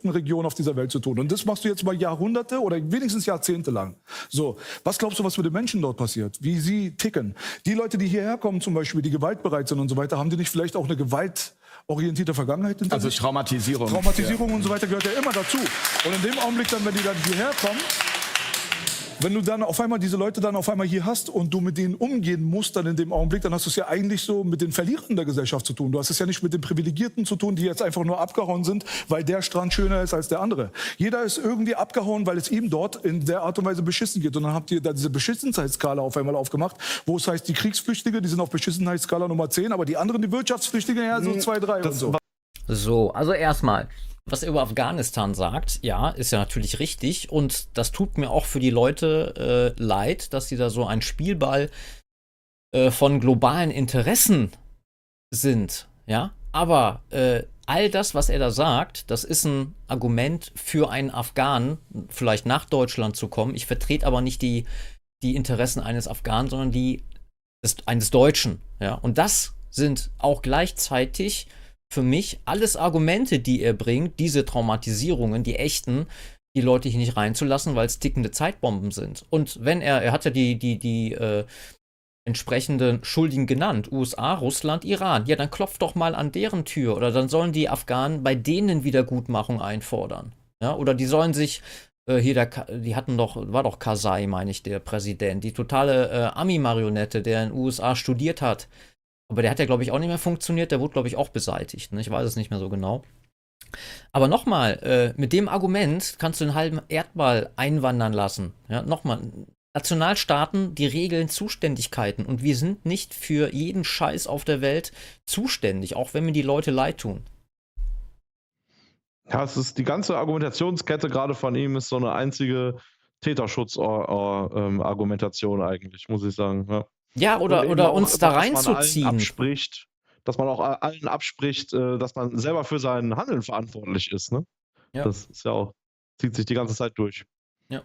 Region auf dieser Welt zu tun. Und das machst du jetzt mal Jahrhunderte oder wenigstens Jahrzehnte lang. So, was glaubst du, was mit den Menschen dort passiert? Wie sie ticken? Die Leute, die hierher kommen zum Beispiel, die gewaltbereit sind und so weiter, haben die nicht vielleicht auch eine gewaltorientierte Vergangenheit hinter Also? Traumatisierung. Traumatisierung ja. und so weiter gehört ja immer dazu. Und in dem Augenblick dann, wenn die dann hierher kommen, wenn du dann auf einmal diese Leute dann auf einmal hier hast und du mit denen umgehen musst dann in dem Augenblick, dann hast du es ja eigentlich so mit den Verlierern der Gesellschaft zu tun. Du hast es ja nicht mit den Privilegierten zu tun, die jetzt einfach nur abgehauen sind, weil der Strand schöner ist als der andere. Jeder ist irgendwie abgehauen, weil es ihm dort in der Art und Weise beschissen geht. Und dann habt ihr da diese Beschissenheitsskala auf einmal aufgemacht, wo es heißt, die Kriegsflüchtige, die sind auf Beschissenheitsskala Nummer 10, aber die anderen, die Wirtschaftsflüchtige, ja, so 2, hm, 3 und so. So, also erstmal, was er über Afghanistan sagt, ja, ist ja natürlich richtig. Und das tut mir auch für die Leute äh, leid, dass sie da so ein Spielball äh, von globalen Interessen sind. Ja, aber äh, all das, was er da sagt, das ist ein Argument für einen Afghanen, vielleicht nach Deutschland zu kommen. Ich vertrete aber nicht die, die Interessen eines Afghanen, sondern die des, eines Deutschen. Ja? Und das sind auch gleichzeitig für mich alles Argumente, die er bringt, diese Traumatisierungen, die echten, die Leute hier nicht reinzulassen, weil es tickende Zeitbomben sind. Und wenn er, er hat ja die, die, die äh, entsprechenden Schuldigen genannt, USA, Russland, Iran, ja, dann klopft doch mal an deren Tür oder dann sollen die Afghanen bei denen Wiedergutmachung einfordern. Ja, oder die sollen sich äh, hier der, die hatten doch, war doch Karzai, meine ich, der Präsident, die totale äh, Ami-Marionette, der in den USA studiert hat. Aber der hat ja, glaube ich, auch nicht mehr funktioniert, der wurde, glaube ich, auch beseitigt. Ne? Ich weiß es nicht mehr so genau. Aber nochmal, äh, mit dem Argument kannst du einen halben Erdball einwandern lassen. Ja, nochmal, Nationalstaaten, die regeln Zuständigkeiten und wir sind nicht für jeden Scheiß auf der Welt zuständig, auch wenn mir die Leute leid tun. Ja, es ist die ganze Argumentationskette gerade von ihm ist so eine einzige Täterschutz-Argumentation eigentlich, muss ich sagen. Ja, ja oder, oder uns da reinzuziehen. Abspricht, dass man auch allen abspricht, äh, dass man selber für sein Handeln verantwortlich ist. Ne? Ja. Das ist ja auch, zieht sich die ganze Zeit durch. Ja.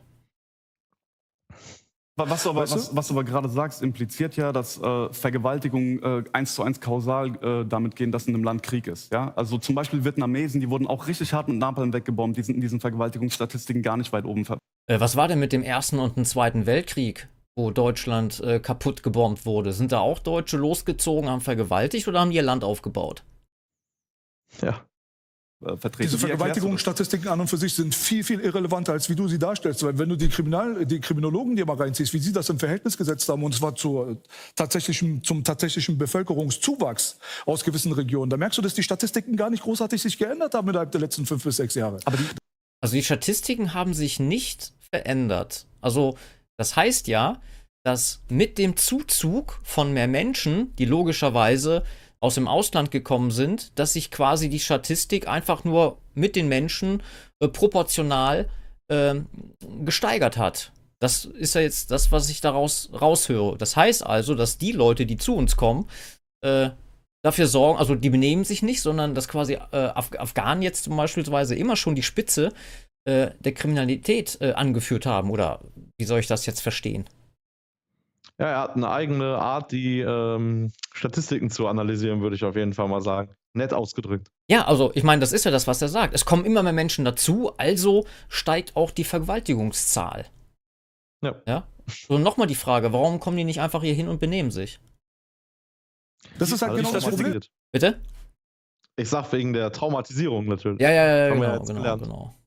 Was du aber, was, was du aber gerade sagst, impliziert ja, dass äh, Vergewaltigungen äh, eins zu eins kausal äh, damit gehen, dass in einem Land Krieg ist. Ja? Also zum Beispiel Vietnamesen, die wurden auch richtig hart mit Napalm weggebombt, die sind in diesen Vergewaltigungsstatistiken gar nicht weit oben. Äh, was war denn mit dem Ersten und dem Zweiten Weltkrieg, wo Deutschland äh, kaputt gebombt wurde? Sind da auch Deutsche losgezogen, haben vergewaltigt oder haben ihr Land aufgebaut? Ja. Äh, vertreten. Diese Vergewaltigungsstatistiken an und für sich sind viel, viel irrelevanter, als wie du sie darstellst. Weil wenn du die, Kriminal die Kriminologen dir mal reinziehst, wie sie das im Verhältnis gesetzt haben, und zwar zur tatsächlichen, zum tatsächlichen Bevölkerungszuwachs aus gewissen Regionen, da merkst du, dass die Statistiken gar nicht großartig sich geändert haben innerhalb der letzten fünf bis sechs Jahre. Die, also die Statistiken haben sich nicht verändert. Also das heißt ja, dass mit dem Zuzug von mehr Menschen, die logischerweise aus dem Ausland gekommen sind, dass sich quasi die Statistik einfach nur mit den Menschen äh, proportional äh, gesteigert hat. Das ist ja jetzt das, was ich daraus raushöre. Das heißt also, dass die Leute, die zu uns kommen, äh, dafür sorgen, also die benehmen sich nicht, sondern dass quasi äh, Af Afghanen jetzt zum Beispiel immer schon die Spitze äh, der Kriminalität äh, angeführt haben. Oder wie soll ich das jetzt verstehen? Ja, er hat eine eigene Art, die ähm, Statistiken zu analysieren, würde ich auf jeden Fall mal sagen. Nett ausgedrückt. Ja, also ich meine, das ist ja das, was er sagt. Es kommen immer mehr Menschen dazu, also steigt auch die Vergewaltigungszahl. Ja. ja? So, nochmal die Frage, warum kommen die nicht einfach hier hin und benehmen sich? Das ist halt genau das Problem. Bitte? Ich sag wegen der Traumatisierung natürlich. Ja, ja, ja, genau, genau, genau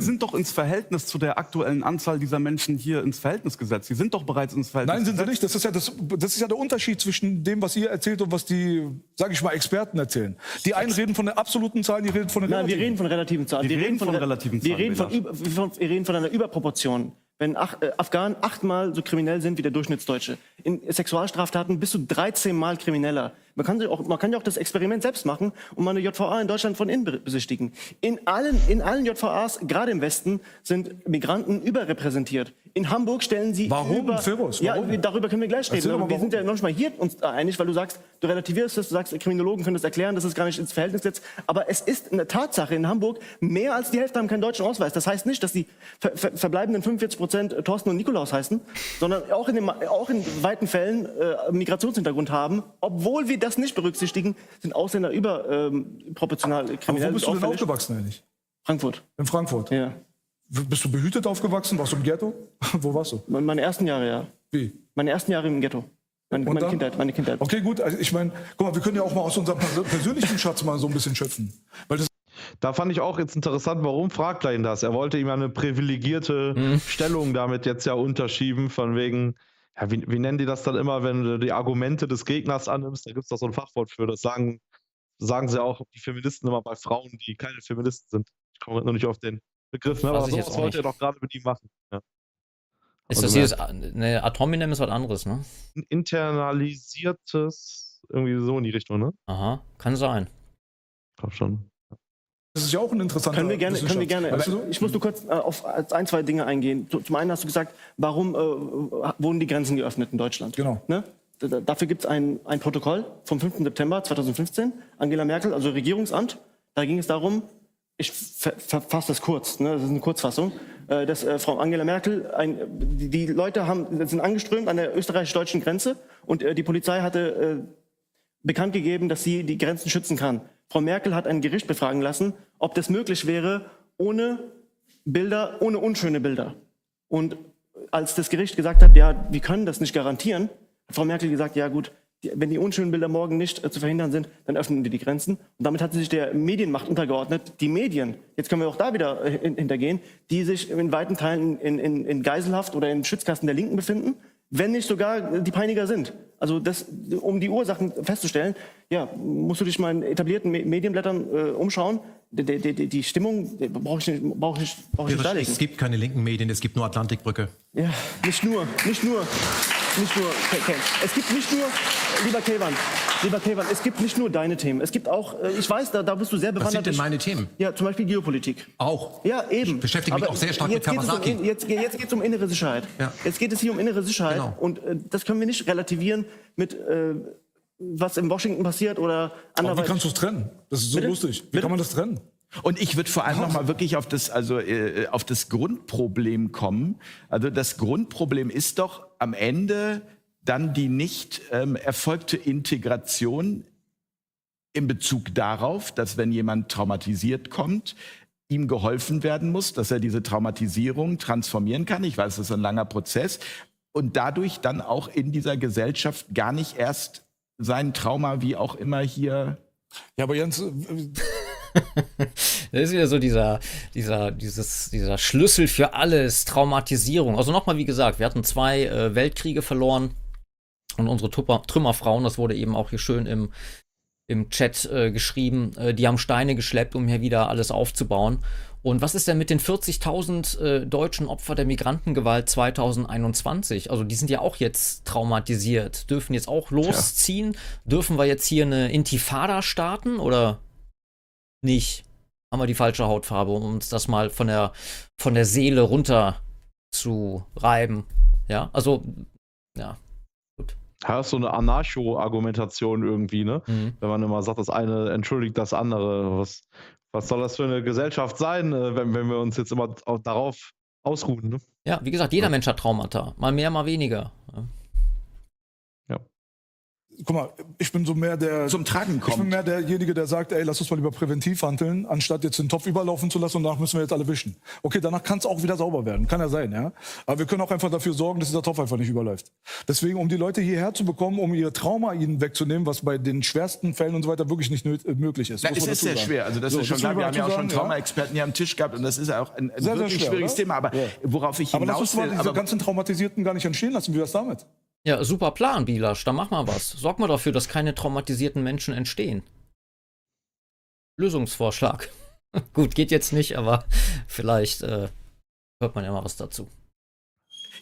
sind doch ins Verhältnis zu der aktuellen Anzahl dieser Menschen hier ins Verhältnis gesetzt. Sie sind doch bereits ins Verhältnis Nein, sind sie nicht. Das ist, ja das, das ist ja der Unterschied zwischen dem, was ihr erzählt und was die, sage ich mal, Experten erzählen. Die einen reden von der absoluten Zahl, die reden von der relativen. Nein, wir reden von relativen Zahlen. Wir, wir reden von, von relativen Zahlen. Wir reden von, wir reden von einer Überproportion wenn Ach äh, Afghanen achtmal so kriminell sind wie der Durchschnittsdeutsche. In Sexualstraftaten bist du 13 Mal krimineller. Man kann, auch, man kann ja auch das Experiment selbst machen und mal eine JVA in Deutschland von innen besichtigen. In allen, in allen JVAs, gerade im Westen, sind Migranten überrepräsentiert. In Hamburg stellen sie Warum, über... Warum? Ja, darüber können wir gleich reden. Wir sind ja noch mal hier uns einig, weil du sagst, du relativierst es, du sagst, Kriminologen können das erklären, das ist gar nicht ins Verhältnis gesetzt. Aber es ist eine Tatsache in Hamburg, mehr als die Hälfte haben keinen deutschen Ausweis. Das heißt nicht, dass die ver ver verbleibenden 45 Prozent Thorsten und Nikolaus heißen, sondern auch in, dem, auch in weiten Fällen äh, Migrationshintergrund haben, obwohl wir das das nicht berücksichtigen, sind Ausländer überproportional ähm, kriminell. Aber wo bist du denn aufgewachsen eigentlich? Frankfurt. In Frankfurt? Ja. Bist du behütet aufgewachsen? Warst du im Ghetto? wo warst du? Meine ersten Jahre, ja. Wie? Meine ersten Jahre im Ghetto. Meine, meine Kindheit, meine Kindheit. Okay, gut. Also ich meine, guck mal, wir können ja auch mal aus unserem persönlichen Schatz mal so ein bisschen schöpfen. Weil das da fand ich auch jetzt interessant, warum fragt er ihn das? Er wollte ihm eine privilegierte mhm. Stellung damit jetzt ja unterschieben, von wegen, ja, wie, wie nennen die das dann immer, wenn du die Argumente des Gegners annimmst? Da gibt es doch so ein Fachwort für. Das sagen, sagen sie auch die Feministen immer bei Frauen, die keine Feministen sind. Ich komme noch nicht auf den Begriff, ne? aber sowas wollte er doch gerade mit ihm machen. Ja. Ist das dieses, ne, Atominem ist was anderes, ne? Internalisiertes, irgendwie so in die Richtung, ne? Aha, kann sein. Ich glaube schon. Das ist ja auch ein interessanter Können wir gerne, können wir gerne. Weißt du? Ich muss nur kurz äh, auf ein, zwei Dinge eingehen. Zum einen hast du gesagt, warum äh, wurden die Grenzen geöffnet in Deutschland? Genau. Ne? Dafür gibt es ein, ein Protokoll vom 5. September 2015. Angela Merkel, also Regierungsamt, Da ging es darum, ich verfasse das kurz, ne, das ist eine Kurzfassung, äh, dass äh, Frau Angela Merkel, ein, die, die, Leute haben, sind angeströmt an der österreichisch-deutschen Grenze und äh, die Polizei hatte äh, bekannt gegeben, dass sie die Grenzen schützen kann. Frau Merkel hat ein Gericht befragen lassen, ob das möglich wäre, ohne Bilder, ohne unschöne Bilder. Und als das Gericht gesagt hat, ja, wir können das nicht garantieren, hat Frau Merkel gesagt, ja gut, die, wenn die unschönen Bilder morgen nicht äh, zu verhindern sind, dann öffnen wir die Grenzen. Und damit hat sie sich der Medienmacht untergeordnet. Die Medien, jetzt können wir auch da wieder äh, hintergehen, die sich in weiten Teilen in, in, in Geiselhaft oder in Schützkasten der Linken befinden, wenn nicht sogar die Peiniger sind. Also das, um die Ursachen festzustellen, ja, musst du dich mal in etablierten Medienblättern äh, umschauen. Die, die, die, die Stimmung brauche ich nicht, brauch ich, brauch ich nicht. Es gibt keine linken Medien, es gibt nur Atlantikbrücke. Ja, nicht nur, nicht nur nicht nur, es gibt nicht nur, lieber Kelvan, lieber Kelvan, es gibt nicht nur deine Themen. Es gibt auch, äh, ich weiß, da, da bist du sehr bewandert. Was sind denn meine Themen? Ja, zum Beispiel Geopolitik. Auch? Ja, eben. Ich beschäftige mich Aber auch sehr stark mit Kawasaki. Um, jetzt jetzt geht es um innere Sicherheit. Ja. Jetzt geht es hier um innere Sicherheit. Genau. Und äh, das können wir nicht relativieren mit... Äh, was in Washington passiert oder anderweitig. wie kannst du es trennen? Das ist so Bitte? lustig. Wie Bitte? kann man das trennen? Und ich würde vor allem nochmal wirklich auf das, also, äh, auf das Grundproblem kommen. Also das Grundproblem ist doch am Ende dann die nicht ähm, erfolgte Integration in Bezug darauf, dass wenn jemand traumatisiert kommt, ihm geholfen werden muss, dass er diese Traumatisierung transformieren kann. Ich weiß, das ist ein langer Prozess. Und dadurch dann auch in dieser Gesellschaft gar nicht erst sein Trauma, wie auch immer hier. Ja, aber Jens. Das ist wieder so dieser, dieser, dieses, dieser Schlüssel für alles, Traumatisierung. Also nochmal, wie gesagt, wir hatten zwei äh, Weltkriege verloren, und unsere Tupper, Trümmerfrauen, das wurde eben auch hier schön im, im Chat äh, geschrieben, äh, die haben Steine geschleppt, um hier wieder alles aufzubauen. Und was ist denn mit den 40.000 äh, deutschen Opfern der Migrantengewalt 2021? Also die sind ja auch jetzt traumatisiert, dürfen jetzt auch losziehen. Tja. Dürfen wir jetzt hier eine Intifada starten oder nicht? Haben wir die falsche Hautfarbe, um uns das mal von der, von der Seele runter zu reiben? Ja, also, ja, ja, ist so eine Anarcho-Argumentation irgendwie, ne? Mhm. Wenn man immer sagt, das eine entschuldigt das andere. Was, was soll das für eine Gesellschaft sein, äh, wenn, wenn wir uns jetzt immer darauf ausruhen, ne? Ja, wie gesagt, jeder. Mensch hat Traumata. Mal mehr, mal weniger. Ja guck mal, ich bin so mehr der zum Tragen kommt. Ich bin mehr derjenige, der sagt, ey, lass uns mal lieber präventiv handeln, anstatt jetzt den Topf überlaufen zu lassen und danach müssen wir jetzt alle wischen. Okay, danach kann es auch wieder sauber werden, kann ja sein, ja. Aber wir können auch einfach dafür sorgen, dass dieser Topf einfach nicht überläuft. Deswegen, um die Leute hierher zu bekommen, um ihr Trauma ihnen wegzunehmen, was bei den schwersten Fällen und so weiter wirklich nicht äh, möglich ist. Na, es ist sehr sagen. schwer. Also das so, ist schon klar. Wir haben ja auch schon Traumaexperten hier am Tisch gehabt und das ist ja auch ein, ein sehr, wirklich sehr schwer, schwieriges oder? Thema. Aber ja. worauf ich hinaus will, aber lass uns mal diese ganzen Traumatisierten gar nicht entstehen lassen. Wie wär's damit? Ja, super Plan, Bilasch. Da mach mal was. Sorg mal dafür, dass keine traumatisierten Menschen entstehen. Lösungsvorschlag. Gut, geht jetzt nicht, aber vielleicht äh, hört man ja mal was dazu.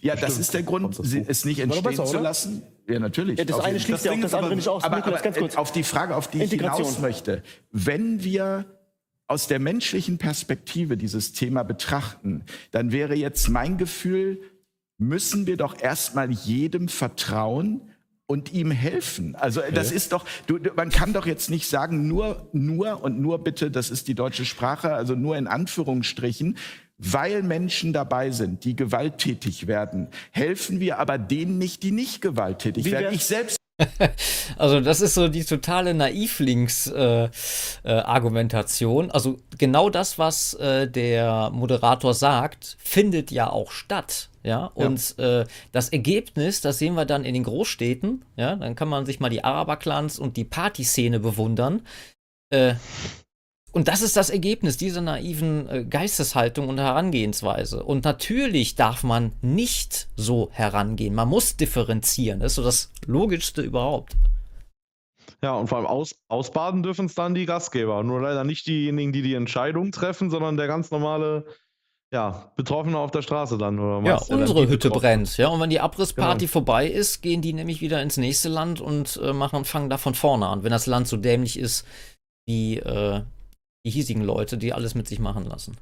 Ja, das Stimmt. ist der Grund, es nicht entstehen besser, zu lassen. Ja, natürlich. Ja, das eine schließt ja auch das andere nicht aus. Aber, aber ganz kurz. auf die Frage, auf die ich hinaus möchte. Wenn wir aus der menschlichen Perspektive dieses Thema betrachten, dann wäre jetzt mein Gefühl, müssen wir doch erstmal jedem vertrauen und ihm helfen. Also das ist doch, du, man kann doch jetzt nicht sagen, nur, nur und nur bitte, das ist die deutsche Sprache, also nur in Anführungsstrichen, weil Menschen dabei sind, die gewalttätig werden, helfen wir aber denen nicht, die nicht gewalttätig Wie werden. Ich selbst also das ist so die totale Naivlings-Argumentation. Äh, äh, also genau das, was äh, der Moderator sagt, findet ja auch statt. Ja, und ja. Äh, das Ergebnis, das sehen wir dann in den Großstädten. Ja, dann kann man sich mal die Araberclans und die Partyszene bewundern. Äh, und das ist das Ergebnis dieser naiven äh, Geisteshaltung und Herangehensweise. Und natürlich darf man nicht so herangehen. Man muss differenzieren. Das ist so das Logischste überhaupt. Ja, und vor allem aus, ausbaden dürfen es dann die Gastgeber. Nur leider nicht diejenigen, die die Entscheidung treffen, sondern der ganz normale ja, Betroffene auf der Straße dann. Oder ja, unsere Hütte brennt. Ja, und wenn die Abrissparty genau. vorbei ist, gehen die nämlich wieder ins nächste Land und äh, machen, fangen da von vorne an, wenn das Land so dämlich ist wie äh, die hiesigen Leute, die alles mit sich machen lassen.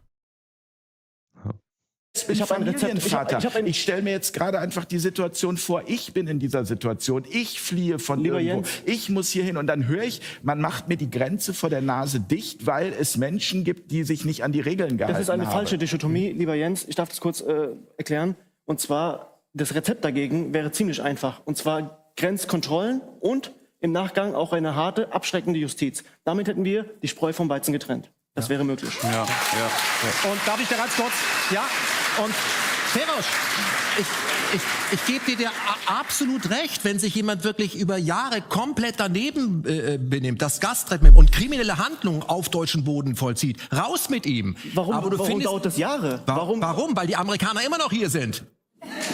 Ich habe ein Rezept. Ich hab- ich hab ein- Ich stelle mir jetzt gerade einfach die Situation vor, ich bin in dieser Situation, ich fliehe von Lieber irgendwo, Jens. ich muss hier hin und dann höre ich, man macht mir die Grenze vor der Nase dicht, weil es Menschen gibt, die sich nicht an die Regeln gehalten haben. Das ist eine habe. falsche Dichotomie, lieber Jens. Ich darf das kurz äh, erklären. Und zwar, das Rezept dagegen wäre ziemlich einfach. Und zwar Grenzkontrollen und im Nachgang auch eine harte, abschreckende Justiz. Damit hätten wir die Spreu vom Weizen getrennt. Das wäre möglich. Ja, ja. Und darf ich da ganz kurz? Ja. Und Ferosch, ich, ich, ich gebe dir a- absolut recht, wenn sich jemand wirklich über Jahre komplett daneben äh, benimmt, das Gastrecht und kriminelle Handlungen auf deutschem Boden vollzieht. Raus mit ihm. Warum, Aber du warum findest, dauert das Jahre? Wa- Warum, Warum? Weil die Amerikaner immer noch hier sind.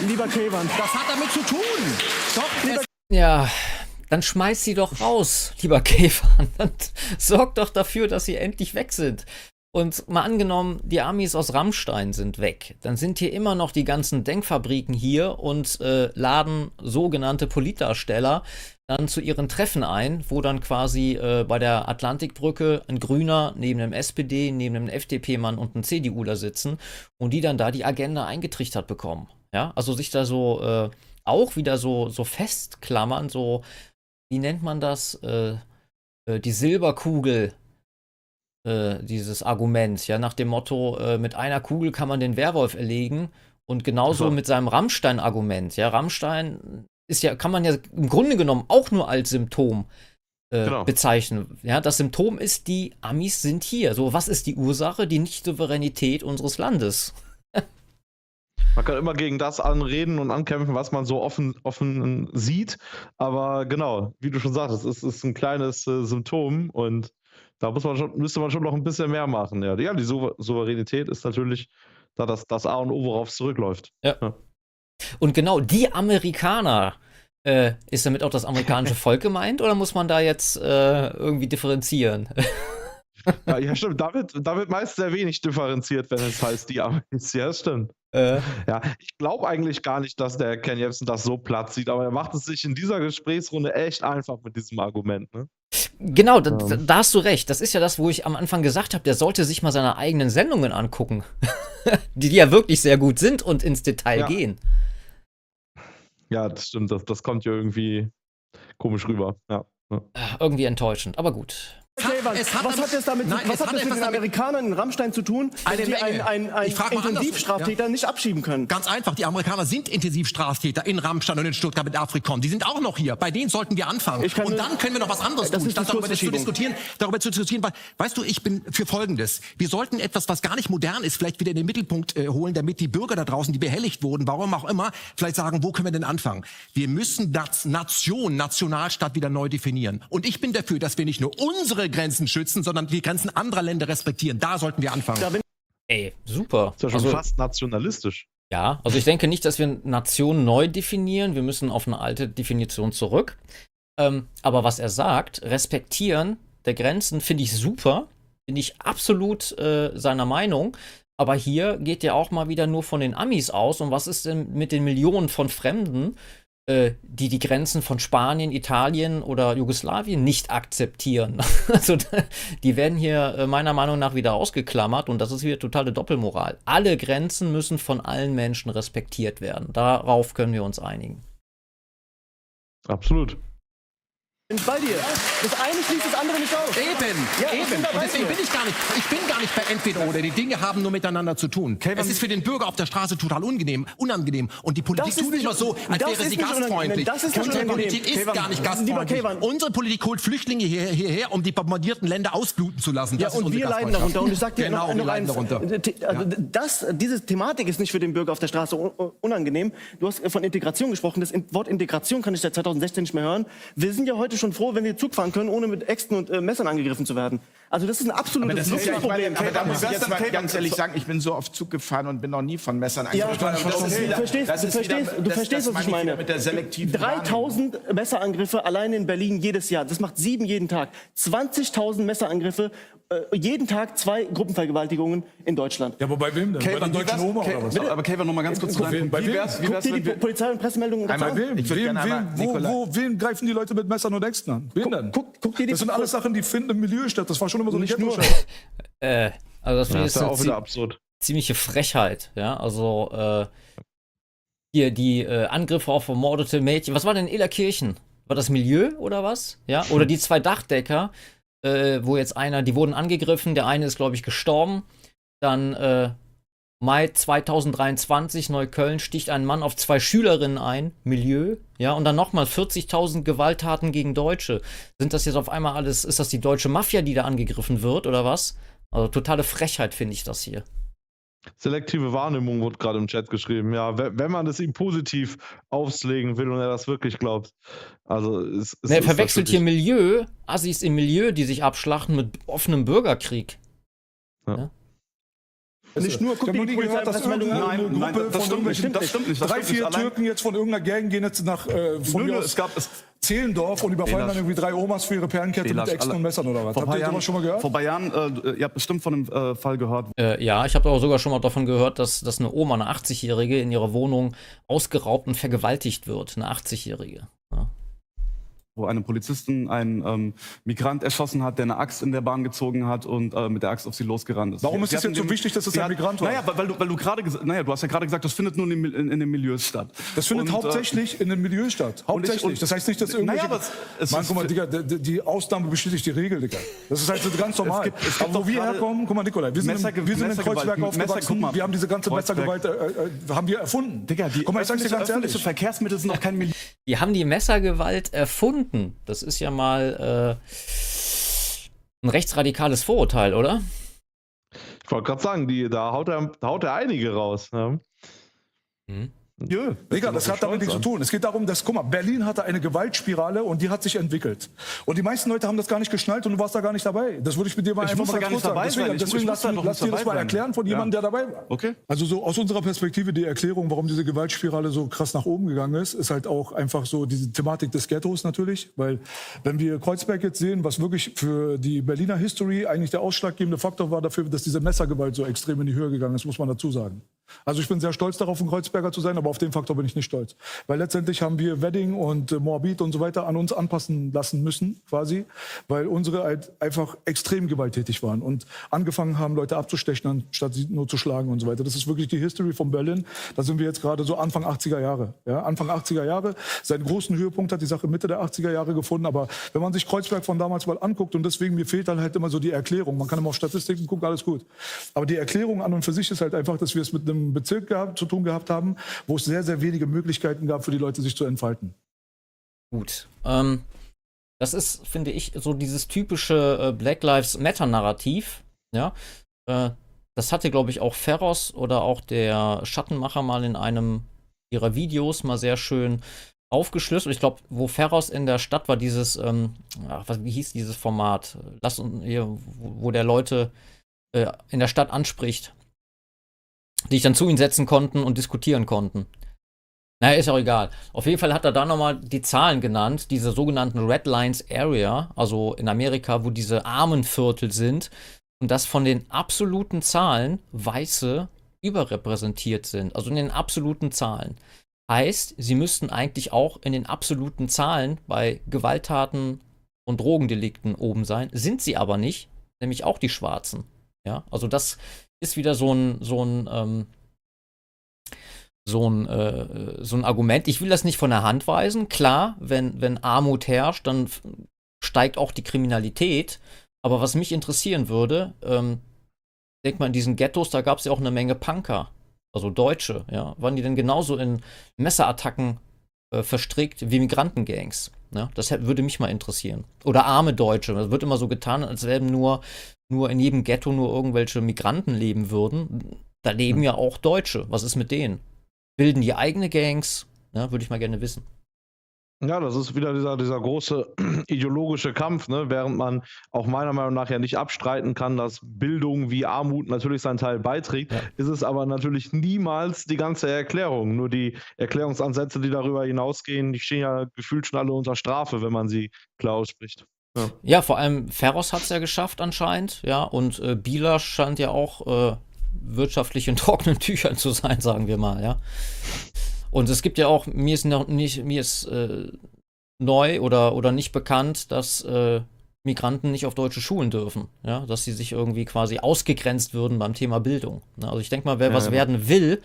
lieber Kevan? Das hat damit zu tun. Doch, Ja, dann schmeiß sie doch raus, lieber Käfer. Dann sorg doch dafür, dass sie endlich weg sind. Und mal angenommen, die Amis aus Rammstein sind weg. Dann sind hier immer noch die ganzen Denkfabriken hier und äh, laden sogenannte Politdarsteller dann zu ihren Treffen ein, wo dann quasi äh, bei der Atlantikbrücke ein Grüner neben einem SPD, neben einem FDP-Mann und einem CDUler sitzen und die dann da die Agenda eingetrichtert bekommen. Ja, also sich da so äh, auch wieder so, so festklammern, so, wie nennt man das? Äh, äh, die Silberkugel, äh, dieses Argument, ja, nach dem Motto, äh, mit einer Kugel kann man den Werwolf erlegen. Und genauso So. mit seinem Rammstein-Argument. Ja, Rammstein ist ja, kann man ja im Grunde genommen auch nur als Symptom äh, Genau. bezeichnen. Ja, das Symptom ist, die Amis sind hier. So, was ist die Ursache? Die Nicht-Souveränität unseres Landes. Man kann immer gegen das anreden und ankämpfen, was man so offen, offen sieht. Aber genau, wie du schon sagtest, es ist ein kleines äh, Symptom und da muss man schon, müsste man schon noch ein bisschen mehr machen. Ja, ja die Souver Souveränität ist natürlich da das, das A und O, worauf es zurückläuft. Und genau die Amerikaner, äh, ist damit auch das amerikanische Volk gemeint oder muss man da jetzt äh, irgendwie differenzieren? Ja, ja stimmt. Da wird, da wird meist sehr wenig differenziert, wenn es heißt, die Amis. Ja, das stimmt. Äh, Ja, ich glaube eigentlich gar nicht, dass der Ken Jebsen das so platt sieht, aber er macht es sich in dieser Gesprächsrunde echt einfach mit diesem Argument. Ne? genau, da, Ähm. da hast du recht. Das ist ja das, wo ich am Anfang gesagt habe, der sollte sich mal seine eigenen Sendungen angucken. die, die ja wirklich sehr gut sind und ins Detail Ja. gehen. Ja, das stimmt. Das, das kommt ja irgendwie komisch rüber. Ja. ja. Irgendwie enttäuschend, aber gut. Es hat was hat das damit, Nein, was hat hat das mit den Amerikanern in Rammstein zu tun, dass die einen, einen, einen. Intensivstraftäter nicht abschieben können? Ganz einfach, die Amerikaner sind Intensivstraftäter in Rammstein und in Stuttgart mit Afrikon. Die sind auch noch hier. Bei denen sollten wir anfangen. Und nur- dann können wir noch was anderes Das tun, statt darüber zu diskutieren. Darüber zu diskutieren, weil, weißt du, ich bin für Folgendes. Wir sollten etwas, was gar nicht modern ist, vielleicht wieder in den Mittelpunkt äh, holen, damit die Bürger da draußen, die behelligt wurden, warum auch immer, vielleicht sagen, wo können wir denn anfangen? Wir müssen das Nation, Nationalstaat wieder neu definieren. Und ich bin dafür, dass wir nicht nur unsere Grenzen schützen, sondern die Grenzen anderer Länder respektieren. Da sollten wir anfangen. Ey, super. Ist ja schon Also, fast nationalistisch. Ja, also ich denke nicht, dass wir Nation neu definieren. Wir müssen auf eine alte Definition zurück. Ähm, aber was er sagt, respektieren der Grenzen, finde ich super. Bin ich absolut äh, seiner Meinung. Aber hier geht ja auch mal wieder nur von den Amis aus. Und was ist denn mit den Millionen von Fremden, äh, die die Grenzen von Spanien, Italien oder Jugoslawien nicht akzeptieren? also die werden hier äh, meiner Meinung nach wieder ausgeklammert. Und das ist wieder totale Doppelmoral. Alle Grenzen müssen von allen Menschen respektiert werden. Darauf können wir uns einigen. Absolut. Bin bei dir. Das eine schließt das andere nicht aus. Eben, Ja, eben. Und deswegen bin ich gar nicht, ich bin gar nicht bei entweder oder. Die Dinge haben nur miteinander zu tun. es ist für den Bürger auf der Straße total unangenehm, unangenehm. Und die Politik tut nicht- immer so, als wäre sie gastfreundlich. Das ist Unsere. Politik ist Kevan, gar nicht gastfreundlich. Unsere Politik holt Flüchtlinge hier, hierher, um die bombardierten Länder ausbluten zu lassen. Ja, Das ist und wir leiden darunter. Und ich sag dir genau, noch, wir noch leiden eins. darunter. Äh, also Das, diese Thematik ist nicht für den Bürger auf der Straße un- unangenehm. Du hast von Integration gesprochen. Das Wort Integration kann ich seit 2016 nicht mehr hören. Wir sind ja heute schon froh, wenn wir Zug fahren können, ohne mit Äxten und äh, Messern angegriffen zu werden. Also das ist ein absolutes Das ja, meine, Luxusproblem. aber da muss ich jetzt mal ganz ehrlich sagen, ich bin so oft Zug gefahren und bin noch nie von Messern angegriffen worden. du Das verstehst, das du ist wieder- verstehst, du das- verstehst das was ich meine. Mit der selektiven Wahrnehmung. 3000 Messerangriffe allein in Berlin jedes Jahr. Das macht sieben jeden Tag. 20.000 Messerangriffe, äh, jeden Tag zwei Gruppenvergewaltigungen in Deutschland. Ja, aber bei wem denn? bei der deutschen Oma oder was? Ke- aber Kevin, noch mal ganz kurz zu Bei deinem wem? Bei Punkt. Wie wem? wär's, wie Guck dir die Polizei- und Pressemeldungen Einmal an. Bei wem? Wem, wem, einmal wo, wo, wen greifen die Leute mit Messern und Äxten an? Wen denn? Guck, guck dir die das sind alles Sachen, die finden im Milieu statt. Das war schon immer so eine Nicht nur. Äh, also das Ja, finde ist ich ja auch wieder absurd. ziemliche Frechheit, ja. Also äh, hier die äh, Angriffe auf vermordete Mädchen. Was war denn in Illerkirchen? War das Milieu oder was? Ja. Oder die zwei Dachdecker, äh, wo jetzt einer, die wurden angegriffen, der eine ist, glaube ich, gestorben. Dann äh, Mai 2023, Neukölln, sticht ein Mann auf zwei Schülerinnen ein, Milieu, ja, und dann nochmal 40.000 Gewalttaten gegen Deutsche. Sind das jetzt auf einmal alles, ist das die deutsche Mafia, die da angegriffen wird, oder was? Also totale Frechheit finde ich das hier. Selektive Wahrnehmung wurde gerade im Chat geschrieben. Ja, wenn man es ihm positiv auflegen will und er das wirklich glaubt. Also es, es er verwechselt hier Milieu, Assis im Milieu, die sich abschlachten mit offenem Bürgerkrieg. Ja. ja? Nicht nur, guck, die Polizei gehört, dass irgendeine nein, Gruppe nein, das, das stimmt nicht, das stimmt nicht. Das drei, vier Türken jetzt von irgendeiner Gang gehen jetzt nach äh, von nö, nö, es gab, es, Zehlendorf und überfallen dann irgendwie drei Omas für ihre Perlenkette mit Äxten und Messern oder was. Habt ihr sowas schon mal gehört? Vor paar Jahren, äh, ihr habt bestimmt von einem äh, Fall gehört. Äh, ja, ich habe auch sogar schon mal davon gehört, dass, dass eine Oma, eine 80-Jährige, in ihrer Wohnung ausgeraubt und vergewaltigt wird. Eine 80-Jährige. Ja wo einem Polizisten einen ähm, Migrant erschossen hat, der eine Axt in der Bahn gezogen hat und äh, mit der Axt auf sie losgerannt ist. Warum ist es jetzt so wichtig, dass es ein Migrant war? Naja, weil, du, weil du gerade gesagt, naja, du hast ja gerade gesagt, das findet nur in, in, in den Milieus statt. Das findet und, äh, hauptsächlich äh, in den Milieus statt. Hauptsächlich. Und, das heißt nicht, dass irgendwelche... Naja, aber es, Mann, guck mal, Digga, die, die Ausnahme bestätigt die Regel, Digga. Das ist halt so ganz normal. Es gibt, es gibt aber wo wir herkommen, guck mal, Nikolai, wir sind, Messer, im, wir sind in Kreuzberg aufgewachsen, Messer, wir haben diese ganze Messergewalt, äh, äh, haben wir erfunden. Digga, die guck mal, ich sag's dir ganz ehrlich. Verkehrsmittel sind noch kein Milieu. Die haben die Messergewalt erfunden. Das ist ja mal äh, ein rechtsradikales Vorurteil, oder? Ich wollte gerade sagen, die, da haut er, haut er einige raus. Ja. Mhm. Ja, Digga, das hat damit nichts zu tun. Es geht darum, dass, guck mal, Berlin hatte eine Gewaltspirale und die hat sich entwickelt. Und die meisten Leute haben das gar nicht geschnallt und du warst da gar nicht dabei. Das würde ich mit dir mal ich einfach mal ganz kurz sagen. Deswegen, ich, deswegen lass, lass dir das mal erklären von ja. jemandem, der dabei war. Okay. Also so aus unserer Perspektive die Erklärung, warum diese Gewaltspirale so krass nach oben gegangen ist, ist halt auch einfach so diese Thematik des Ghettos natürlich. Weil wenn wir Kreuzberg jetzt sehen, was wirklich für die Berliner History eigentlich der ausschlaggebende Faktor war dafür, dass diese Messergewalt so extrem in die Höhe gegangen ist, muss man dazu sagen. Also ich bin sehr stolz darauf, ein Kreuzberger zu sein, aber auf den Faktor bin ich nicht stolz. Weil letztendlich haben wir Wedding und äh, Moabit und so weiter an uns anpassen lassen müssen, quasi, weil unsere halt einfach extrem gewalttätig waren und angefangen haben, Leute abzustechen, anstatt sie nur zu schlagen und so weiter. Das ist wirklich die History von Berlin. Da sind wir jetzt gerade so Anfang 80er Jahre. Ja, Anfang 80er Jahre. Seinen großen Höhepunkt hat die Sache Mitte der 80er Jahre gefunden. Aber wenn man sich Kreuzberg von damals mal anguckt und deswegen mir fehlt dann halt immer so die Erklärung. Man kann immer auf Statistiken gucken, alles gut. Aber die Erklärung an und für sich ist halt einfach, dass wir es mit einem Bezirk gehabt, zu tun gehabt haben, wo es sehr, sehr wenige Möglichkeiten gab für die Leute, sich zu entfalten. Gut. Ähm, das ist, finde ich, so dieses typische äh, Black Lives Matter-Narrativ. Ja. Äh, das hatte, glaube ich, auch Ferros oder auch der Schattenmacher mal in einem ihrer Videos mal sehr schön aufgeschlüsselt. Ich glaube, wo Ferros in der Stadt war, dieses, ähm, ach, was, wie hieß dieses Format? Lass uns hier, wo, wo der Leute äh, in der Stadt anspricht die ich dann zu ihnen setzen konnten und diskutieren konnten. Naja, ist auch egal. Auf jeden Fall hat er da nochmal die Zahlen genannt, diese sogenannten Red Lines Area, also in Amerika, wo diese Armenviertel sind, und dass von den absoluten Zahlen Weiße überrepräsentiert sind, also in den absoluten Zahlen. Heißt, sie müssten eigentlich auch in den absoluten Zahlen bei Gewalttaten und Drogendelikten oben sein, sind sie aber nicht, nämlich auch die Schwarzen. Ja, also das ist wieder so ein, so ein, ähm, so ein, äh, so ein Argument. Ich will das nicht von der Hand weisen. Klar, wenn, wenn Armut herrscht, dann steigt auch die Kriminalität. Aber was mich interessieren würde, ähm, denk mal, in diesen Ghettos, da gab es ja auch eine Menge Punker, also Deutsche, ja. Waren die denn genauso in Messerattacken äh, verstrickt wie Migrantengangs? Ja? Das würde mich mal interessieren. Oder arme Deutsche. Das wird immer so getan, als wären nur nur in jedem Ghetto nur irgendwelche Migranten leben würden. Da leben hm. ja auch Deutsche. Was ist mit denen? Bilden die eigene Gangs? Ja, würde ich mal gerne wissen. Ja, das ist wieder dieser, dieser große ideologische Kampf, ne? während man auch meiner Meinung nach ja nicht abstreiten kann, dass Bildung wie Armut natürlich seinen Teil beiträgt, ja. ist es aber natürlich niemals die ganze Erklärung. Nur die Erklärungsansätze, die darüber hinausgehen, die stehen ja gefühlt schon alle unter Strafe, wenn man sie klar ausspricht. Ja. ja, vor allem Ferros hat es ja geschafft anscheinend, ja, und äh, Bieler scheint ja auch äh, wirtschaftlich in trockenen Tüchern zu sein, sagen wir mal, ja. Und es gibt ja auch, mir ist noch nicht, mir ist äh, neu oder, oder nicht bekannt, dass äh, Migranten nicht auf deutsche Schulen dürfen, ja, dass sie sich irgendwie quasi ausgegrenzt würden beim Thema Bildung. Ne? Also ich denke mal, wer ja, was ja. werden will,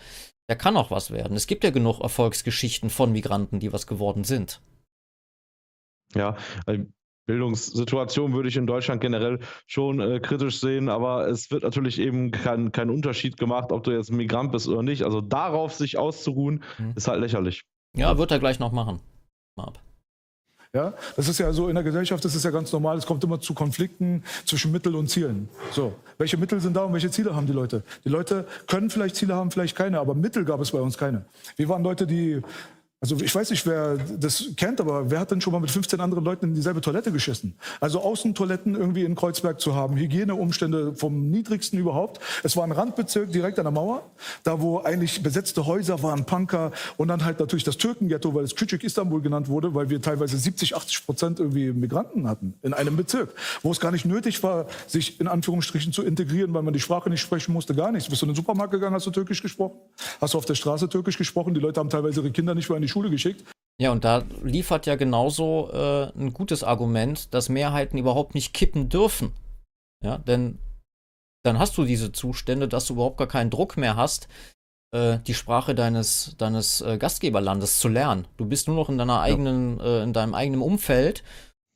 der kann auch was werden. Es gibt ja genug Erfolgsgeschichten von Migranten, die was geworden sind. Ja, Bildungssituation würde ich in Deutschland generell schon äh, kritisch sehen, aber es wird natürlich eben kein, kein Unterschied gemacht, ob du jetzt Migrant bist oder nicht. Also darauf sich auszuruhen, mhm. ist halt lächerlich. Ja, wird er gleich noch machen. Mal ab. Ja, das ist ja so in der Gesellschaft, das ist ja ganz normal. Es kommt immer zu Konflikten zwischen Mittel und Zielen. So, welche Mittel sind da und welche Ziele haben die Leute? Die Leute können vielleicht Ziele haben, vielleicht keine, aber Mittel gab es bei uns keine. Wir waren Leute, die also ich weiß nicht, wer das kennt, aber wer hat denn schon mal mit 15 anderen Leuten in dieselbe Toilette geschissen? Also Außentoiletten irgendwie in Kreuzberg zu haben, Hygieneumstände vom niedrigsten überhaupt. Es war ein Randbezirk direkt an der Mauer, da wo eigentlich besetzte Häuser waren, Punker und dann halt natürlich das Türkenghetto, weil es Küçük Istanbul genannt wurde, weil wir teilweise 70, 80 Prozent irgendwie Migranten hatten in einem Bezirk, wo es gar nicht nötig war, sich in Anführungsstrichen zu integrieren, weil man die Sprache nicht sprechen musste, gar nichts. Bist du in den Supermarkt gegangen, hast du Türkisch gesprochen? Hast du auf der Straße Türkisch gesprochen? Die Leute haben teilweise ihre Kinder nicht mehr in die die Schule geschickt. Ja, und da liefert ja genauso äh, ein gutes Argument, dass Mehrheiten überhaupt nicht kippen dürfen. Ja, denn dann hast du diese Zustände, dass du überhaupt gar keinen Druck mehr hast, äh, die Sprache deines, deines äh, Gastgeberlandes zu lernen. Du bist nur noch in deiner eigenen, ja. Äh, in deinem eigenen Umfeld,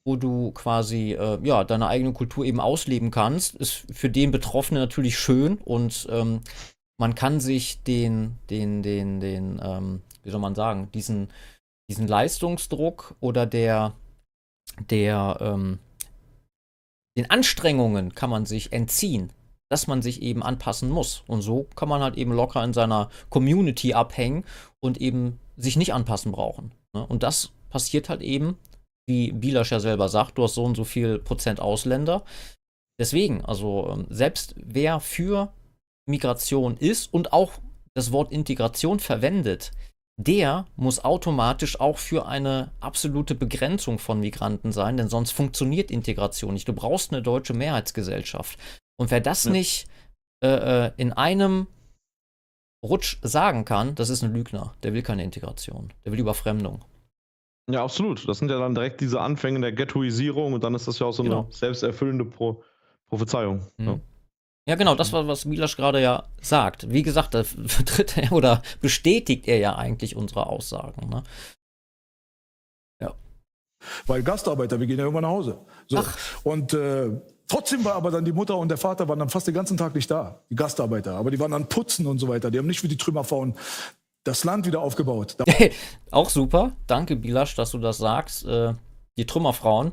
wo du quasi äh, ja deine eigene Kultur eben ausleben kannst. Ist für den Betroffenen natürlich schön und ähm, man kann sich den, den, den, den, ähm, wie soll man sagen, diesen, diesen Leistungsdruck oder der, der, ähm, den Anstrengungen kann man sich entziehen, dass man sich eben anpassen muss. Und so kann man halt eben locker in seiner Community abhängen und eben sich nicht anpassen brauchen. Ne? Und das passiert halt eben, wie Bilasch ja selber sagt, du hast so und so viel Prozent Ausländer. Deswegen, also ähm, selbst wer für Migration ist und auch das Wort Integration verwendet, der muss automatisch auch für eine absolute Begrenzung von Migranten sein, denn sonst funktioniert Integration nicht. Du brauchst eine deutsche Mehrheitsgesellschaft. Und wer das ja. nicht äh, äh, in einem Rutsch sagen kann, das ist ein Lügner. Der will keine Integration. Der will Überfremdung. Ja, absolut. Das sind ja dann direkt diese Anfänge der Ghettoisierung und dann ist das ja auch so genau. eine selbsterfüllende Pro Prophezeiung. Mhm. Ja. Ja, genau, das war, was Milasch gerade ja sagt. Wie gesagt, da vertritt er oder bestätigt er ja eigentlich unsere Aussagen. Ne? Ja. Weil Gastarbeiter, wir gehen ja irgendwann nach Hause. So. Ach. Und äh, trotzdem war aber dann die Mutter und der Vater waren dann fast den ganzen Tag nicht da, die Gastarbeiter. Aber die waren dann putzen und so weiter. Die haben nicht wie die Trümmerfrauen das Land wieder aufgebaut. Auch super. Danke, Bilasch, dass du das sagst. Äh, die Trümmerfrauen.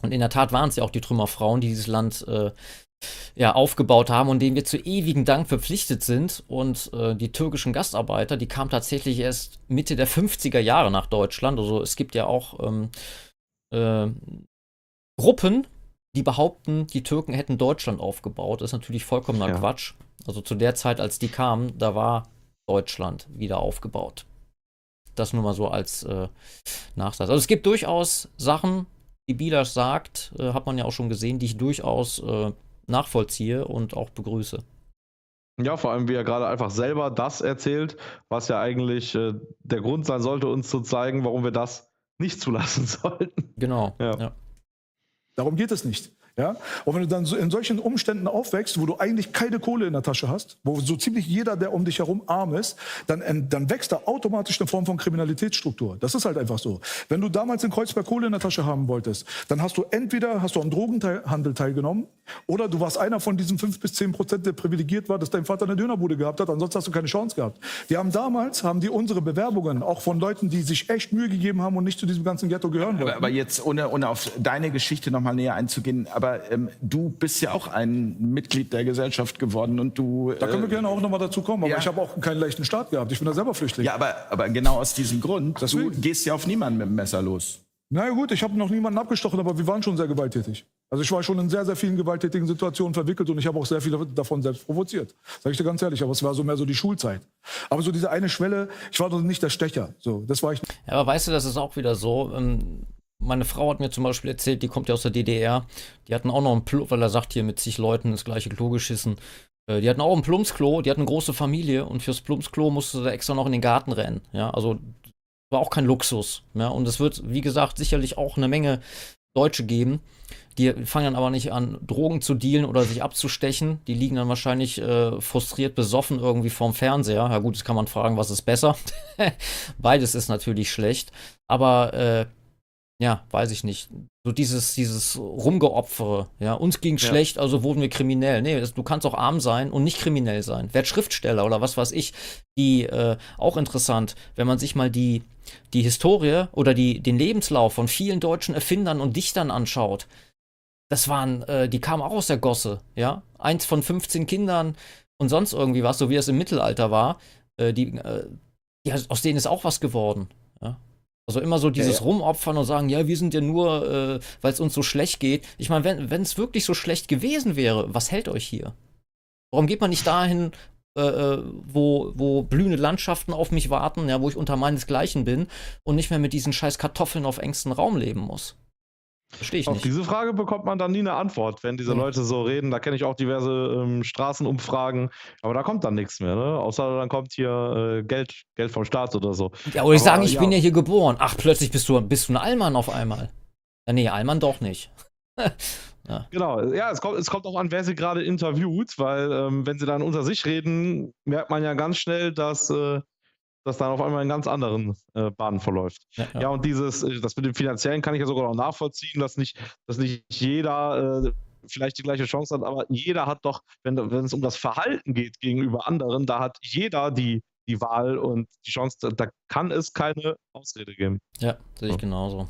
Und in der Tat waren es ja auch die Trümmerfrauen, die dieses Land äh, ja, aufgebaut haben und denen wir zu ewigen Dank verpflichtet sind. Und äh, die türkischen Gastarbeiter, die kamen tatsächlich erst Mitte der 50er Jahre nach Deutschland. Also es gibt ja auch ähm, äh, Gruppen, die behaupten, die Türken hätten Deutschland aufgebaut. Das ist natürlich vollkommener ja. Quatsch. Also zu der Zeit, als die kamen, da war Deutschland wieder aufgebaut. Das nur mal so als äh, Nachsatz. Also es gibt durchaus Sachen, die Bilas sagt, äh, hat man ja auch schon gesehen, die ich durchaus äh, nachvollziehe und auch begrüße. Ja, vor allem, wie er gerade einfach selber das erzählt, was ja eigentlich äh, der Grund sein sollte, uns zu zeigen, warum wir das nicht zulassen sollten. Genau. Ja. ja. Darum geht es nicht. Ja? Und wenn du dann so in solchen Umständen aufwächst, wo du eigentlich keine Kohle in der Tasche hast, wo so ziemlich jeder, der um dich herum arm ist, dann, dann wächst da automatisch eine Form von Kriminalitätsstruktur. Das ist halt einfach so. Wenn du damals in Kreuzberg Kohle in der Tasche haben wolltest, dann hast du entweder hast du am Drogenhandel teilgenommen oder du warst einer von diesen fünf bis zehn Prozent, der privilegiert war, dass dein Vater eine Dönerbude gehabt hat. Ansonsten hast du keine Chance gehabt. Die haben damals, haben die unsere Bewerbungen, auch von Leuten, die sich echt Mühe gegeben haben und nicht zu diesem ganzen Ghetto gehören wollten. Aber, aber jetzt, ohne, ohne auf deine Geschichte nochmal näher einzugehen, aber ähm, du bist ja auch ein Mitglied der Gesellschaft geworden und du. Da können wir äh, gerne auch nochmal dazu kommen, aber ja. ich habe auch keinen leichten Start gehabt. Ich bin da selber Flüchtling. Ja, aber, aber genau aus diesem Grund, Deswegen. du gehst ja auf niemanden mit dem Messer los. Na ja, gut, ich habe noch niemanden abgestochen, aber wir waren schon sehr gewalttätig. Also ich war schon in sehr, sehr vielen gewalttätigen Situationen verwickelt und ich habe auch sehr viele davon selbst provoziert. Sag ich dir ganz ehrlich, aber es war so mehr so die Schulzeit. Aber so diese eine Schwelle, ich war doch nicht der Stecher. So, das war ich. Ja, aber weißt du, das ist auch wieder so. Ähm, meine Frau hat mir zum Beispiel erzählt, die kommt ja aus der DDR. Die hatten auch noch ein Plumps, weil er sagt hier mit zig Leuten das gleiche Klo geschissen. Äh, die hatten auch ein Plumpsklo, die hatten eine große Familie und fürs Plumpsklo musste sie extra noch in den Garten rennen. Ja, also war auch kein Luxus. Ja, und es wird, wie gesagt, sicherlich auch eine Menge Deutsche geben. Die fangen dann aber nicht an, Drogen zu dealen oder sich abzustechen. Die liegen dann wahrscheinlich äh, frustriert, besoffen irgendwie vorm Fernseher. Ja gut, jetzt kann man fragen, was ist besser. Beides ist natürlich schlecht. Aber äh, ja, weiß ich nicht. So dieses, dieses Rumgeopfere, ja, uns ging ja. schlecht, also wurden wir kriminell. Nee, das, du kannst auch arm sein und nicht kriminell sein. Werd Schriftsteller oder was weiß ich. Die, äh, auch interessant, wenn man sich mal die, die Historie oder die, den Lebenslauf von vielen deutschen Erfindern und Dichtern anschaut. Das waren, äh, die kamen auch aus der Gosse, ja. Eins von 15 Kindern und sonst irgendwie was, so wie es im Mittelalter war. Äh, die, äh, die, aus denen ist auch was geworden, ja. Also immer so dieses ja, ja. Rumopfern und sagen, ja, wir sind ja nur, äh, weil es uns so schlecht geht. Ich meine, wenn es wirklich so schlecht gewesen wäre, was hält euch hier? Warum geht man nicht dahin, äh, äh, wo, wo blühende Landschaften auf mich warten, ja, wo ich unter meinesgleichen bin und nicht mehr mit diesen scheiß Kartoffeln auf engstem Raum leben muss? Verstehe ich Auf nicht. diese Frage bekommt man dann nie eine Antwort, wenn diese mhm. Leute so reden. Da kenne ich auch diverse ähm, Straßenumfragen, aber da kommt dann nichts mehr, ne? Außer dann kommt hier äh, Geld, Geld vom Staat oder so. Ja, oder ich sagen, ich ja. bin ja hier geboren. Ach, plötzlich bist du, bist du ein Allmann auf einmal. Ja, nee, Allmann doch nicht. ja. Genau, ja, es kommt, es kommt auch an, wer sie gerade interviewt, weil ähm, wenn sie dann unter sich reden, merkt man ja ganz schnell, dass äh, das dann auf einmal in ganz anderen äh, Bahnen verläuft. Ja, ja. ja, und dieses, äh, das mit dem Finanziellen kann ich ja sogar noch nachvollziehen, dass nicht, dass nicht jeder äh, vielleicht die gleiche Chance hat, aber jeder hat doch, wenn, wenn es um das Verhalten geht gegenüber anderen, da hat jeder die, die Wahl und die Chance, da, da kann es keine Ausrede geben. Ja, sehe ich so. genauso.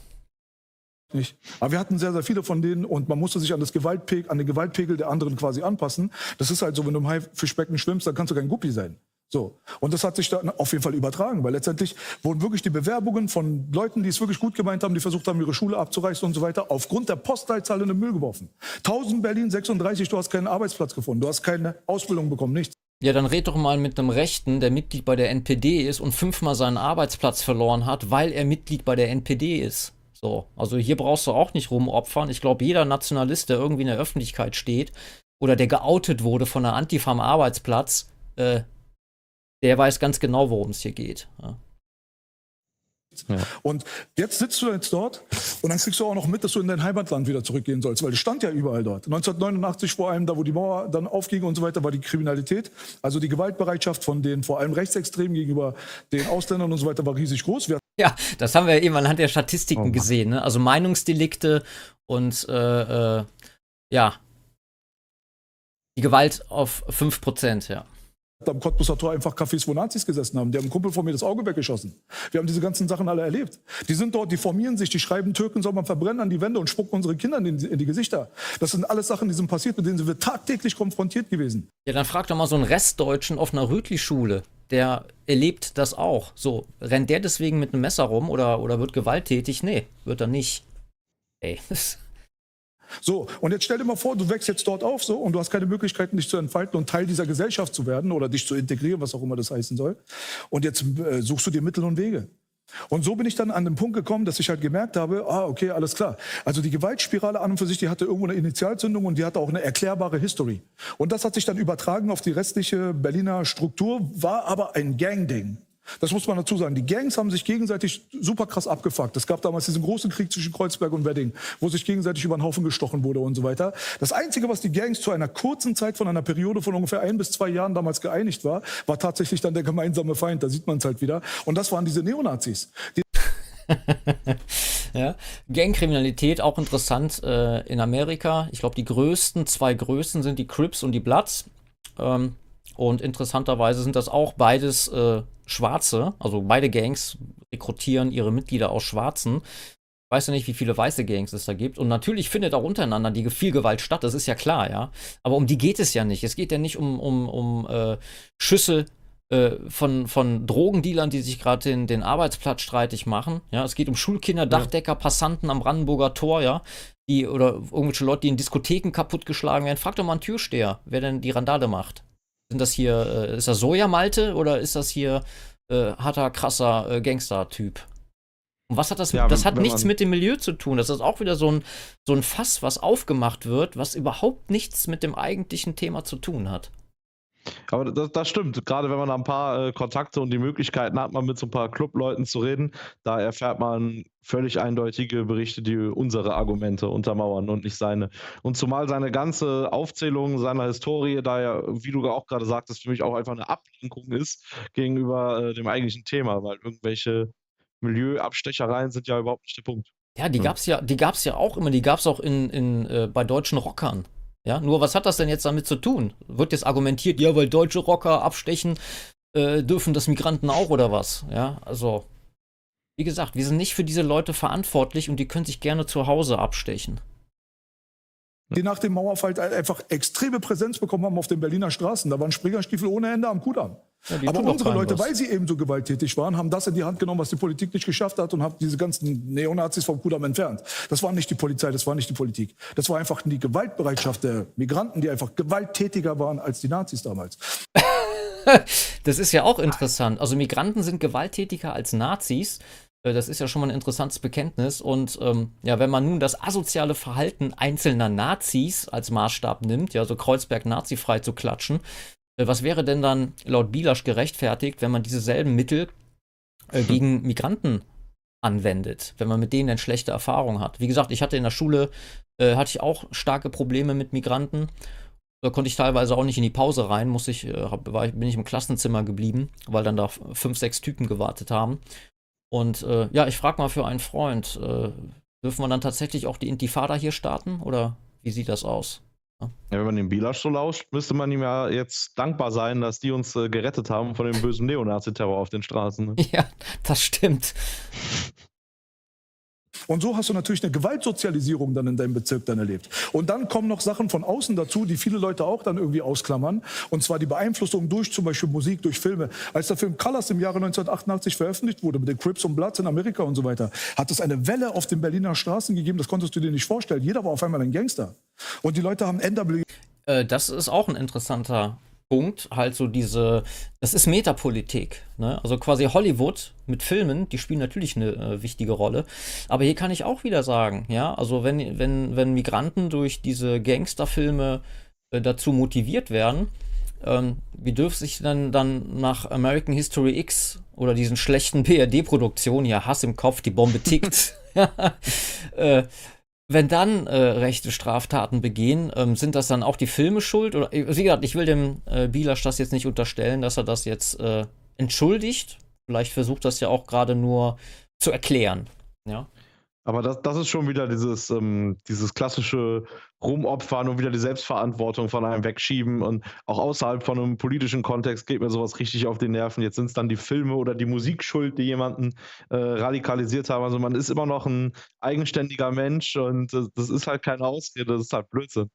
Nicht. Aber wir hatten sehr, sehr viele von denen und man musste sich an, das Gewaltpegel, an den Gewaltpegel der anderen quasi anpassen. Das ist halt so, wenn du im Haifischbecken schwimmst, dann kannst du kein Guppi sein. So. Und das hat sich dann auf jeden Fall übertragen, weil letztendlich wurden wirklich die Bewerbungen von Leuten, die es wirklich gut gemeint haben, die versucht haben, ihre Schule abzureißen und so weiter, aufgrund der Postleitzahl in den Müll geworfen. 1000 Berlin, 36, du hast keinen Arbeitsplatz gefunden, du hast keine Ausbildung bekommen, nichts. Ja, dann red doch mal mit einem Rechten, der Mitglied bei der NPD ist und fünfmal seinen Arbeitsplatz verloren hat, weil er Mitglied bei der NPD ist. So, also hier brauchst du auch nicht rumopfern. Ich glaube, jeder Nationalist, der irgendwie in der Öffentlichkeit steht oder der geoutet wurde von der Antifa am Arbeitsplatz, äh, der weiß ganz genau, worum es hier geht. Ja. Ja. Und jetzt sitzt du jetzt dort und dann kriegst du auch noch mit, dass du in dein Heimatland wieder zurückgehen sollst, weil es stand ja überall dort. 1989 vor allem, da wo die Mauer dann aufging und so weiter, war die Kriminalität, also die Gewaltbereitschaft von den vor allem Rechtsextremen gegenüber den Ausländern und so weiter war riesig groß. Wir ja, das haben wir eben anhand der Statistiken oh gesehen, ne? also Meinungsdelikte und äh, äh, ja, die Gewalt auf 5%, ja am Cottbuser Tor einfach Cafés, wo Nazis gesessen haben. Die haben einen Kumpel von mir das Auge weggeschossen. Wir haben diese ganzen Sachen alle erlebt. Die sind dort, die formieren sich, die schreiben, Türken soll man verbrennen an die Wände und spucken unsere Kinder in die, in die Gesichter. Das sind alles Sachen, die sind passiert, mit denen sind wir tagtäglich konfrontiert gewesen. Ja, dann frag doch mal so einen Restdeutschen auf einer Rütli-Schule. Der erlebt das auch. So, rennt der deswegen mit einem Messer rum oder, oder wird gewalttätig? Nee, wird er nicht. Ey, das so, und jetzt stell dir mal vor, du wächst jetzt dort auf so und du hast keine Möglichkeiten, dich zu entfalten und Teil dieser Gesellschaft zu werden oder dich zu integrieren, was auch immer das heißen soll. Und jetzt äh, suchst du dir Mittel und Wege. Und so bin ich dann an den Punkt gekommen, dass ich halt gemerkt habe, ah, okay, alles klar. Also die Gewaltspirale an und für sich, die hatte irgendwo eine Initialzündung und die hatte auch eine erklärbare History. Und das hat sich dann übertragen auf die restliche Berliner Struktur, war aber ein Gang-Ding. Das muss man dazu sagen. Die Gangs haben sich gegenseitig super krass abgefuckt. Es gab damals diesen großen Krieg zwischen Kreuzberg und Wedding, wo sich gegenseitig über den Haufen gestochen wurde und so weiter. Das Einzige, was die Gangs zu einer kurzen Zeit von einer Periode von ungefähr ein bis zwei Jahren damals geeinigt war, war tatsächlich dann der gemeinsame Feind. Da sieht man es halt wieder. Und das waren diese Neonazis. Die ja. Gangkriminalität auch interessant äh, in Amerika. Ich glaube, die größten, zwei größten sind die Crips und die Bloods. Ähm, und interessanterweise sind das auch beides äh, Schwarze, also beide Gangs rekrutieren ihre Mitglieder aus Schwarzen. Ich weiß ja nicht, wie viele weiße Gangs es da gibt. Und natürlich findet auch untereinander die viel Gewalt statt, das ist ja klar, ja. Aber um die geht es ja nicht. Es geht ja nicht um, um, um äh, Schüsse äh, von, von Drogendealern, die sich gerade den, den Arbeitsplatz streitig machen. Ja, es geht um Schulkinder, Dachdecker, Passanten am Brandenburger Tor, ja. Die, oder irgendwelche Leute, die in Diskotheken kaputtgeschlagen werden. Frag doch mal einen Türsteher, wer denn die Randale macht. Sind das hier, äh, ist das Sojamalte oder ist das hier äh, harter, krasser äh, Gangster-Typ? Und was hat das? Ja, das hat nichts mit dem Milieu zu tun. Das ist auch wieder so ein, so ein Fass, was aufgemacht wird, was überhaupt nichts mit dem eigentlichen Thema zu tun hat. Aber das, das, stimmt. Gerade wenn man ein paar äh, Kontakte und die Möglichkeiten hat, man mit so ein paar Clubleuten zu reden, da erfährt man völlig eindeutige Berichte, die unsere Argumente untermauern und nicht seine. Und zumal seine ganze Aufzählung seiner Historie, da ja, wie du auch gerade sagtest, für mich auch einfach eine Ablenkung ist gegenüber äh, dem eigentlichen Thema, weil irgendwelche Milieuabstechereien sind ja überhaupt nicht der Punkt. Ja, die ja, die gab's ja auch immer, die gab's auch in, in, äh, bei deutschen Rockern. Ja, nur was hat das denn jetzt damit zu tun? Wird jetzt argumentiert, ja, weil deutsche Rocker abstechen, äh, dürfen das Migranten auch oder was? Ja, also, wie gesagt, wir sind nicht für diese Leute verantwortlich und die können sich gerne zu Hause abstechen. Die nach dem Mauerfall einfach extreme Präsenz bekommen haben auf den Berliner Straßen. Da waren Springerstiefel ohne Ende am Kudamm. Ja, Aber unsere Leute, was. weil sie eben so gewalttätig waren, haben das in die Hand genommen, was die Politik nicht geschafft hat und haben diese ganzen Neonazis vom Kudamm entfernt. Das war nicht die Polizei, das war nicht die Politik. Das war einfach die Gewaltbereitschaft der Migranten, die einfach gewalttätiger waren als die Nazis damals. das ist ja auch interessant. Also Migranten sind gewalttätiger als Nazis. Äh, das ist ja schon mal ein interessantes Bekenntnis. Und ähm, ja, wenn man nun das asoziale Verhalten einzelner Nazis als Maßstab nimmt, ja, so Kreuzberg nazifrei zu klatschen, was wäre denn dann laut Bilasch gerechtfertigt, wenn man dieselben Mittel äh, gegen Migranten anwendet, wenn man mit denen eine schlechte Erfahrung hat? Wie gesagt, ich hatte in der Schule, äh, hatte ich auch starke Probleme mit Migranten. Da konnte ich teilweise auch nicht in die Pause rein, muss ich, äh, war, bin ich im Klassenzimmer geblieben, weil dann da fünf, sechs Typen gewartet haben. Und äh, ja, ich frage mal für einen Freund, äh, dürfen wir dann tatsächlich auch die Intifada hier starten oder wie sieht das aus? Ja, wenn man den Bilasch so lauscht, müsste man ihm ja jetzt dankbar sein, dass die uns äh, gerettet haben von dem bösen Neonazi-Terror auf den Straßen. Ne? Ja, das stimmt. Und so hast du natürlich eine Gewaltsozialisierung dann in deinem Bezirk dann erlebt. Und dann kommen noch Sachen von außen dazu, die viele Leute auch dann irgendwie ausklammern. Und zwar die Beeinflussung durch zum Beispiel Musik, durch Filme. Als der Film Colors im Jahre 1988 veröffentlicht wurde, mit den Crips und Bloods in Amerika und so weiter, hat es eine Welle auf den Berliner Straßen gegeben, das konntest du dir nicht vorstellen. Jeder war auf einmal ein Gangster. Und die Leute haben NW. Äh, das ist auch ein interessanter Punkt, halt so diese, das ist Metapolitik. Ne? Also quasi Hollywood mit Filmen, die spielen natürlich eine äh, wichtige Rolle. Aber hier kann ich auch wieder sagen, ja, also wenn, wenn, wenn Migranten durch diese Gangsterfilme äh, dazu motiviert werden, ähm, wie dürfte sich dann, dann nach American History X oder diesen schlechten PRD-Produktionen, ja, Hass im Kopf, die Bombe tickt, äh, wenn dann äh, rechte Straftaten begehen, ähm, sind das dann auch die Filme schuld? Oder äh, wie gesagt, ich will dem äh, Bielasch das jetzt nicht unterstellen, dass er das jetzt äh, entschuldigt. Vielleicht versucht das ja auch gerade nur zu erklären. Ja. Aber das, das ist schon wieder dieses, ähm, dieses klassische Rumopfern und wieder die Selbstverantwortung von einem wegschieben. Und auch außerhalb von einem politischen Kontext geht mir sowas richtig auf die Nerven. Jetzt sind es dann die Filme oder die Musik schuld, die jemanden äh, radikalisiert haben. Also man ist immer noch ein eigenständiger Mensch und das, das ist halt keine Ausrede, das ist halt Blödsinn.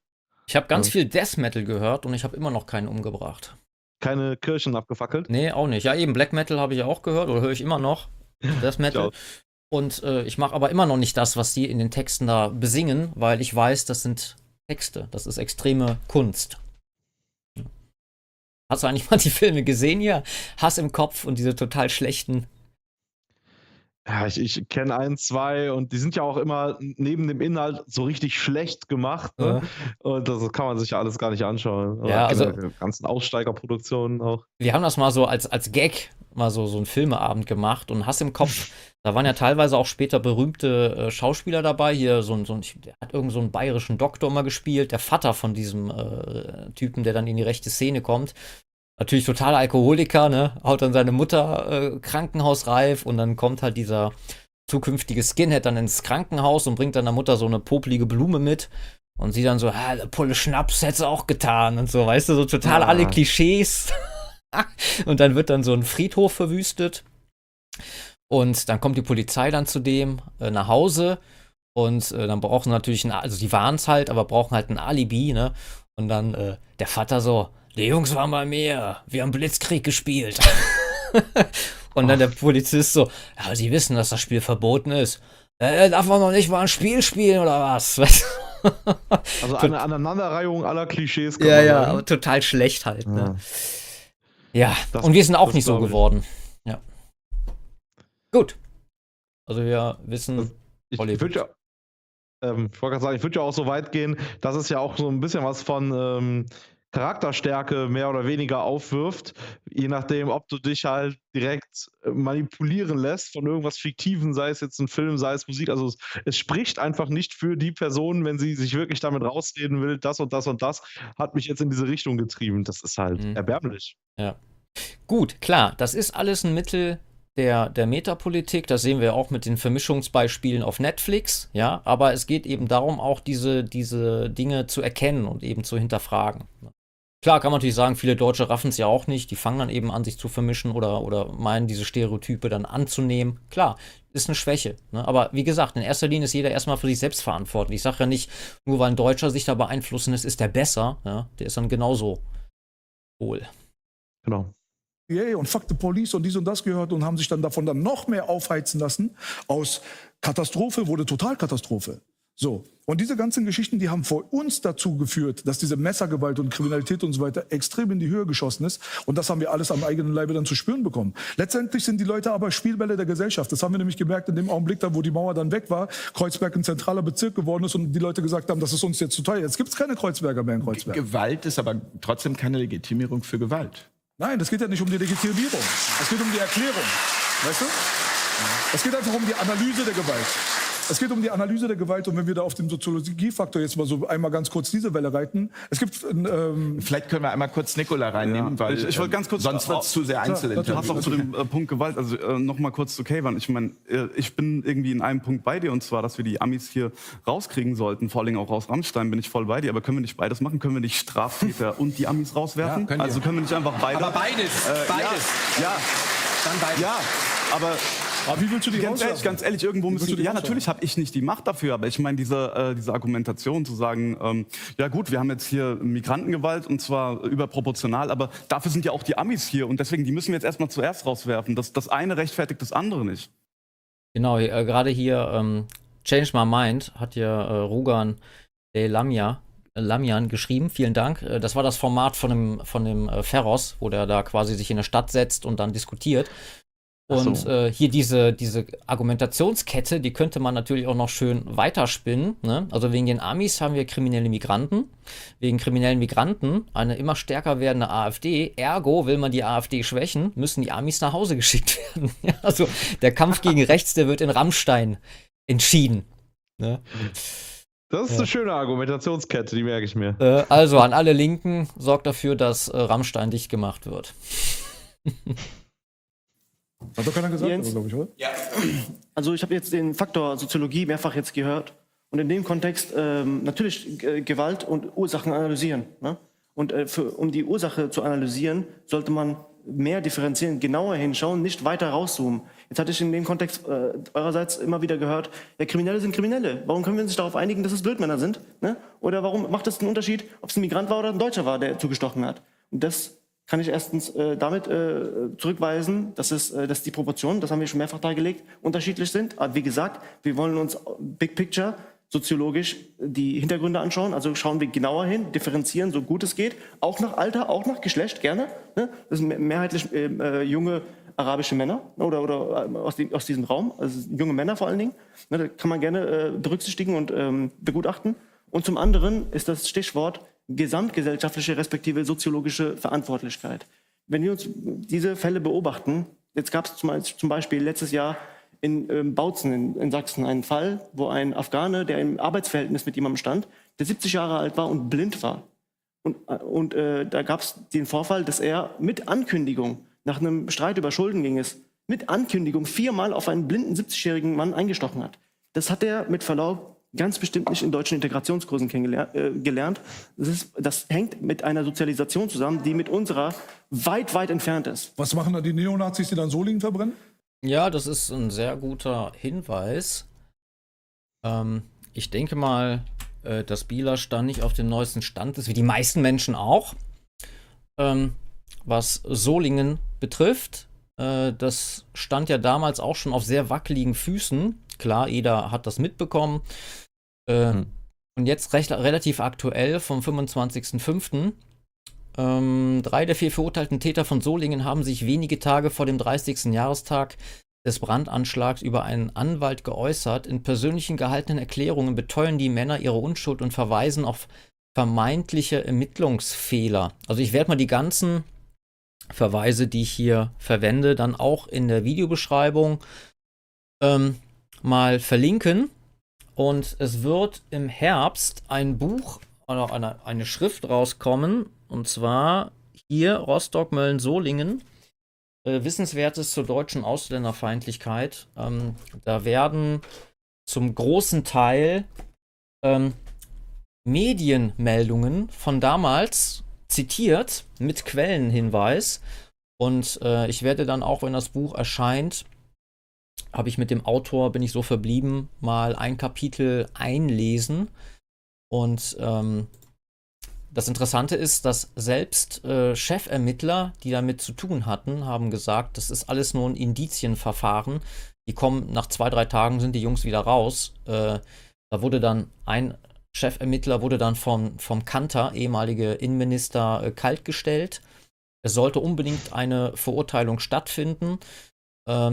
Ich habe ganz ja. viel Death Metal gehört und ich habe immer noch keinen umgebracht. Keine Kirchen abgefackelt? Nee, auch nicht. Ja, eben Black Metal habe ich auch gehört oder höre ich immer noch. Death Metal. Und äh, ich mache aber immer noch nicht das, was die in den Texten da besingen, weil ich weiß, das sind Texte. Das ist extreme Kunst. Hast du eigentlich mal die Filme gesehen hier? Hass im Kopf und diese total schlechten ja, ich, ich kenne ein, zwei und die sind ja auch immer neben dem Inhalt so richtig schlecht gemacht. Ne? Ja. Und das kann man sich ja alles gar nicht anschauen. ja, also ganzen Aussteigerproduktionen auch. Wir haben das mal so als, als Gag mal so, so einen Filmeabend gemacht und Hass im Kopf. da waren ja teilweise auch später berühmte äh, Schauspieler dabei. Hier so ein, so ein, der hat irgend so einen bayerischen Doktor mal gespielt, der Vater von diesem äh, Typen, der dann in die rechte Szene kommt natürlich total Alkoholiker, ne? Haut dann seine Mutter äh, krankenhausreif und dann kommt halt dieser zukünftige Skinhead dann ins Krankenhaus und bringt dann der Mutter so eine poplige Blume mit. Und sie dann so, ah, Pulle Schnaps hätte auch getan und so, weißt du, so total ja. alle Klischees. und dann wird dann so ein Friedhof verwüstet. Und dann kommt die Polizei dann zu dem äh, nach Hause. Und äh, dann brauchen sie natürlich ein, also die waren es halt, aber brauchen halt ein Alibi, ne? Und dann äh, der Vater so, die Jungs waren bei mir, wir haben Blitzkrieg gespielt. und dann der Polizist so, ja, sie wissen, dass das Spiel verboten ist. Äh, darf man noch nicht mal ein Spiel spielen oder was? also eine Aneinanderreihung aller Klischees. Ja, ja, aber total schlecht halt. Ne? Ja, ja. und wir sind auch nicht so geworden. Ja. Gut. Also wir wissen. Also ich, ich würde ja, ähm, ich wollte gerade sagen, ich würde ja auch so weit gehen, dass es ja auch so ein bisschen was von ähm, Charakterstärke mehr oder weniger aufwirft, je nachdem, ob du dich halt direkt manipulieren lässt von irgendwas Fiktiven, sei es jetzt ein Film, sei es Musik. Also es, es spricht einfach nicht für die Person, wenn sie sich wirklich damit rausreden will, das und das und das hat mich jetzt in diese Richtung getrieben. Das ist halt mhm. erbärmlich. Ja. Gut, klar, das ist alles ein Mittel der, der Metapolitik. Das sehen wir auch mit den Vermischungsbeispielen auf Netflix. Ja, aber es geht eben darum, auch diese, diese Dinge zu erkennen und eben zu hinterfragen. Klar kann man natürlich sagen, viele Deutsche raffen es ja auch nicht. Die fangen dann eben an, sich zu vermischen oder, oder meinen, diese Stereotype dann anzunehmen. Klar, ist eine Schwäche. Ne? Aber wie gesagt, in erster Linie ist jeder erstmal für sich selbst verantwortlich. Ich sage ja nicht, nur weil ein Deutscher sich da beeinflussen ist, ist der besser. Ja? Der ist dann genauso wohl. Genau yeah, und fuck the police und dies und das gehört und haben sich dann davon dann noch mehr aufheizen lassen. Aus Katastrophe wurde Totalkatastrophe. So. Und diese ganzen Geschichten, die haben vor uns dazu geführt, dass diese Messergewalt und Kriminalität und so weiter extrem in die Höhe geschossen ist. Und das haben wir alles am eigenen Leibe dann zu spüren bekommen. Letztendlich sind die Leute aber Spielbälle der Gesellschaft. Das haben wir nämlich gemerkt in dem Augenblick, da wo die Mauer dann weg war, Kreuzberg ein zentraler Bezirk geworden ist und die Leute gesagt haben, das ist uns jetzt zu teuer. Jetzt gibt es keine Kreuzberger mehr in Kreuzberg. Gewalt ist aber trotzdem keine Legitimierung für Gewalt. Nein, es geht ja nicht um die Legitimierung. Es geht um die Erklärung. Weißt du? Es geht einfach um die Analyse der Gewalt. Es geht um die Analyse der Gewalt und wenn wir da auf den Soziologiefaktor jetzt mal so einmal ganz kurz diese Welle reiten. Es gibt ähm vielleicht können wir einmal kurz Nikola reinnehmen, ja. weil ich, ich wollte ganz kurz sonst wird es zu sehr einzeln. Du hast auch zu dem äh, Punkt Gewalt, also äh, noch mal kurz zu Kayvan. Ich meine, äh, ich bin irgendwie in einem Punkt bei dir und zwar, dass wir die Amis hier rauskriegen sollten, vor allem auch aus Rammstein bin ich voll bei dir. Aber können wir nicht beides machen? Können wir nicht Straftäter und die Amis rauswerfen? Ja, können also können wir nicht einfach beide? Aber beides, äh, beides. Ja, ja. Dann beides. Ja, aber aber wie willst du die ganz ehrlich, ganz ehrlich, irgendwo müssen die, ja natürlich habe ich nicht die Macht dafür, aber ich meine diese äh, diese Argumentation zu sagen, ähm, ja gut, wir haben jetzt hier Migrantengewalt und zwar überproportional, aber dafür sind ja auch die Amis hier und deswegen die müssen wir jetzt erstmal zuerst rauswerfen. Das das eine rechtfertigt das andere nicht. Genau, äh, gerade hier ähm, Change My Mind hat ja äh, Rugan De Lamia äh, Lamian geschrieben. Vielen Dank. Äh, das war das Format von dem, von dem äh, Ferros, wo der da quasi sich in der Stadt setzt und dann diskutiert. Und so. äh, hier diese, diese Argumentationskette, die könnte man natürlich auch noch schön weiterspinnen. Ne? Also wegen den Amis haben wir kriminelle Migranten, wegen kriminellen Migranten eine immer stärker werdende AfD. Ergo will man die AfD schwächen, müssen die Amis nach Hause geschickt werden. ja, also der Kampf gegen rechts, der wird in Rammstein entschieden. Ne? Das ist ja. eine schöne Argumentationskette, die merke ich mir. Äh, also an alle Linken, sorgt dafür, dass äh, Rammstein dicht gemacht wird. Hat doch keiner gesagt, Jens, glaube ich, oder? Ja. Also ich habe jetzt den Faktor Soziologie mehrfach jetzt gehört. Und in dem Kontext ähm, natürlich äh, Gewalt und Ursachen analysieren. Ne? Und äh, für, um die Ursache zu analysieren, sollte man mehr differenzieren, genauer hinschauen, nicht weiter rauszoomen. Jetzt hatte ich in dem Kontext äh, eurerseits immer wieder gehört, ja, Kriminelle sind Kriminelle. Warum können wir uns darauf einigen, dass es Blödmänner sind? Ne? Oder warum macht es einen Unterschied, ob es ein Migrant war oder ein Deutscher war, der zugestochen hat? Und das kann ich erstens äh, damit äh, zurückweisen, dass, es, äh, dass die Proportionen, das haben wir schon mehrfach dargelegt, unterschiedlich sind. Aber wie gesagt, wir wollen uns Big Picture soziologisch die Hintergründe anschauen. Also schauen wir genauer hin, differenzieren, so gut es geht, auch nach Alter, auch nach Geschlecht, gerne. Ne? Das sind mehrheitlich äh, äh, junge arabische Männer oder, oder äh, aus, die, aus, diesem Raum, also junge Männer vor allen Dingen. Ne? Das kann man gerne äh, berücksichtigen und ähm, begutachten. Und zum anderen ist das Stichwort gesamtgesellschaftliche respektive soziologische Verantwortlichkeit. Wenn wir uns diese Fälle beobachten, jetzt gab es zum Beispiel letztes Jahr in ähm, Bautzen in, Sachsen einen Fall, wo ein Afghane, der im Arbeitsverhältnis mit jemandem stand, der 70 Jahre alt war und blind war. Und, äh, und äh, da gab es den Vorfall, dass er mit Ankündigung, nach einem Streit über Schulden ging es, mit Ankündigung viermal auf einen blinden 70-jährigen Mann eingestochen hat. Das hat er mit Verlaub ganz bestimmt nicht in deutschen Integrationskursen kennengelernt. Äh, das, ist, das hängt mit einer Sozialisation zusammen, die mit unserer weit, weit entfernt ist. Was machen da die Neonazis, die dann Solingen verbrennen? Ja, das ist ein sehr guter Hinweis. Ähm, ich denke mal, äh, dass Bielasch da nicht auf dem neuesten Stand ist, wie die meisten Menschen auch. Ähm, was Solingen betrifft, äh, das stand ja damals auch schon auf sehr wackeligen Füßen. Klar, jeder hat das mitbekommen. Äh, mhm. Und jetzt recht, relativ aktuell vom 25.05. Ähm, drei der vier verurteilten Täter von Solingen haben sich wenige Tage vor dem 30. Jahrestag des Brandanschlags über einen Anwalt geäußert. In persönlichen gehaltenen Erklärungen beteuern die Männer ihre Unschuld und verweisen auf vermeintliche Ermittlungsfehler. Also ich werde mal die ganzen Verweise, die ich hier verwende, dann auch in der Videobeschreibung ähm, mal verlinken. Und es wird im Herbst ein Buch oder eine, eine Schrift rauskommen. Und zwar hier Rostock, Mölln, Solingen. Äh, Wissenswertes zur deutschen Ausländerfeindlichkeit. Ähm, da werden zum großen Teil ähm, Medienmeldungen von damals zitiert mit Quellenhinweis. Und äh, ich werde dann auch, wenn das Buch erscheint, habe ich mit dem Autor, bin ich so verblieben, mal ein Kapitel einlesen. Und ähm, das Interessante ist, dass selbst äh, Chefermittler, die damit zu tun hatten, haben gesagt, das ist alles nur ein Indizienverfahren. Die kommen nach zwei, drei Tagen, sind die Jungs wieder raus. Äh, da wurde dann ein Chefermittler wurde dann vom, vom Kanter, ehemalige Innenminister, äh, kaltgestellt. Es sollte unbedingt eine Verurteilung stattfinden. Äh,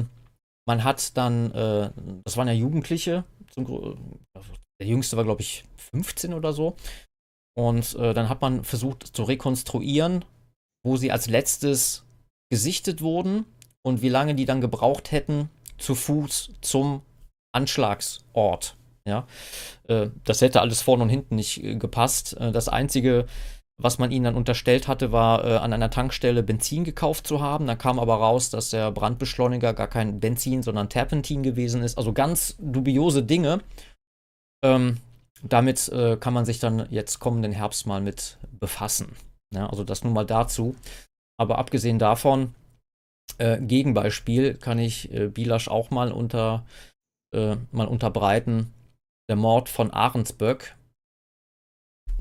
man hat dann, äh, das waren ja Jugendliche, der jüngste war, glaube ich, 15 oder so. Und äh, dann hat man versucht zu rekonstruieren, wo sie als letztes gesichtet wurden und wie lange die dann gebraucht hätten zu Fuß zum Anschlagsort. Ja, äh, das hätte alles vorne und hinten nicht äh, gepasst. Äh, das einzige, was man ihnen dann unterstellt hatte, war an einer Tankstelle Benzin gekauft zu haben. Da kam aber raus, dass der Brandbeschleuniger gar kein Benzin, sondern Terpentin gewesen ist. Also ganz dubiose Dinge. Ähm, damit äh, kann man sich dann jetzt kommenden Herbst mal mit befassen. Ja, also das nur mal dazu. Aber abgesehen davon, äh, Gegenbeispiel kann ich äh, Bilasch auch mal unter mal unterbreiten der Mord von Ahrensböck.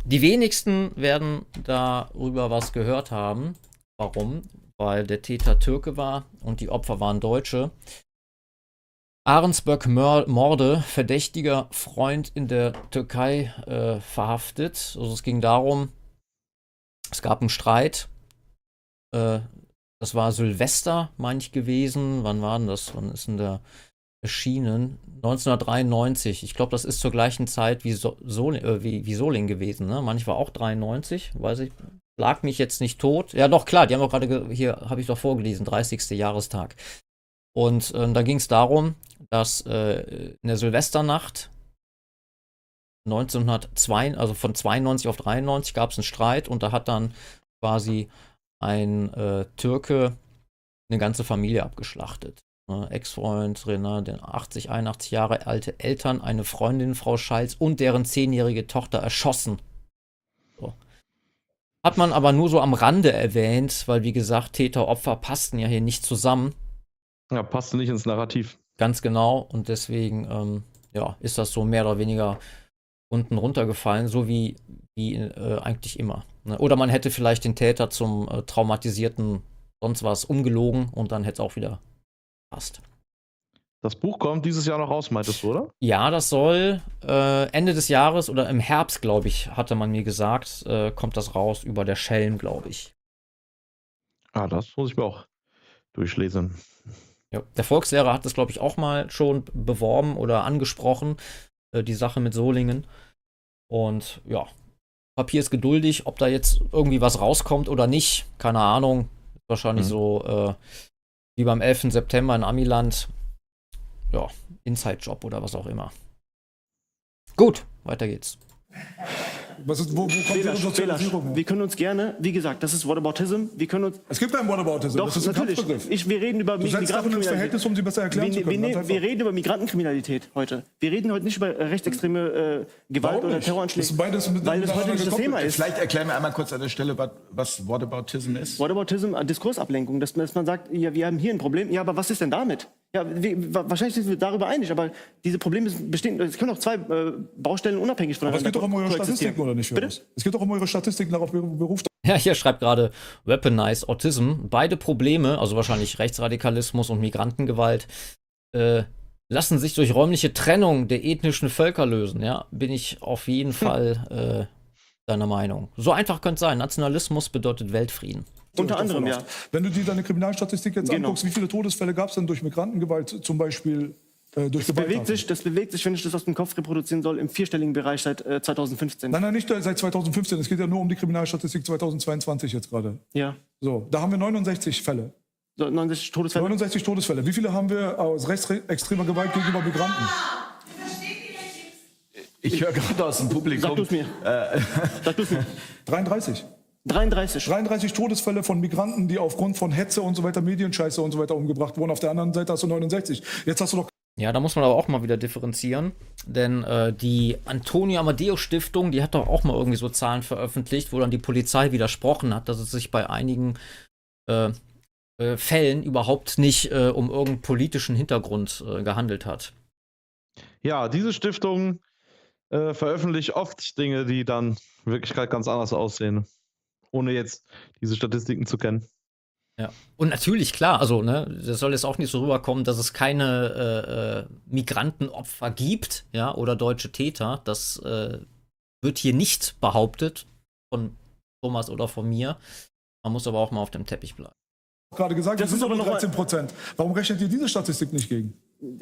Die wenigsten werden darüber was gehört haben. Warum? Weil der Täter Türke war und die Opfer waren Deutsche. Ahrensböck Morde, verdächtiger Freund in der Türkei äh, verhaftet. Also es ging darum, es gab einen Streit. Äh, das war Silvester, meine ich, gewesen. Wann war denn das? Wann ist denn der erschienen. 1993. Ich glaube, das ist zur gleichen Zeit wie, so Sol äh, wie, wie Soling gewesen. Ne? Manchmal auch 93, weiß ich. Lag mich jetzt nicht tot. Ja, doch, klar, die haben auch gerade, hier habe ich doch vorgelesen, 30. Jahrestag. Und äh, da ging es darum, dass äh, in der Silvesternacht 1902, also von 92 auf 93 gab es einen Streit und da hat dann quasi ein äh, Türke eine ganze Familie abgeschlachtet. Ne, Ex-Freund, der 80, 81 Jahre alte Eltern, eine Freundin, Frau Schalz und deren zehnjährige Tochter erschossen. So. Hat man aber nur so am Rande erwähnt, weil wie gesagt, Täter, Opfer passten ja hier nicht zusammen. Ja, passte nicht ins Narrativ. Ganz genau. Und deswegen, ähm, ja, ist das so mehr oder weniger unten runtergefallen, so wie, wie äh, eigentlich immer. Ne? Oder man hätte vielleicht den Täter zum äh, traumatisierten sonst was umgelogen und dann hätte es auch wieder passt. Das Buch kommt dieses Jahr noch raus, meintest du, oder? Ja, das soll äh, Ende des Jahres oder im Herbst, glaube ich, hatte man mir gesagt, äh, kommt das raus über der Schelm, glaube ich. Ah, das muss ich mir auch durchlesen. Ja, der Volkslehrer hat das, glaube ich, auch mal schon beworben oder angesprochen, äh, die Sache mit Solingen. Und ja, Papier ist geduldig, ob da jetzt irgendwie was rauskommt oder nicht, keine Ahnung. Wahrscheinlich mhm. so äh, wie beim 11. September in Amiland. Ja, Inside-Job oder was auch immer. Gut, weiter geht's. Was ist, wo, wo kommt Wähler, die Sozialisierung Wir können uns gerne, wie gesagt, das ist Whataboutism. Wir können uns. Es gibt keinen Whataboutism. Doch, das ist natürlich. Ich, wir reden über Migrantenkriminalität. Verhältnis, um sie besser erklären wir, zu können. Wir, wir, reden über Migrantenkriminalität heute. Wir reden heute nicht über rechtsextreme äh, Gewalt Warum oder Terroranschläge. Das beides weil das heute nicht das Thema ist. Vielleicht erklären wir einmal kurz an der Stelle, was Whataboutism ist. Whataboutism, äh, Diskursablenkung, dass, dass man sagt, ja, wir haben hier ein Problem. Ja, aber was ist denn damit? Ja, wir, wahrscheinlich sind wir darüber einig, aber diese Probleme bestehen. Es können auch zwei äh, Baustellen unabhängig voneinander. Aber es geht doch um eure Statistiken, oder nicht? Bitte? Es geht doch um eure Statistiken darauf beruft. Ja, hier schreibt gerade Weaponized Autism. Beide Probleme, also wahrscheinlich Rechtsradikalismus und Migrantengewalt, äh, lassen sich durch räumliche Trennung der ethnischen Völker lösen. Ja, bin ich auf jeden hm. Fall äh, deiner Meinung. So einfach könnte es sein. Nationalismus bedeutet Weltfrieden. Unter anderem, ja. Wenn du dir deine Kriminalstatistik jetzt genau. anguckst, wie viele Todesfälle gab es denn durch Migrantengewalt zum Beispiel äh, das bewegt, sich, das bewegt sich, wenn ich das aus dem Kopf reproduzieren soll, im vierstelligen Bereich seit äh, 2015. Nein, nein, nicht seit 2015. Es geht ja nur um die Kriminalstatistik 2022 jetzt gerade. Ja. So, da haben wir 69 Fälle. So, 69 Todesfälle? 69 Todesfälle. Wie viele haben wir aus rechtsextremer Gewalt gegenüber Migranten? Ich höre gerade aus dem Publikum. Sag du es mir. Äh, Sag mir. 33. 33. 33 Todesfälle von Migranten, die aufgrund von Hetze und so weiter, Medienscheiße und so weiter umgebracht wurden. Auf der anderen Seite hast du 69. Jetzt hast du doch ja, da muss man aber auch mal wieder differenzieren, denn äh, die Antonio Amadeo Stiftung, die hat doch auch mal irgendwie so Zahlen veröffentlicht, wo dann die Polizei widersprochen hat, dass es sich bei einigen äh, äh, Fällen überhaupt nicht äh, um irgendeinen politischen Hintergrund äh, gehandelt hat. Ja, diese Stiftung äh, veröffentlicht oft Dinge, die dann in Wirklichkeit ganz anders aussehen, ohne jetzt diese Statistiken zu kennen. Ja. Und natürlich, klar, also, ne, das soll jetzt auch nicht so rüberkommen, dass es keine äh, äh, Migrantenopfer gibt, ja, oder deutsche Täter. Das äh, wird hier nicht behauptet von Thomas oder von mir. Man muss aber auch mal auf dem Teppich bleiben. Gerade gesagt, das ist aber noch 13 Prozent. Warum rechnet ihr diese Statistik nicht gegen?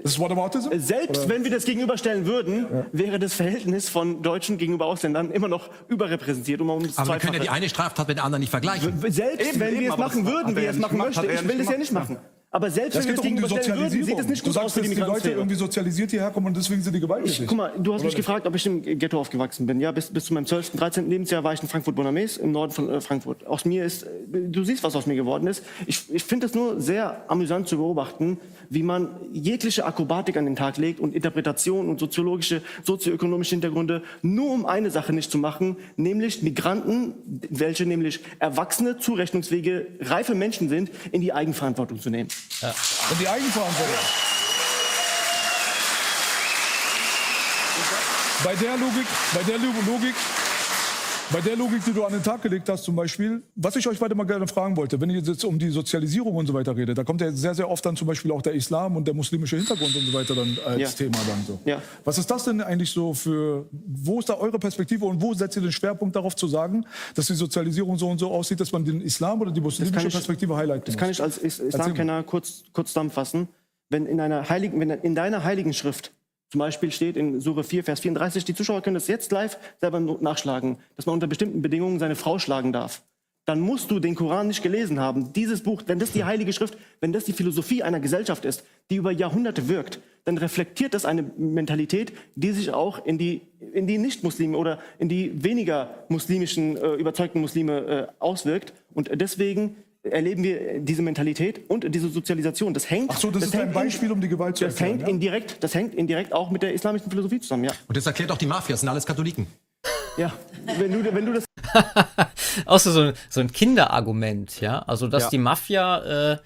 Das Whataboutism? Selbst Oder? wenn wir das gegenüberstellen würden, ja. wäre das Verhältnis von Deutschen gegenüber Ausländern immer noch überrepräsentiert. Um Aber wir können ja die eine Straftat mit der anderen nicht vergleichen. Selbst eben, wenn eben, wir es machen würden, wie er es machen möchte, ich will das ja nicht machen. Aber selbst das wenn wir es gegenüberstellen würden, sieht es nicht gut aus für die. Die Leute irgendwie sozialisiert hierher kommen und deswegen sind die gewalttätig. Guck mal, du hast Oder mich nicht? gefragt, ob ich im Ghetto aufgewachsen bin. Ja, bis, bis zu meinem 12., 13. Lebensjahr war ich in Frankfurt-Bonames, im Norden von äh, Frankfurt. Aus mir ist, du siehst, was aus mir geworden ist. Ich, ich finde es nur sehr amüsant zu beobachten, wie man jegliche Akrobatik an den Tag legt und Interpretation und soziologische, sozioökonomische Hintergründe, nur um eine Sache nicht zu machen, nämlich Migranten, welche nämlich erwachsene, zurechnungsfähige, reife Menschen sind, in die Eigenverantwortung zu nehmen. Ja. Und die Eigenverantwortung. Bei der Logik, bei der Logik, bei der Logik, die du an den Tag gelegt hast, zum Beispiel, was ich euch weiter mal gerne fragen wollte, wenn ihr jetzt um die Sozialisierung und so weiter redet, da kommt ja sehr, sehr oft dann zum Beispiel auch der Islam und der muslimische Hintergrund und so weiter dann als ja. Thema dann so. Ja. Was ist das denn eigentlich so für, wo ist da eure Perspektive und wo setzt ihr den Schwerpunkt darauf zu sagen, dass die Sozialisierung so und so aussieht, dass man den Islam oder die muslimische ich, Perspektive highlighten Das kann ich als Islamkenner kurz, kurz zusammenfassen. Wenn in, einer heiligen, wenn in deiner heiligen Schrift zum Beispiel steht in Sure 4, Vers 34, die Zuschauer können das jetzt live selber nachschlagen, dass man unter bestimmten Bedingungen seine Frau schlagen darf. Dann musst du den Koran nicht gelesen haben. Dieses Buch, wenn das die heilige Schrift, wenn das die Philosophie einer Gesellschaft ist, die über Jahrhunderte wirkt, dann reflektiert das eine Mentalität, die sich auch in die, in die Nicht-Muslime oder in die weniger muslimischen, äh, überzeugten Muslime äh, auswirkt. Und deswegen erleben wir diese Mentalität und diese Sozialisation. Das hängt. Ach so, das, das ist ein Beispiel, in, um die Gewalt zu das erklären. Hängt ja? indirekt, das hängt indirekt auch mit der islamischen Philosophie zusammen, ja. Und das erklärt auch die Mafia, das sind alles Katholiken. Ja, wenn du, wenn du das. auch so, so ein Kinderargument, ja. Also, dass ja. die Mafia äh,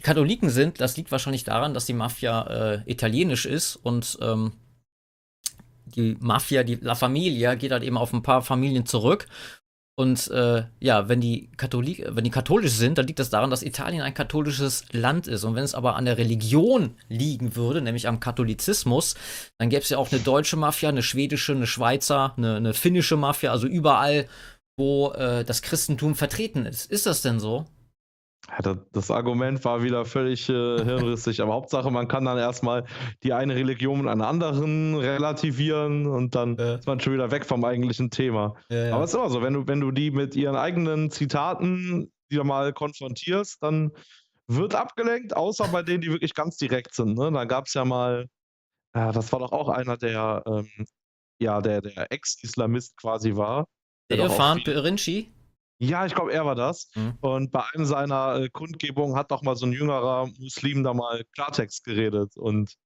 Katholiken sind, das liegt wahrscheinlich daran, dass die Mafia äh, italienisch ist und ähm, die Mafia, die La Familia, geht halt eben auf ein paar Familien zurück und äh, ja, wenn die, Katholik, wenn die katholisch sind, dann liegt das daran, dass Italien ein katholisches Land ist. Und wenn es aber an der Religion liegen würde, nämlich am Katholizismus, dann gäbe es ja auch eine deutsche Mafia, eine schwedische, eine Schweizer, eine, eine finnische Mafia, also überall, wo äh, das Christentum vertreten ist. Ist das denn so? Ja, das Argument war wieder völlig äh, hirnrissig, aber Hauptsache, man kann dann erstmal die eine Religion mit einer anderen relativieren und dann ja. ist man schon wieder weg vom eigentlichen Thema. Ja, ja. Aber es ist immer so, wenn du, wenn du die mit ihren eigenen Zitaten wieder mal konfrontierst, dann wird abgelenkt, außer bei denen, die wirklich ganz direkt sind. Ne? Da gab es ja mal, ja, das war doch auch einer, der, ähm, ja, der, der Ex-Islamist quasi war. Der, Irfan Perinci? Ja, ich glaube, er war das. Mhm. Und bei einem seiner äh, Kundgebungen hat doch mal so ein jüngerer Muslim da mal Klartext geredet und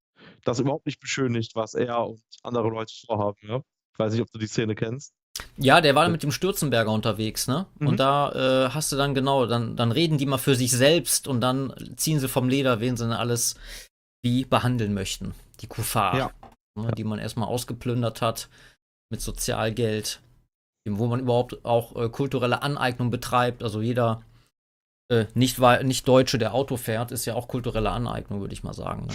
das überhaupt nicht beschönigt, was er und andere Leute vorhaben. Ja? Ich weiß nicht, ob du die Szene kennst. Ja, der war mit dem Stürzenberger unterwegs, ne? Mhm. Und da äh, hast du dann genau, dann, dann reden die mal für sich selbst und dann ziehen sie vom Leder, wen sie denn alles wie behandeln möchten. Die Kuffar, ja. ne, die man erstmal ausgeplündert hat mit Sozialgeld wo man überhaupt auch äh, kulturelle Aneignung betreibt. Also jeder äh, nicht, nicht Deutsche, der Auto fährt, ist ja auch kulturelle Aneignung, würde ich mal sagen. Ne?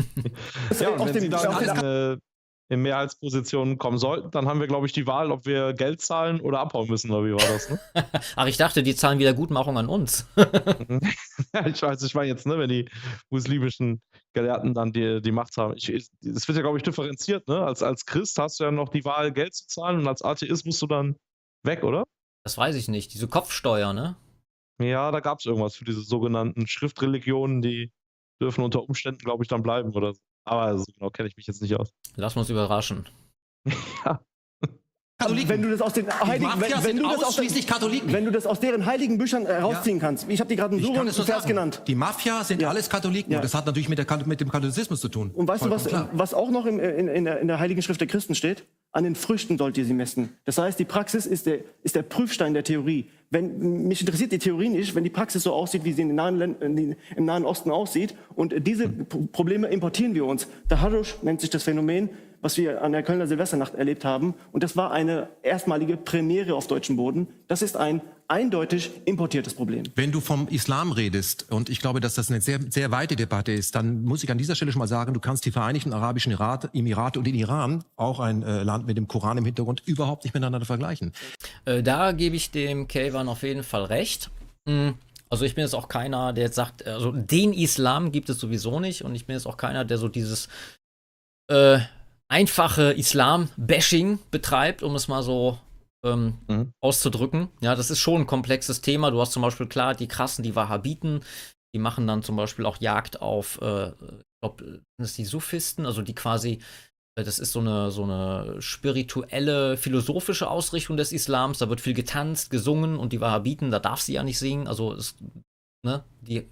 ja, und wenn Sie da eine, in Mehrheitspositionen kommen sollten, dann haben wir, glaube ich, die Wahl, ob wir Geld zahlen oder abhauen müssen, oder wie war das? Ne? Ach, ich dachte, die zahlen Wiedergutmachung an uns. ja, ich weiß, ich meine jetzt, ne, wenn die muslimischen Gelehrten dann die, die Macht haben. Es wird ja, glaube ich, differenziert, ne? Als, als Christ hast du ja noch die Wahl, Geld zu zahlen und als Atheist musst du dann weg, oder? Das weiß ich nicht. Diese Kopfsteuer, ne? Ja, da gab es irgendwas für diese sogenannten Schriftreligionen, die dürfen unter Umständen, glaube ich, dann bleiben oder so. Aber so genau kenne ich mich jetzt nicht aus. Lass uns überraschen. ja. Katholiken. Wenn du das aus den heiligen, wenn, wenn du das aus den, Katholiken. Wenn du das aus deren heiligen Büchern herausziehen äh, ja. kannst. Ich habe die gerade einen und Vers sagen. genannt. Die Mafia sind ja. alles Katholiken. Ja. Und das hat natürlich mit, der, mit, dem Katholizismus zu tun. Und weißt Vollkommen du, was, was auch noch in, in, in, der, in der Heiligen Schrift der Christen steht? An den Früchten sollt ihr sie messen. Das heißt, die Praxis ist der, ist der Prüfstein der Theorie. Wenn, mich interessiert die Theorie nicht, wenn die Praxis so aussieht, wie sie nahen, im Nahen Osten aussieht. Und diese Probleme importieren wir uns. Der Harush nennt sich das Phänomen was wir an der Kölner Silvesternacht erlebt haben. Und das war eine erstmalige Premiere auf deutschem Boden. Das ist ein eindeutig importiertes Problem. Wenn du vom Islam redest, und ich glaube, dass das eine sehr, sehr weite Debatte ist, dann muss ich an dieser Stelle schon mal sagen, du kannst die Vereinigten Arabischen Emirate und den Iran, auch ein äh, Land mit dem Koran im Hintergrund, überhaupt nicht miteinander vergleichen. Äh, da gebe ich dem Kelvan auf jeden Fall recht. Mhm. Also ich bin jetzt auch keiner, der jetzt sagt, also den Islam gibt es sowieso nicht und ich bin jetzt auch keiner, der so dieses äh, einfache Islam-Bashing betreibt, um es mal so ähm, mhm. auszudrücken. Ja, das ist schon ein komplexes Thema. Du hast zum Beispiel klar die krassen, die Wahhabiten, die machen dann zum Beispiel auch Jagd auf, äh, ich glaube, das die Sufisten, also die quasi, äh, das ist so eine, so eine spirituelle, philosophische Ausrichtung des Islams. Da wird viel getanzt, gesungen und die Wahhabiten, da darf sie ja nicht singen. Also, es, ne, die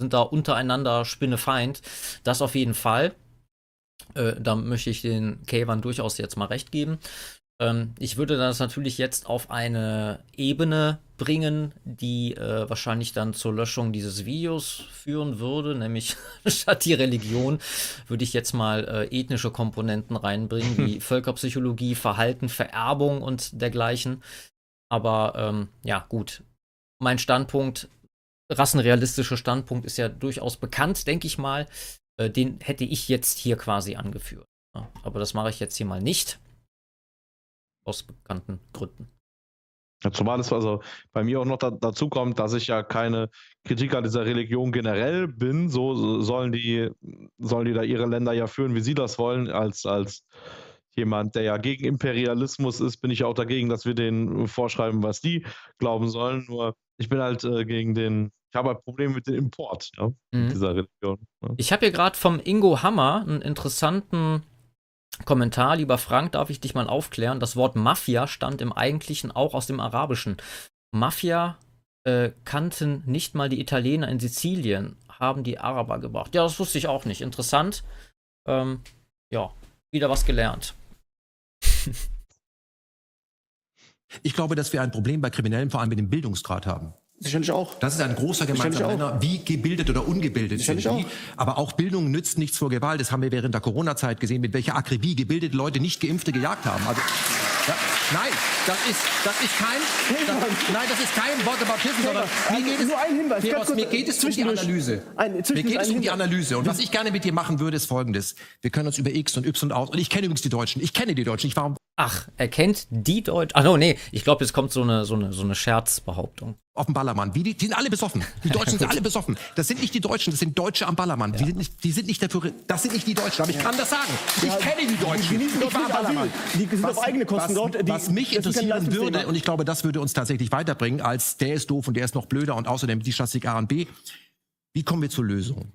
sind da untereinander Spinnefeind. Das auf jeden Fall. Äh, da möchte ich den Kayvan durchaus jetzt mal recht geben. Ähm, ich würde das natürlich jetzt auf eine Ebene bringen, die äh, wahrscheinlich dann zur Löschung dieses Videos führen würde, nämlich statt die Religion würde ich jetzt mal äh, ethnische Komponenten reinbringen, wie Völkerpsychologie, Verhalten, Vererbung und dergleichen. Aber ähm, ja, gut. Mein Standpunkt, rassenrealistischer Standpunkt ist ja durchaus bekannt, denke ich mal. Äh, den hätte ich jetzt hier quasi angeführt. Ja, aber das mache ich jetzt hier mal nicht. Aus bekannten Gründen. Ja, zumal es also bei mir auch noch da, dazu kommt, dass ich ja keine Kritiker dieser Religion generell bin. So sollen die, sollen die da ihre Länder ja führen, wie sie das wollen. Als, als jemand, der ja gegen Imperialismus ist, bin ich auch dagegen, dass wir denen vorschreiben, was die glauben sollen. Nur ich bin halt äh, gegen den ich habe ein Problem mit dem Import ja, mhm. dieser Religion. Ja. Ich habe hier gerade vom Ingo Hammer einen interessanten Kommentar. Lieber Frank, darf ich dich mal aufklären? Das Wort Mafia stammt im Eigentlichen auch aus dem Arabischen. Mafia äh, kannten nicht mal die Italiener in Sizilien, haben die Araber gebracht. Ja, das wusste ich auch nicht. Interessant. Ähm, ja, wieder was gelernt. Ich glaube, dass wir ein Problem bei Kriminellen vor allem mit dem Bildungsgrad haben. Sicherlich auch. Das ist ein großer gemeinsamer Nenner, wie gebildet oder ungebildet Sicherlich sind die. Auch. Aber auch Bildung nützt nichts vor Gewalt. Das haben wir während der Corona-Zeit gesehen, mit welcher Akribie gebildete Leute nicht Geimpfte gejagt haben. Also, ja, nein, das ist, das ist kein, das, nein, das ist kein Wort about Whataboutism, sondern mir geht es, nur ein Hinweis, Peros, mir geht es um die Analyse. Ein, mir geht es um die Analyse. Und was ich gerne mit dir machen würde, ist Folgendes. Wir können uns über X und Y aus, und ich kenne übrigens die Deutschen, ich kenne die Deutschen, ich war Ach, er kennt die Deutschen. Ach no, nee, ich glaube, jetzt kommt so eine, so eine, so eine Scherzbehauptung. Auf dem Ballermann. Wie die, die sind alle besoffen. Die Deutschen sind alle besoffen. Das sind nicht die Deutschen, das sind Deutsche am Ballermann. Ja. Die, sind nicht, die sind nicht dafür. Das sind nicht die Deutschen, aber ich kann das sagen. Ich ja, kenne die Deutschen. Die, ich war am Ballermann. Die sind was, auf eigene Kosten was, dort. Die, was mich interessieren würde, und ich glaube, das würde uns tatsächlich weiterbringen, als der ist doof und der ist noch blöder und außerdem die Statistik A und B. Wie kommen wir zur Lösung?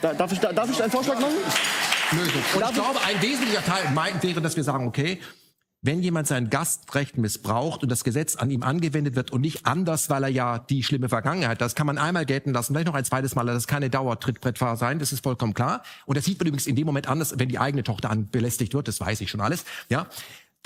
Da, darf, ich, da, darf ich einen Vorschlag machen? Lösung. Und ich glaube, ein wesentlicher Teil wäre, dass wir sagen, okay, wenn jemand sein Gastrecht missbraucht und das Gesetz an ihm angewendet wird und nicht anders, weil er ja die schlimme Vergangenheit, das kann man einmal gelten lassen, vielleicht noch ein zweites Mal, das ist keine Dauertrittbrettfahrer sein, das ist vollkommen klar. Und das sieht man übrigens in dem Moment anders, wenn die eigene Tochter belästigt wird, das weiß ich schon alles, ja.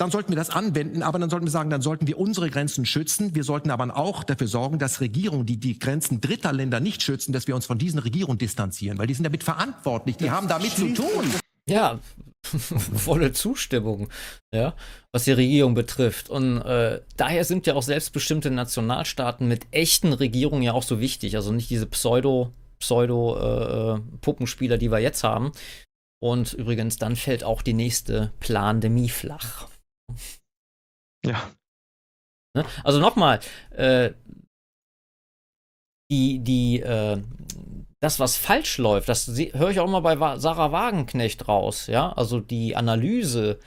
Dann sollten wir das anwenden, aber dann sollten wir sagen, dann sollten wir unsere Grenzen schützen. Wir sollten aber auch dafür sorgen, dass Regierungen, die die Grenzen dritter Länder nicht schützen, dass wir uns von diesen Regierungen distanzieren, weil die sind damit verantwortlich, die haben damit zu tun. Ja, volle Zustimmung, ja, was die Regierung betrifft. Und äh, daher sind ja auch selbstbestimmte Nationalstaaten mit echten Regierungen ja auch so wichtig. Also nicht diese Pseudo, Pseudo äh, Puppenspieler, die wir jetzt haben. Und übrigens, dann fällt auch die nächste Plandemie flach. Ja. Ne? Also nochmal, äh, die, die, äh, das, was falsch läuft, das höre ich auch mal bei Sarah Wagenknecht raus, ja. Also die Analyse,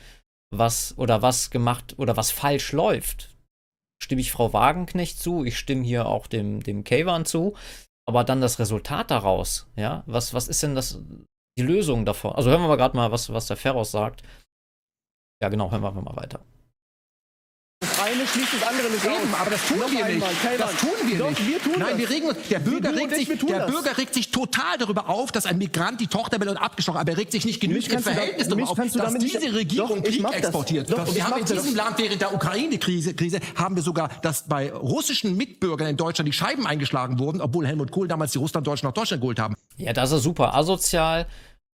was oder was gemacht oder was falsch läuft, stimme ich Frau Wagenknecht zu, ich stimme hier auch dem, dem Kavan zu, aber dann das Resultat daraus, ja, was, was ist denn das, die Lösung davon? Also hören wir mal gerade mal, was, was der Ferros sagt. Ja, genau, hören wir mal weiter. Das eine schließt das andere nicht Eben, aus. aber das tun Noch wir einmal, nicht. Das tun wir Doch, nicht. wir tun Nein, das. wir regen uns. Der Bürger, regt ich, sich, der das. Bürger regt sich total darüber auf, dass ein Migrant die Tochter will und abgestochen, aber er regt sich nicht genügend im da- Verhältnis mich darüber auf, dass diese Regierung Doch, Krieg exportiert. Doch, und wir haben in das. diesem Land während der Ukraine-Krise Krise, haben wir sogar, dass bei russischen Mitbürgern in Deutschland die Scheiben eingeschlagen wurden, obwohl Helmut Kohl damals die Russlanddeutschen nach Deutschland geholt haben. Ja, das ist super asozial.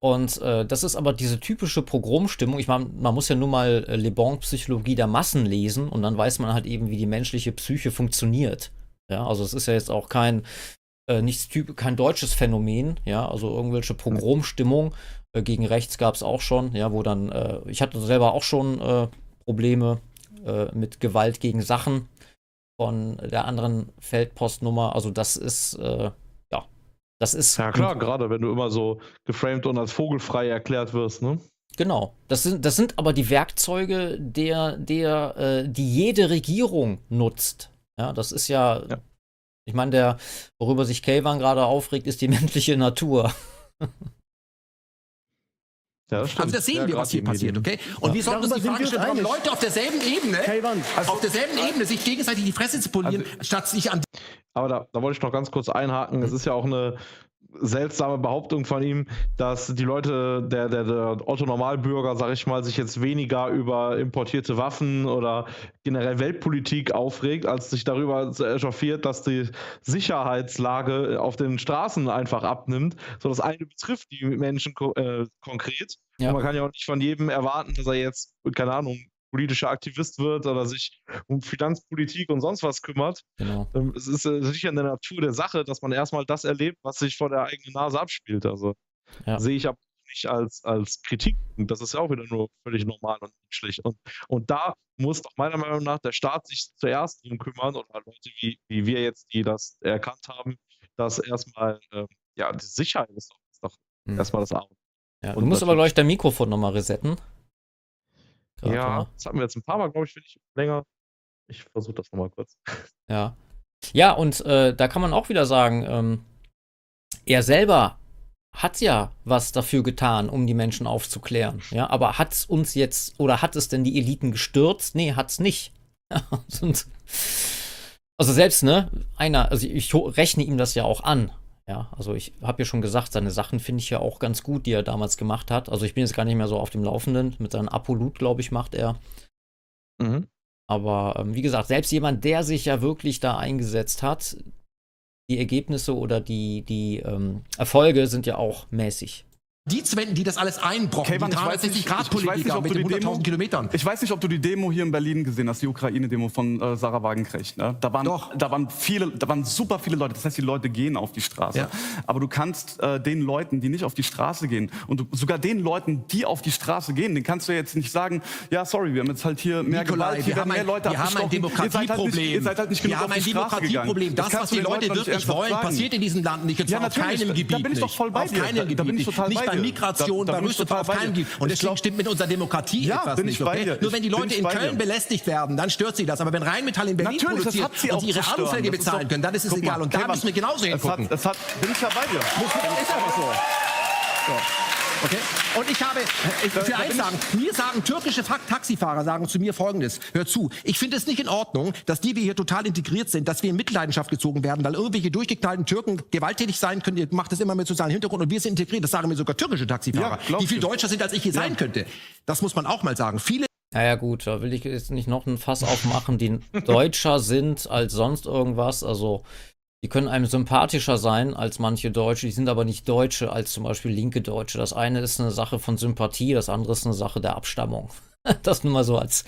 Und äh, das ist aber diese typische Pogromstimmung. Ich meine, man muss ja nur mal äh, Le Bon Psychologie der Massen lesen und dann weiß man halt eben, wie die menschliche Psyche funktioniert. Ja, also es ist ja jetzt auch kein äh, nichts typ kein deutsches Phänomen. Ja, also irgendwelche Pogromstimmung äh, gegen rechts gab es auch schon. Ja, wo dann äh, ich hatte selber auch schon äh, Probleme äh, mit Gewalt gegen Sachen von der anderen Feldpostnummer. Also das ist das ist. Ja, klar, gerade wenn du immer so geframed und als vogelfrei erklärt wirst, ne? Genau. Das sind, das sind aber die Werkzeuge, der, der, äh, die jede Regierung nutzt. Ja, das ist ja. Ja. Ich meine, der, worüber sich Kayvan gerade aufregt, ist die menschliche Natur. Ja. Also das sehen Ja, wir, was hier passiert, okay? Und wir sollten uns die Frage stellen, warum. Leute auf derselben Ebene, Kayvan, auf derselben Ebene sich gegenseitig die Fresse zu polieren, statt sich an Aber da, da wollte ich noch ganz kurz einhaken. Es ist ja auch eine seltsame Behauptung von ihm, dass die Leute, der, der, der Otto Normalbürger, sag ich mal, sich jetzt weniger über importierte Waffen oder generell Weltpolitik aufregt, als sich darüber echauffiert, dass die Sicherheitslage auf den Straßen einfach abnimmt. So das eine betrifft die Menschen ko äh, konkret. Ja. Und man kann ja auch nicht von jedem erwarten, dass er jetzt, keine Ahnung, politischer Aktivist wird oder sich um Finanzpolitik und sonst was kümmert. Genau. Ähm, Es ist äh, sicher in der Natur der Sache, dass man erstmal das erlebt, was sich vor der eigenen Nase abspielt. Also Ja. sehe ich aber nicht als, als Kritik. Das ist ja auch wieder nur völlig normal und menschlich. Und, und da muss doch meiner Meinung nach der Staat sich zuerst drum kümmern oder Leute wie, wie wir jetzt, die das erkannt haben, dass erstmal, ähm, ja, die Sicherheit ist doch, ist doch Hm. erstmal das A. Ja, du Und musst aber natürlich- gleich dein Mikrofon nochmal resetten. Gerade Ja, mal. das hatten wir jetzt ein paar Mal, glaube ich, ich länger. Ich versuche das nochmal kurz. Ja. Ja, und äh, da kann man auch wieder sagen, ähm, er selber hat ja was dafür getan, um die Menschen aufzuklären. Ja, aber hat es uns jetzt oder hat es denn die Eliten gestürzt? Nee, hat's nicht. Und, also selbst, ne, einer, also ich rechne ihm das ja auch an. Ja, also ich habe ja schon gesagt, seine Sachen finde ich ja auch ganz gut, die er damals gemacht hat. Also ich bin jetzt gar nicht mehr so auf dem Laufenden. Mit seinem Apolut, glaube ich, macht er. Mhm. Aber ähm, wie gesagt, selbst jemand, der sich ja wirklich da eingesetzt hat, die Ergebnisse oder die, die ähm, Erfolge sind ja auch mäßig. Die zu wenden, die das alles einbrochen. Die nicht, ich, ich weiß nicht, Politiker ob mit den die 100.000 Demo, Kilometern. ich weiß nicht, ob du die Demo hier in Berlin gesehen hast, die Ukraine-Demo von äh, Sarah Wagenknecht. Ne? Da waren, Doch. da waren viele, da waren super viele Leute. Das heißt, die Leute gehen auf die Straße. Ja. Aber du kannst äh, den Leuten, die nicht auf die Straße gehen, und du, sogar den Leuten, die auf die Straße gehen, den kannst du jetzt nicht sagen, ja, sorry, wir haben jetzt halt hier mehr Nikolai, Gewalt, hier werden mehr Leute wir haben ein abgestochen. Ihr seid halt nicht, Demokratieproblem. ihr seid halt nicht genug wir haben auf ein die Straße gegangen. Demokratieproblem. Das, kannst was die Leute nicht wirklich wollen, passiert in diesem Land nicht. Und Ja, zwar auf natürlich. keinem Gebiet da bin ich doch nicht. voll bei auf dir. Da- bin ich nicht. total Nicht bei dir. Migration, Da- da total auf dir. Gebiet. Und deswegen stimmt mit unserer Demokratie Ja, etwas nicht. Okay? Nur wenn die Leute in Köln belästigt werden, dann stört sie das. Aber wenn Rheinmetall in Berlin Natürlich, das produziert sie und sie ihre. Anfälle Das bezahlen können, dann ist es egal. Und da müssen wir genauso es hingucken. es hat, bin ich ja bei dir. Ist aber so. Okay. Und ich habe, ich, für eins sagen, mir sagen türkische Fa- Taxifahrer sagen zu mir folgendes, hör zu, ich finde es nicht in Ordnung, dass die wir hier total integriert sind, dass wir in Mitleidenschaft gezogen werden, weil irgendwelche durchgeknallten Türken gewalttätig sein können, ihr macht das immer mit sozialen Hintergrund und wir sind integriert, das sagen mir sogar türkische Taxifahrer, Ja, die viel deutscher sind, als ich hier sein könnte. Das muss man auch mal sagen. Viele Naja, gut, da will ich jetzt nicht noch ein Fass aufmachen, die deutscher sind als sonst irgendwas. Also, die können einem sympathischer sein als manche Deutsche, die sind aber nicht Deutsche als zum Beispiel linke Deutsche. Das eine ist eine Sache von Sympathie, das andere ist eine Sache der Abstammung. Das nur mal so als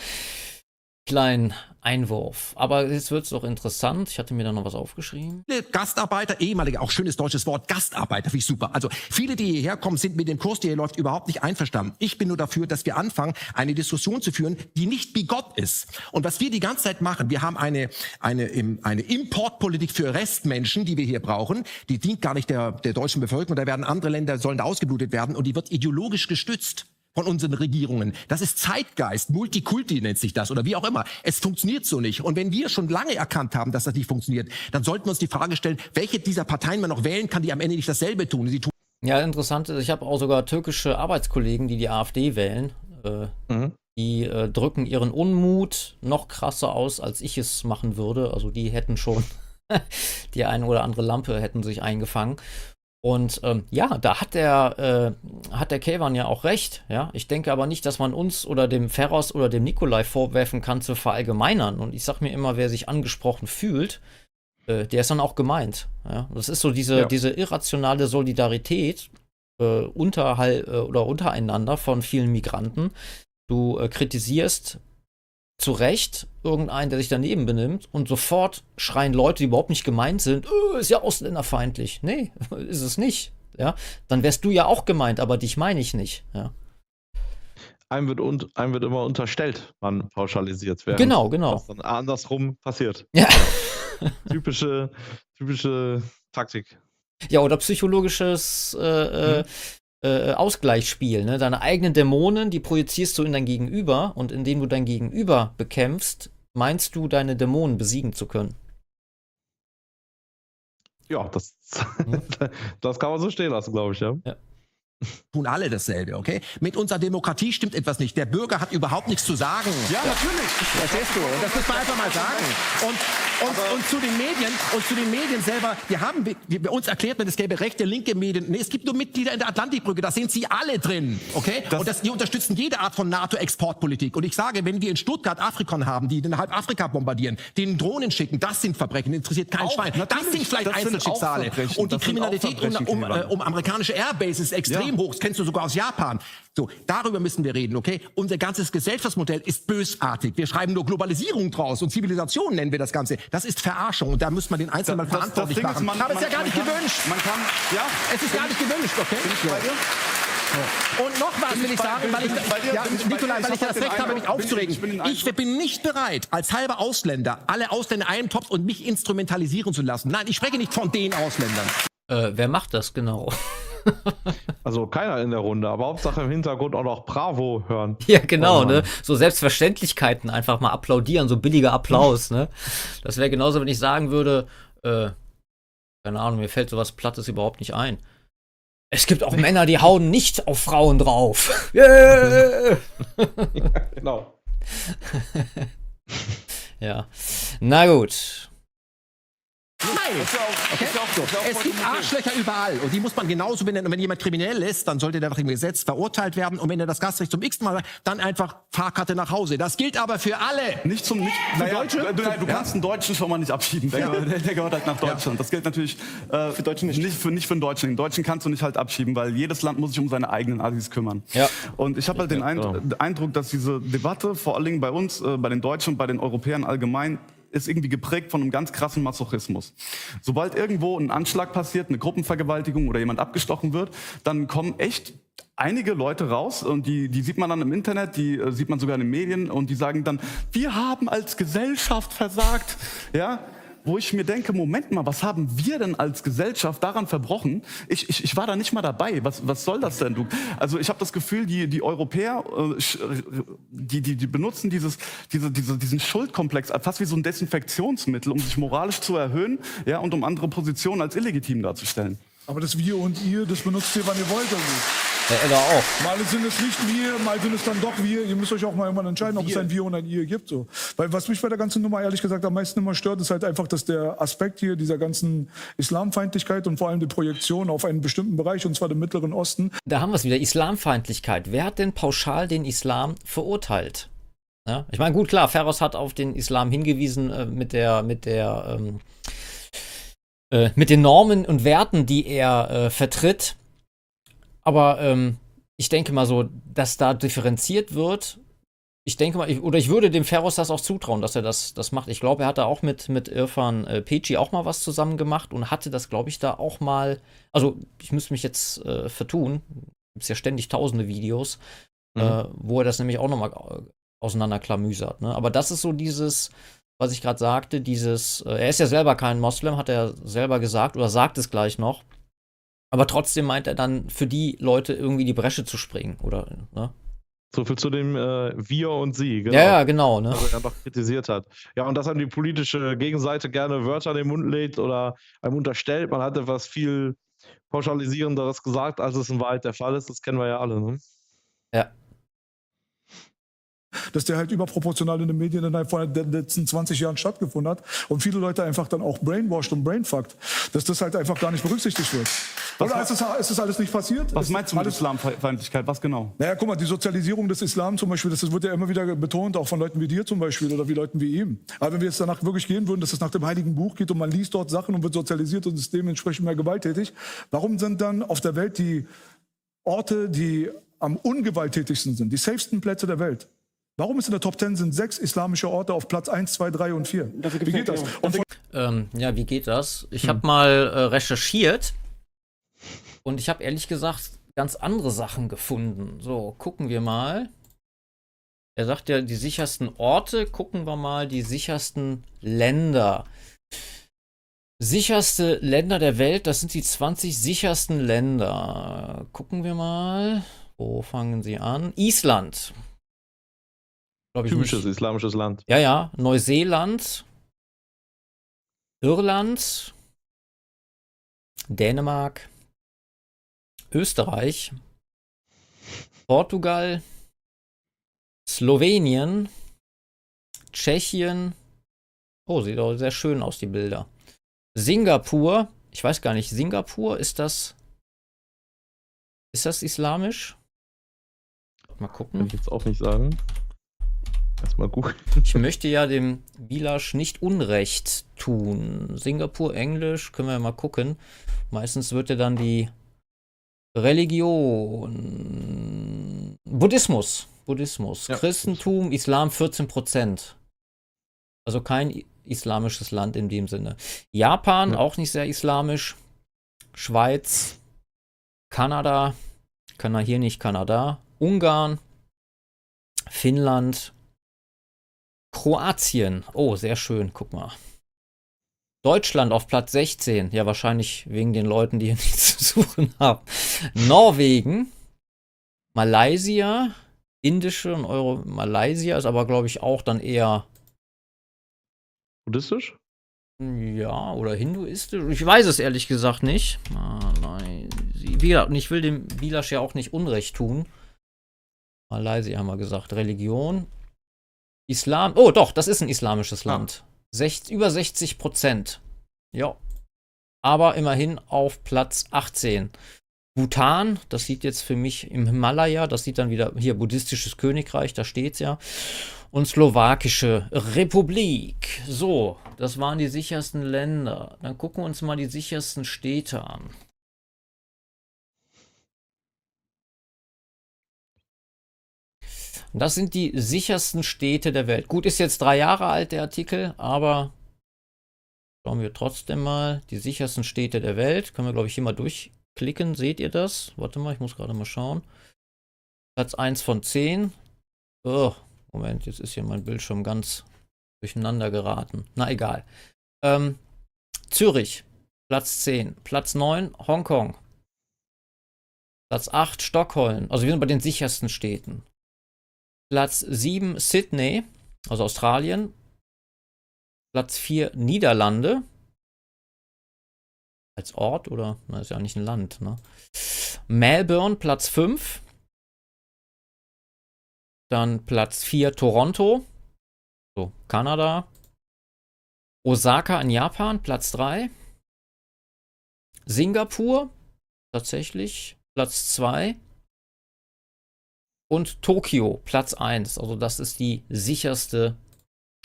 kleinen Einwurf. Aber jetzt wird es doch interessant. Ich hatte mir da noch was aufgeschrieben. Gastarbeiter, ehemalige, auch schönes deutsches Wort, Gastarbeiter, finde ich super. Also viele, die hierher kommen, sind mit dem Kurs, der hier läuft, überhaupt nicht einverstanden. Ich bin nur dafür, dass wir anfangen, eine Diskussion zu führen, die nicht bigott ist. Und was wir die ganze Zeit machen, wir haben eine, eine, eine Importpolitik für Restmenschen, die wir hier brauchen. Die dient gar nicht der, der deutschen Bevölkerung. Da werden andere Länder, sollen da ausgeblutet werden. Und die wird ideologisch gestützt von unseren Regierungen. Das ist Zeitgeist, Multikulti nennt sich das oder wie auch immer. Es funktioniert so nicht. Und wenn wir schon lange erkannt haben, dass das nicht funktioniert, dann sollten wir uns die Frage stellen, welche dieser Parteien man noch wählen kann, die am Ende nicht dasselbe tun. Sie tun ja, interessant. Ich habe auch sogar türkische Arbeitskollegen, die die AfD wählen. Äh, mhm. Die äh, drücken ihren Unmut noch krasser aus, als ich es machen würde. Also die hätten schon die eine oder andere Lampe hätten sich eingefangen. Und ähm, ja, da hat der, äh, hat der Kevan ja auch recht. Ja? Ich denke aber nicht, dass man uns oder dem Ferros oder dem Nikolai vorwerfen kann zu verallgemeinern. Und ich sag mir immer, wer sich angesprochen fühlt, äh, der ist dann auch gemeint. Ja? Das ist so diese, ja. diese irrationale Solidarität äh, unterhalb äh, oder untereinander von vielen Migranten. Du äh, kritisierst zu Recht irgendeinen, der sich daneben benimmt und sofort schreien Leute, die überhaupt nicht gemeint sind, oh, ist ja ausländerfeindlich. Nee, ist es nicht. Ja, dann wärst du ja auch gemeint, aber dich meine ich nicht. Ja. Einem wird, un einem wird immer unterstellt, man pauschalisiert werden. Genau, genau. Was dann andersrum passiert. Ja. typische, typische Taktik. Ja, oder psychologisches äh, mhm. Äh, Ausgleichsspiel. Ne? Deine eigenen Dämonen, die projizierst du in dein Gegenüber und indem du dein Gegenüber bekämpfst, meinst du, deine Dämonen besiegen zu können. Ja, das, hm? das kann man so stehen lassen, glaube ich, ja. ja tun alle dasselbe, okay? Mit unserer Demokratie stimmt etwas nicht. Der Bürger hat überhaupt nichts zu sagen. Ja, natürlich. Verstehst du? Das muss man einfach mal sagen. Und, und, und, zu den Medien, und zu den Medien selber, wir haben, wir, uns erklärt man, es gäbe rechte, linke Medien. Nee, es gibt nur Mitglieder in der Atlantikbrücke, da sind sie alle drin, okay? Das und das, die unterstützen jede Art von NATO-Exportpolitik. Und ich sage, wenn wir in Stuttgart Afrikon haben, die den halb Afrika bombardieren, denen Drohnen schicken, das sind Verbrechen, interessiert kein auch, Schwein. Das sind vielleicht das Einzelschicksale. Sind und die Kriminalität um, um, äh, um amerikanische Airbases extrem extrem hoch. Das kennst du sogar aus Japan. So, darüber müssen wir reden, okay? Unser ganzes Gesellschaftsmodell ist bösartig. Wir schreiben nur Globalisierung draus und Zivilisation nennen wir das Ganze. Das ist Verarschung und da muss man den Einzelnen mal verantwortlich das machen. Man, Aber es ist ja gar nicht kann, gewünscht. Man kann, ja, es ist gar nicht gewünscht, okay? Und noch was will ich sagen, weil ich, ja, Nikolai, weil ich das Recht habe, mich aufzuregen. Ich bin nicht bereit, als halber Ausländer alle Ausländer einen Topf und mich instrumentalisieren zu lassen. Nein, ich spreche nicht von den Ausländern. Äh, wer macht das genau? Also keiner in der Runde, aber Hauptsache im Hintergrund auch noch Bravo hören. Ja, genau, oh ne? So Selbstverständlichkeiten einfach mal applaudieren, so billiger Applaus, ne? Das wäre genauso, wenn ich sagen würde, äh, keine Ahnung, mir fällt sowas Plattes überhaupt nicht ein. Es gibt auch Männer, die hauen nicht auf Frauen drauf. Yeah! ja, genau. ja. Na gut. Nein. Ist ja auch, okay? ist ja auch so. Ja es gibt Arschlöcher überall und die muss man genauso benennen. Und wenn jemand kriminell ist, dann sollte der nach dem Gesetz verurteilt werden. Und wenn er das Gastrecht zum x Mal sagt, dann einfach Fahrkarte nach Hause. Das gilt aber für alle. Nicht zum nicht für naja, Deutsche. Du, du kannst einen Deutschen schon mal nicht abschieben. Der, der, der gehört halt nach Deutschland. Das gilt natürlich äh, für Deutschen nicht. Nicht für, nicht für einen Deutschen. Den Deutschen kannst du nicht halt abschieben, weil jedes Land muss sich um seine eigenen Assis kümmern. Ja. Und ich habe halt den Eindruck, dass diese Debatte vor allen Dingen bei uns, äh, bei den Deutschen und bei den Europäern allgemein ist irgendwie geprägt von einem ganz krassen Masochismus. Sobald irgendwo ein Anschlag passiert, eine Gruppenvergewaltigung oder jemand abgestochen wird, dann kommen echt einige Leute raus und die, die sieht man dann im Internet, die äh, sieht man sogar in den Medien und die sagen dann, wir haben als Gesellschaft versagt. Ja, wo ich mir denke, Moment mal, was haben wir denn als Gesellschaft daran verbrochen? Ich, ich, ich war da nicht mal dabei. Was, was soll das denn? Du? Also ich habe das Gefühl, die, die Europäer, äh, die, die, die benutzen dieses, diese, diese, diesen Schuldkomplex fast wie so ein Desinfektionsmittel, um sich moralisch zu erhöhen ja, und um andere Positionen als illegitim darzustellen. Aber das Wir und Ihr, das benutzt ihr, wann ihr wollt. Also. Der Edda auch. Mal sind es nicht wir, mal sind es dann doch wir. Ihr müsst euch auch mal irgendwann entscheiden, ob wir. es ein wir und ein ihr gibt. So. Weil was mich bei der ganzen Nummer ehrlich gesagt am meisten immer stört, ist halt einfach, dass der Aspekt hier dieser ganzen Islamfeindlichkeit und vor allem die Projektion auf einen bestimmten Bereich, und zwar den Mittleren Osten. Da haben wir es wieder, Islamfeindlichkeit. Wer hat denn pauschal den Islam verurteilt? Ja? Ich meine, gut, klar, Ferros hat auf den Islam hingewiesen äh, mit der, mit der, ähm, äh, mit den Normen und Werten, die er äh, vertritt. Aber ähm, ich denke mal so, dass da differenziert wird ich denke mal, ich, oder ich würde dem Ferros das auch zutrauen, dass er das, das macht. Ich glaube, er hatte auch mit, mit Irfan äh, Peci auch mal was zusammen gemacht und hatte das, glaube ich, da auch mal. Also, ich müsste mich jetzt äh, vertun. Gibt es ja ständig tausende Videos, mhm. äh, wo er das nämlich auch nochmal äh, auseinanderklamüsert. Ne? Aber das ist so dieses, was ich gerade sagte, dieses, äh, er ist ja selber kein Moslem, hat er selber gesagt oder sagt es gleich noch. Aber trotzdem meint er dann, für die Leute irgendwie die Bresche zu springen, oder? Ne? So viel zu dem äh, Wir und Sie, genau. Ja, ja, genau. Ne? Was er einfach kritisiert hat. Ja, und dass einem die politische Gegenseite gerne Wörter in den Mund legt oder einem unterstellt, man hat etwas viel pauschalisierenderes gesagt, als es in Wahrheit der Fall ist, das kennen wir ja alle. Ne? Ja dass der halt überproportional in den Medien innerhalb von den letzten 20 Jahren stattgefunden hat und viele Leute einfach dann auch brainwashed und brainfucked, dass das halt einfach gar nicht berücksichtigt wird. Was Oder ist das, ist das alles nicht passiert? Was meinst du mit Islamfeindlichkeit? Was genau? Naja, guck mal, die Sozialisierung des Islam zum Beispiel, das wird ja immer wieder betont, auch von Leuten wie dir zum Beispiel oder wie Leuten wie ihm. Aber wenn wir jetzt danach wirklich gehen würden, dass es nach dem Heiligen Buch geht und man liest dort Sachen und wird sozialisiert und ist dementsprechend mehr gewalttätig, warum sind dann auf der Welt die Orte, die am ungewalttätigsten sind, die safesten Plätze der Welt, Warum ist in der Top 10 sind sechs islamische Orte auf Platz 1, 2, 3 und 4? Wie geht das? Ähm, ja, wie geht das? Ich hm. habe mal äh, recherchiert und ich habe ehrlich gesagt ganz andere Sachen gefunden. So, gucken wir mal. Er sagt ja, die sichersten Orte, gucken wir mal die sichersten Länder. Sicherste Länder der Welt, das sind die 20 sichersten Länder. Gucken wir mal. Wo fangen sie an? Island. Typisches nicht. islamisches Land. Ja, ja. Neuseeland, Irland, Dänemark, Österreich, Portugal, Slowenien, Tschechien. Oh, sieht auch sehr schön aus, die Bilder. Singapur. Ich weiß gar nicht, Singapur, ist das. Ist das islamisch? Mal gucken. Kann ich jetzt auch nicht sagen. Erstmal googeln. Ich möchte ja dem Bilasch nicht Unrecht tun. Singapur, Englisch, können wir mal gucken. Meistens wird ja dann die Religion. Buddhismus. Buddhismus. Ja. Christentum, Islam 14% Also kein islamisches Land in dem Sinne. Japan, ja. auch nicht sehr islamisch. Schweiz, Kanada, kann er hier nicht Kanada. Ungarn, Finnland, Kroatien. Oh, sehr schön. Guck mal. Deutschland auf Platz 16. Ja, wahrscheinlich wegen den Leuten, die hier nichts zu suchen haben. Norwegen. Malaysia. Indische und Euro. Malaysia ist aber, glaube ich, auch dann eher. Buddhistisch? Ja, oder hinduistisch. Ich weiß es ehrlich gesagt nicht. Malaysia. Wie gesagt, ich will dem Bilasch ja auch nicht Unrecht tun. Malaysia haben wir gesagt. Religion. Islam. Oh, doch, das ist ein islamisches ah. Land. Ah. Sech, über 60 Prozent. Ja. Aber immerhin auf Platz 18. Bhutan, das sieht jetzt für mich im Himalaya, das sieht dann wieder hier buddhistisches Königreich, da steht's ja. Und slowakische Republik. So, das waren die sichersten Länder. Dann gucken wir uns mal die sichersten Städte an. Das sind die sichersten Städte der Welt. Gut, ist jetzt drei Jahre alt, der Artikel, aber schauen wir trotzdem mal. Die sichersten Städte der Welt. Können wir, glaube ich, hier mal durchklicken. Seht ihr das? Warte mal, ich muss gerade mal schauen. Platz 1 von 10. Oh, Moment, jetzt ist hier mein Bildschirm ganz durcheinander geraten. Na egal. Ähm, Zürich, Platz 10. Platz 9, Hongkong. Platz 8, Stockholm. Also wir sind bei den sichersten Städten. Platz 7 Sydney, also Australien. Platz 4 Niederlande. Als Ort oder? Na, ist ja nicht ein Land, ne? Melbourne, Platz 5. Dann Platz 4 Toronto. So, Kanada. Osaka in Japan, Platz 3. Singapur, tatsächlich, Platz 2. Und Tokio, Platz 1. Also das ist die sicherste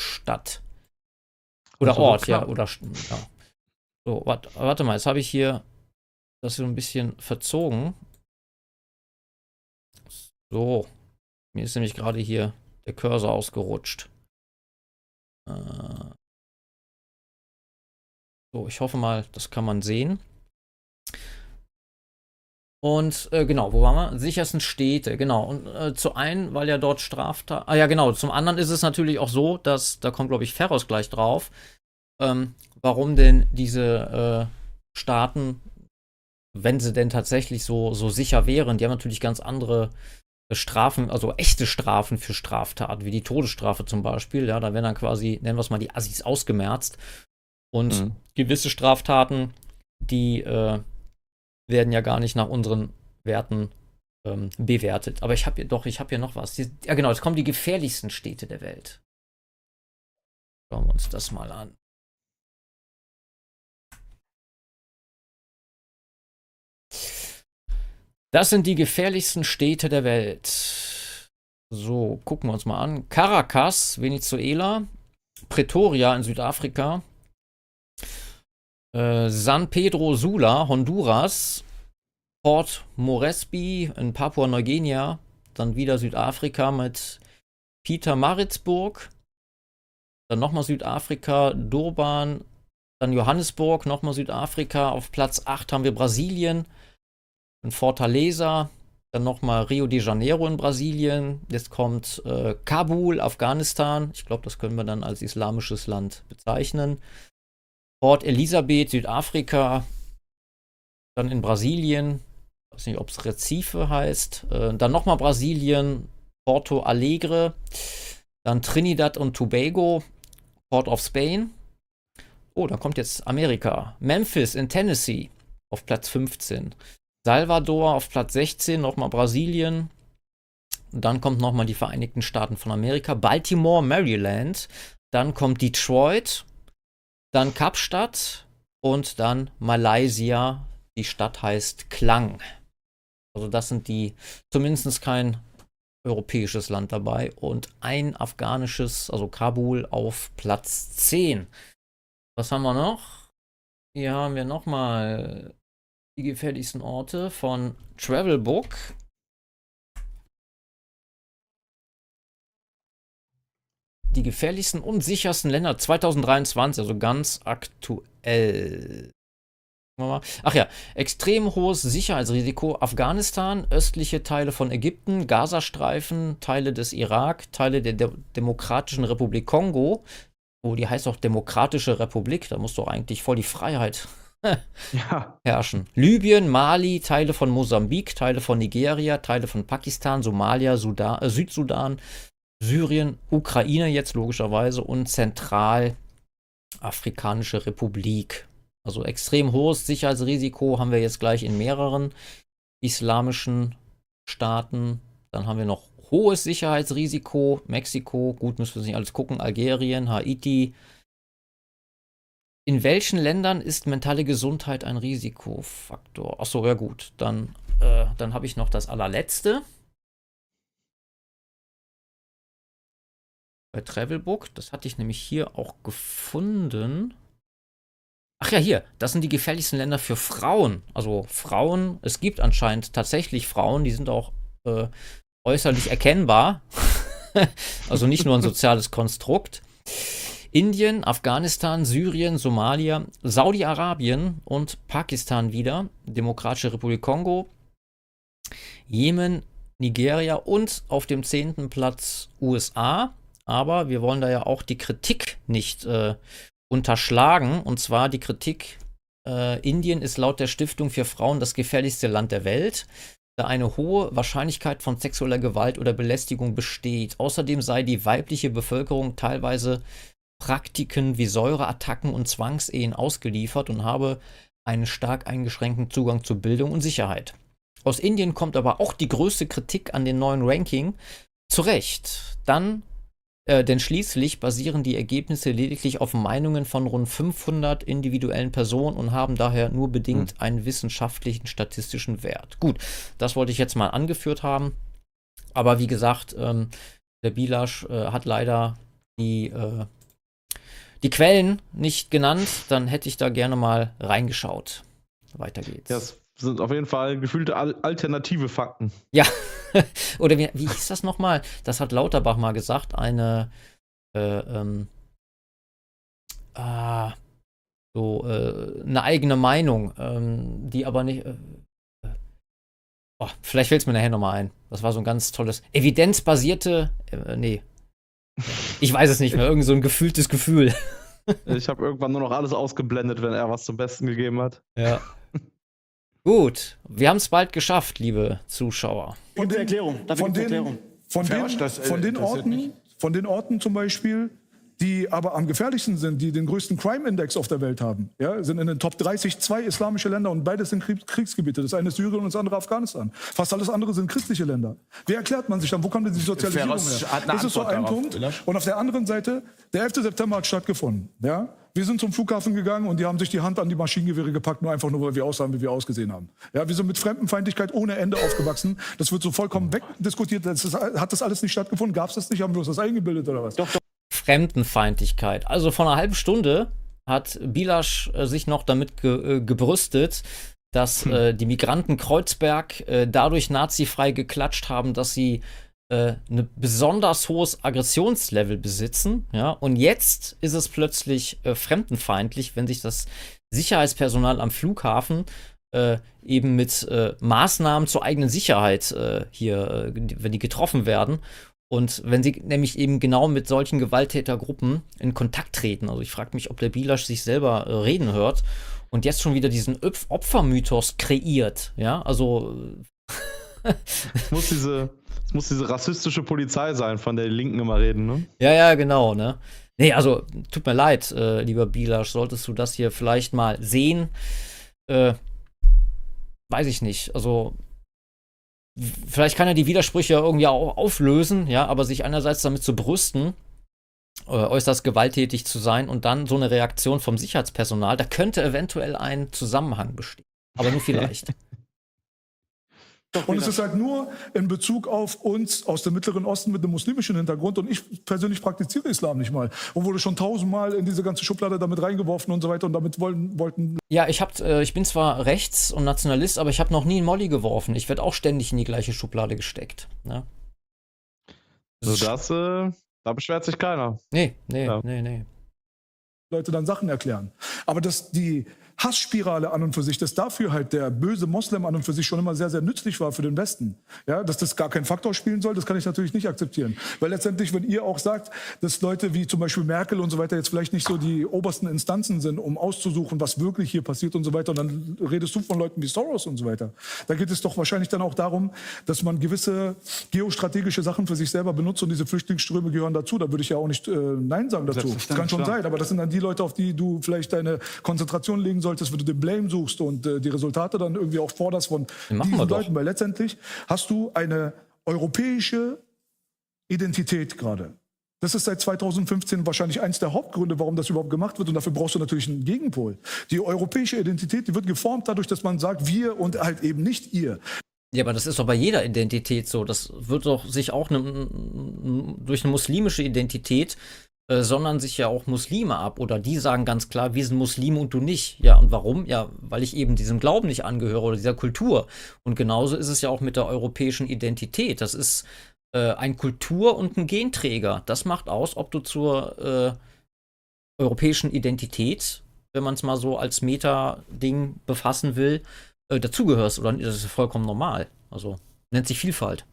Stadt. Oder also Ort, ja. Oder, ja. So, warte, warte mal, jetzt habe ich hier das so ein bisschen verzogen. So, mir ist nämlich gerade hier der Cursor ausgerutscht. Äh so, ich hoffe mal, das kann man sehen. Und äh, genau, wo waren wir? Sichersten Städte, genau. Und äh, zu einen, weil ja dort Straftat. Ah ja, genau. Zum anderen ist es natürlich auch so, dass, da kommt, glaube ich, Ferros gleich drauf, ähm, warum denn diese äh, Staaten, wenn sie denn tatsächlich so, so sicher wären, die haben natürlich ganz andere Strafen, also echte Strafen für Straftaten, wie die Todesstrafe zum Beispiel. Ja, da werden dann quasi, nennen wir es mal, die Assis ausgemerzt. Und mhm. gewisse Straftaten, die äh, werden ja gar nicht nach unseren Werten ähm, bewertet. Aber ich habe hier doch, ich habe hier noch was. Ja, genau, jetzt kommen die gefährlichsten Städte der Welt. Schauen wir uns das mal an. Das sind die gefährlichsten Städte der Welt. So, gucken wir uns mal an. Caracas, Venezuela. Pretoria in Südafrika. Äh, San Pedro Sula, Honduras. Port Moresby in Papua-Neuguinea. Dann wieder Südafrika mit Peter Maritzburg. Dann nochmal Südafrika, Durban. Dann Johannesburg, nochmal Südafrika. Auf Platz 8 haben wir Brasilien in Fortaleza, dann nochmal Rio de Janeiro in Brasilien, jetzt kommt äh, Kabul, Afghanistan, ich glaube, das können wir dann als islamisches Land bezeichnen. Port Elizabeth, Südafrika, dann in Brasilien, ich weiß nicht, ob es Recife heißt, äh, dann nochmal Brasilien, Porto Alegre, dann Trinidad und Tobago, Port of Spain. Oh, dann kommt jetzt Amerika. Memphis in Tennessee auf Platz 15. Salvador auf Platz 16, nochmal Brasilien. Dann kommt nochmal die Vereinigten Staaten von Amerika, Baltimore, Maryland. Dann kommt Detroit, dann Kapstadt und dann Malaysia. Die Stadt heißt Klang. Also das sind die, zumindest kein europäisches Land dabei und ein afghanisches, also Kabul auf Platz 10. Was haben wir noch? Hier haben wir nochmal die gefährlichsten Orte von Travelbook. Die gefährlichsten und sichersten Länder 2023, also ganz aktuell. Ach ja, extrem hohes Sicherheitsrisiko. Afghanistan, östliche Teile von Ägypten, Gazastreifen, Teile des Irak, Teile der De Demokratischen Republik Kongo. Oh, die heißt auch Demokratische Republik. Da muss doch eigentlich voll die Freiheit ja. herrschen. Libyen, Mali, Teile von Mosambik, Teile von Nigeria, Teile von Pakistan, Somalia, Sudan, äh, Südsudan, Syrien, Ukraine jetzt logischerweise und Zentralafrikanische Republik. Also extrem hohes Sicherheitsrisiko haben wir jetzt gleich in mehreren islamischen Staaten. Dann haben wir noch hohes Sicherheitsrisiko, Mexiko, gut, müssen wir nicht alles gucken, Algerien, Haiti, in welchen Ländern ist mentale Gesundheit ein Risikofaktor? Achso, ja gut. Dann, äh, dann habe ich noch das allerletzte. Bei Travelbook, das hatte ich nämlich hier auch gefunden. Ach ja, hier, das sind die gefährlichsten Länder für Frauen. Also Frauen, es gibt anscheinend tatsächlich Frauen, die sind auch äh, äußerlich erkennbar. also nicht nur ein soziales Konstrukt. Indien, Afghanistan, Syrien, Somalia, Saudi-Arabien und Pakistan wieder, Demokratische Republik Kongo, Jemen, Nigeria und auf dem zehnten Platz USA. Aber wir wollen da ja auch die Kritik nicht äh, unterschlagen. Und zwar die Kritik, äh, Indien ist laut der Stiftung für Frauen das gefährlichste Land der Welt da eine hohe Wahrscheinlichkeit von sexueller Gewalt oder Belästigung besteht. Außerdem sei die weibliche Bevölkerung teilweise Praktiken wie Säureattacken und Zwangsehen ausgeliefert und habe einen stark eingeschränkten Zugang zu Bildung und Sicherheit. Aus Indien kommt aber auch die größte Kritik an den neuen Ranking. Zu Recht. Dann, äh, denn schließlich basieren die Ergebnisse lediglich auf Meinungen von rund 500 individuellen Personen und haben daher nur bedingt hm. einen wissenschaftlichen statistischen Wert. Gut, das wollte ich jetzt mal angeführt haben. Aber wie gesagt, ähm, der Bilasch äh, hat leider die äh, die Quellen nicht genannt, dann hätte ich da gerne mal reingeschaut. Weiter geht's. Ja, es sind auf jeden Fall gefühlte alternative Fakten. Ja, oder wie, wie hieß das nochmal? Das hat Lauterbach mal gesagt, eine, äh, ähm, ah, so, äh, eine eigene Meinung, ähm, die aber nicht, äh, oh, vielleicht fällt es mir nachher nochmal ein. Das war so ein ganz tolles, evidenzbasierte, äh, nee, ich weiß es nicht mehr, irgend so ein gefühltes Gefühl. ich habe irgendwann nur noch alles ausgeblendet, wenn er was zum Besten gegeben hat. Ja. Gut, wir haben es bald geschafft, liebe Zuschauer. Von der Erklärung. Dafür von den, Erklärung. Von den, das, von, den Orten, von den Orten zum Beispiel, die aber am gefährlichsten sind, die den größten Crime-Index auf der Welt haben, ja, sind in den Top 30 zwei islamische Länder und beides sind Kriegsgebiete. Das eine ist Syrien und das andere Afghanistan. Fast alles andere sind christliche Länder. Wie erklärt man sich dann, wo kommt denn die Sozialisierung her? Das ist so ein darauf, Punkt. Und auf der anderen Seite, der 11. September hat stattgefunden. Ja? Wir sind zum Flughafen gegangen und die haben sich die Hand an die Maschinengewehre gepackt, nur einfach nur, weil wir aussahen, wie wir ausgesehen haben. Ja, wir sind mit Fremdenfeindlichkeit ohne Ende aufgewachsen. Das wird so vollkommen wegdiskutiert. Das ist, hat das alles nicht stattgefunden? Gab es das nicht? Haben wir uns das eingebildet oder was? Doch, doch. Fremdenfeindlichkeit. Also vor einer halben Stunde hat Bilasch äh, sich noch damit ge äh, gebrüstet, dass hm. äh, die Migranten Kreuzberg äh, dadurch nazifrei geklatscht haben, dass sie äh, ein besonders hohes Aggressionslevel besitzen. Ja? Und jetzt ist es plötzlich äh, fremdenfeindlich, wenn sich das Sicherheitspersonal am Flughafen eben mit Maßnahmen zur eigenen Sicherheit hier, wenn die getroffen werden und wenn sie nämlich eben genau mit solchen Gewalttätergruppen in Kontakt treten, also ich frage mich, ob der Bilasch sich selber äh, reden hört und jetzt schon wieder diesen Opfermythos kreiert, ja, also. Es, muss diese, es muss diese rassistische Polizei sein, von der die Linken immer reden, ne? Ja, ja, genau, ne? Nee, also, tut mir leid, äh, lieber Bilasch, solltest du das hier vielleicht mal sehen? Äh, weiß ich nicht. Also, vielleicht kann er die Widersprüche irgendwie auch auflösen, ja, aber sich einerseits damit zu brüsten, äh, äußerst gewalttätig zu sein und dann so eine Reaktion vom Sicherheitspersonal, da könnte eventuell ein Zusammenhang bestehen. Aber nur vielleicht. Und es ist halt nur in Bezug auf uns aus dem Mittleren Osten mit einem muslimischen Hintergrund. Und ich persönlich praktiziere Islam nicht mal. Und wurde schon tausendmal in diese ganze Schublade damit reingeworfen und so weiter. Und damit wollen, wollten. Ja, ich, hab, äh, ich bin zwar Rechts- und Nationalist, aber ich habe noch nie einen Molly geworfen. Ich werde auch ständig in die gleiche Schublade gesteckt. Ne? So, das, äh, da beschwert sich keiner. Nee, nee, ja. nee, nee. Leute dann Sachen erklären. Aber dass die Hassspirale an und für sich, dass dafür halt der böse Moslem an und für sich schon immer sehr, sehr nützlich war für den Westen. Ja, dass das gar keinen Faktor spielen soll, das kann ich natürlich nicht akzeptieren. Weil letztendlich, wenn ihr auch sagt, dass Leute wie zum Beispiel Merkel und so weiter jetzt vielleicht nicht so die obersten Instanzen sind, um auszusuchen, was wirklich hier passiert und so weiter, und dann redest du von Leuten wie Soros und so weiter. Da geht es doch wahrscheinlich dann auch darum, dass man gewisse geostrategische Sachen für sich selber benutzt und diese Flüchtlingsströme gehören dazu. Da würde ich ja auch nicht äh, Nein sagen dazu. Das kann schon sein, aber das sind dann die Leute, auf die du vielleicht deine Konzentration legen sollst solltest, wenn du den Blame suchst und äh, die Resultate dann irgendwie auch forderst von diesen Leuten. Weil letztendlich hast du eine europäische Identität gerade. Das ist seit 2015 wahrscheinlich eins der Hauptgründe, warum das überhaupt gemacht wird. Und dafür brauchst du natürlich einen Gegenpol. Die europäische Identität, die wird geformt dadurch, dass man sagt, wir und halt eben nicht ihr. Ja, aber das ist doch bei jeder Identität so. Das wird doch sich auch ne, durch eine muslimische Identität äh, sondern sich ja auch Muslime ab oder die sagen ganz klar, wir sind Muslime und du nicht. Ja, und warum? Ja, weil ich eben diesem Glauben nicht angehöre oder dieser Kultur. Und genauso ist es ja auch mit der europäischen Identität. Das ist äh, ein Kultur- und ein Genträger. Das macht aus, ob du zur äh, europäischen Identität, wenn man es mal so als Meta-Ding befassen will, äh, dazugehörst oder das ist vollkommen normal. Also nennt sich Vielfalt.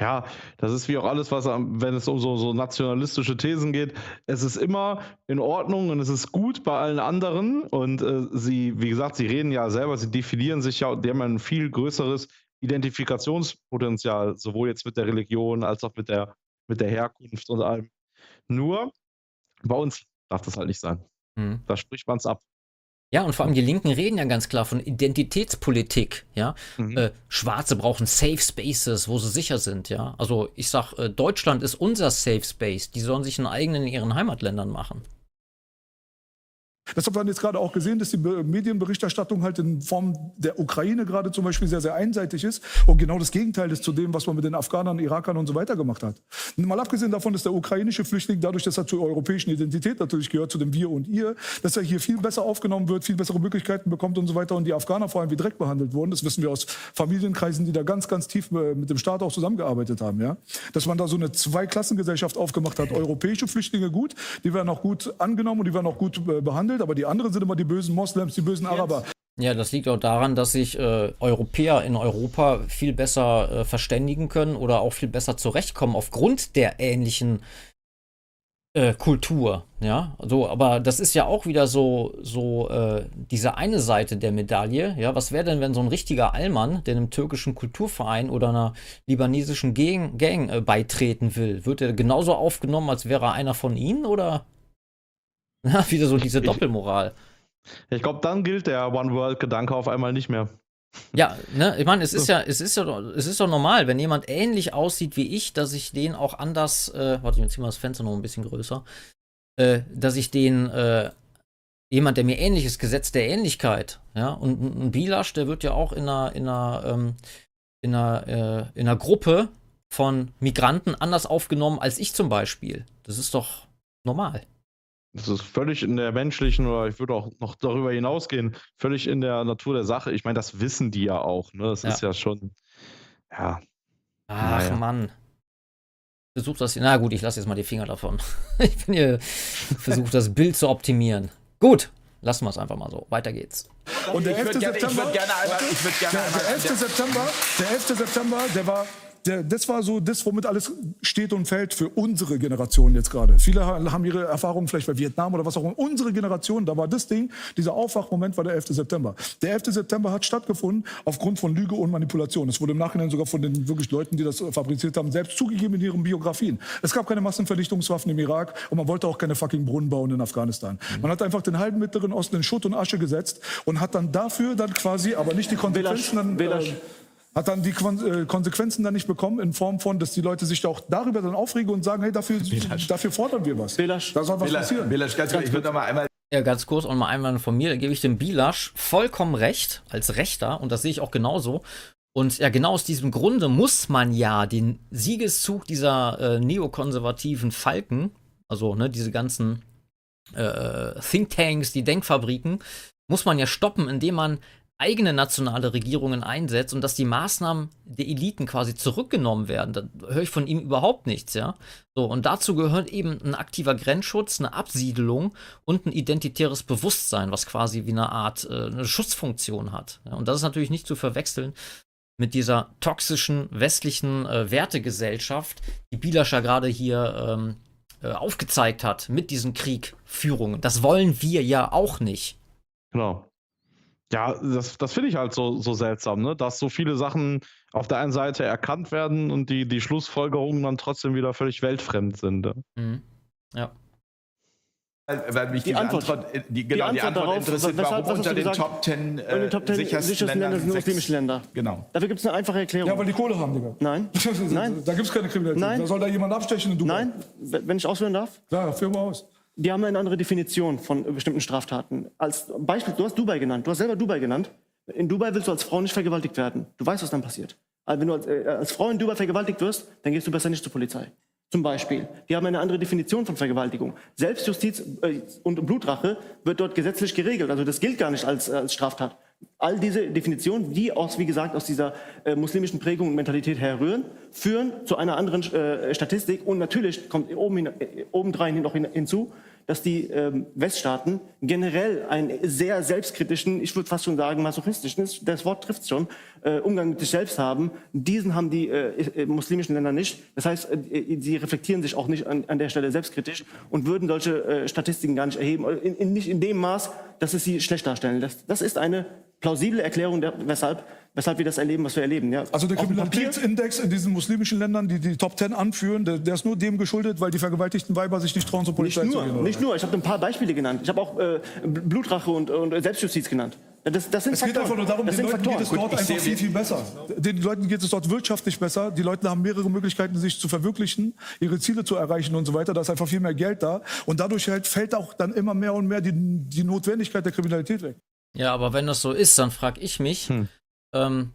Ja, das ist wie auch alles, was, wenn es um so, so nationalistische Thesen geht. Es ist immer in Ordnung und es ist gut bei allen anderen. Und äh, sie, wie gesagt, sie reden ja selber, sie definieren sich ja, die haben ein viel größeres Identifikationspotenzial, sowohl jetzt mit der Religion als auch mit der, mit der Herkunft und allem. Nur bei uns darf das halt nicht sein. Mhm. Da spricht man es ab. Ja, und vor allem die Linken reden ja ganz klar von Identitätspolitik, ja. Mhm. Äh, Schwarze brauchen Safe Spaces, wo sie sicher sind, ja. Also ich sag, äh, Deutschland ist unser Safe Space. Die sollen sich einen eigenen in ihren Heimatländern machen. Das hat man jetzt gerade auch gesehen, dass die Medienberichterstattung halt in Form der Ukraine gerade zum Beispiel sehr, sehr einseitig ist und genau das Gegenteil ist zu dem, was man mit den Afghanern, Irakern und so weiter gemacht hat. Mal abgesehen davon, dass der ukrainische Flüchtling dadurch, dass er zur europäischen Identität natürlich gehört, zu dem Wir und Ihr, dass er hier viel besser aufgenommen wird, viel bessere Möglichkeiten bekommt und so weiter und die Afghaner vor allem wie Dreck behandelt wurden. Das wissen wir aus Familienkreisen, die da ganz, ganz tief äh, mit dem Staat auch zusammengearbeitet haben. Ja? Dass man da so eine Zweiklassengesellschaft aufgemacht hat. Europäische Flüchtlinge gut, die werden auch gut angenommen und die werden auch gut äh, behandelt, aber die anderen sind immer die bösen Moslems, die bösen Araber. Ja, das liegt auch daran, dass sich äh, Europäer in Europa viel besser äh, verständigen können oder auch viel besser zurechtkommen aufgrund der ähnlichen äh, Kultur. Ja, so, aber das ist ja auch wieder so, so äh, diese eine Seite der Medaille. Ja, was wäre denn, wenn so ein richtiger Allmann, der einem türkischen Kulturverein oder einer libanesischen Gang, Gang äh, beitreten will, wird er genauso aufgenommen, als wäre er einer von ihnen oder? Wieder so diese Doppelmoral. Ich glaube, dann gilt der One-World-Gedanke auf einmal nicht mehr. Ja, ne, ich meine, es ist ja, es ist ja, es ist doch normal, wenn jemand ähnlich aussieht wie ich, dass ich den auch anders, äh, warte, ich zieh mal das Fenster noch ein bisschen größer, äh, dass ich den, äh, jemand, der mir ähnlich ist, Gesetz der Ähnlichkeit, ja, und ein Bilasch, der wird ja auch in einer, in einer, ähm, in einer, äh, in einer Gruppe von Migranten anders aufgenommen als ich zum Beispiel. Das ist doch normal. Das ist völlig in der menschlichen oder ich würde auch noch darüber hinausgehen, völlig in der Natur der Sache. Ich meine, das wissen die ja auch. Ne? Das ja. ist ja schon, ja. Ach naja. Mann. Versuch das, na gut, ich lasse jetzt mal die Finger davon. ich bin hier, versuche das Bild zu optimieren. Gut, lassen wir es einfach mal so. Weiter geht's. Und der 11. September, der 11. September, der 11. September, der war der, das war so das, womit alles steht und fällt für unsere Generation jetzt gerade. Viele haben ihre Erfahrungen vielleicht bei Vietnam oder was auch immer. Unsere Generation, da war das Ding, dieser Aufwachmoment war der 11. September. Der 11. September hat stattgefunden aufgrund von Lüge und Manipulation. Es wurde im Nachhinein sogar von den wirklich Leuten, die das fabriziert haben, selbst zugegeben in ihren Biografien. Es gab keine Massenvernichtungswaffen im Irak und man wollte auch keine fucking Brunnen bauen in Afghanistan. Mhm. Man hat einfach den halben Mittleren Osten in Schutt und Asche gesetzt und hat dann dafür dann quasi, aber nicht die Konsequenzen dann... Äh, hat dann die äh, Konsequenzen dann nicht bekommen in Form von, dass die Leute sich auch darüber dann aufregen und sagen, hey, dafür, dafür fordern wir was. Belasch. Da soll was Belasch, passieren. Belasch, ganz ganz ich würde noch einmal ja, ganz kurz und mal einmal von mir, da gebe ich dem Bilasch vollkommen recht, als Rechter, und das sehe ich auch genauso. Und ja, genau aus diesem Grunde muss man ja den Siegeszug dieser äh, neokonservativen Falken, also ne, diese ganzen äh, Thinktanks, die Denkfabriken, muss man ja stoppen, indem man eigene nationale Regierungen einsetzt und dass die Maßnahmen der Eliten quasi zurückgenommen werden. Da höre ich von ihm überhaupt nichts, ja. So, und dazu gehört eben ein aktiver Grenzschutz, eine Absiedelung und ein identitäres Bewusstsein, was quasi wie eine Art äh, eine Schutzfunktion hat. Ja, und das ist natürlich nicht zu verwechseln mit dieser toxischen westlichen äh, Wertegesellschaft, die Bielascher gerade hier ähm, äh, aufgezeigt hat mit diesen Kriegführungen. Das wollen wir ja auch nicht. Genau. Ja, das, das finde ich halt so, so seltsam, ne? dass so viele Sachen auf der einen Seite erkannt werden und die, die Schlussfolgerungen dann trotzdem wieder völlig weltfremd sind. Ne? Mhm. Ja. Weil mich die, die Antwort, Antwort, äh, die, genau, die Antwort, die Antwort darauf, interessiert, weshalb, warum unter den Top 10 äh, den Top 10 sichersten, sichersten Länder sind muslimische Länder. Genau. Dafür gibt es eine einfache Erklärung. Ja, weil die Kohle haben, Digga. Nein. Nein. Da gibt es keine Kriminalität. Nein. Da soll da jemand abstechen in Dubai. Nein, wenn ich ausführen darf. Klar, führ mal aus die haben eine andere Definition von bestimmten Straftaten. Als Beispiel, du hast Dubai genannt, du hast selber Dubai genannt. In Dubai willst du als Frau nicht vergewaltigt werden. Du weißt, was dann passiert. Also wenn du als, äh, als Frau in Dubai vergewaltigt wirst, dann gehst du besser nicht zur Polizei. Zum Beispiel. Die haben eine andere Definition von Vergewaltigung. Selbstjustiz äh, und Blutrache wird dort gesetzlich geregelt. Also das gilt gar nicht als, äh, als Straftat. All diese Definitionen, die aus, wie gesagt, aus dieser äh, muslimischen Prägung und Mentalität herrühren, führen zu einer anderen äh, Statistik. Und natürlich kommt äh, obendrein noch hin, hinzu, dass die ähm, Weststaaten generell einen sehr selbstkritischen, ich würde fast schon sagen masochistischen, das Wort trifft schon, äh, Umgang mit sich selbst haben. Diesen haben die äh, äh, muslimischen Länder nicht. Das heißt, äh, sie reflektieren sich auch nicht an, an der Stelle selbstkritisch und würden solche äh, Statistiken gar nicht erheben, in, in, nicht in dem Maß, dass es sie schlecht darstellen. Das, das ist eine plausible Erklärung, weshalb, weshalb wir das erleben, was wir erleben. Ja. Also der Kriminalitätsindex in diesen muslimischen Ländern, die die Top Ten anführen, der, der, ist nur dem geschuldet, weil die vergewaltigten Weiber sich nicht trauen, zur Polizei nicht nur, zu gehen. Oder? Nicht nur, ich habe ein paar Beispiele genannt. Ich habe auch äh, Blutrache und, und Selbstjustiz genannt. Das, das sind es geht Faktoren. einfach nur darum, das den Leuten Faktoren. geht es dort Gut, einfach viel, viel besser. Den Leuten geht es dort wirtschaftlich besser. Die Leute haben mehrere Möglichkeiten, sich zu verwirklichen, ihre Ziele zu erreichen und so weiter. Da ist einfach viel mehr Geld da. Und dadurch halt fällt auch dann immer mehr und mehr die, die Notwendigkeit der Kriminalität weg. Ja, aber wenn das so ist, dann frage ich mich, Hm. Ähm,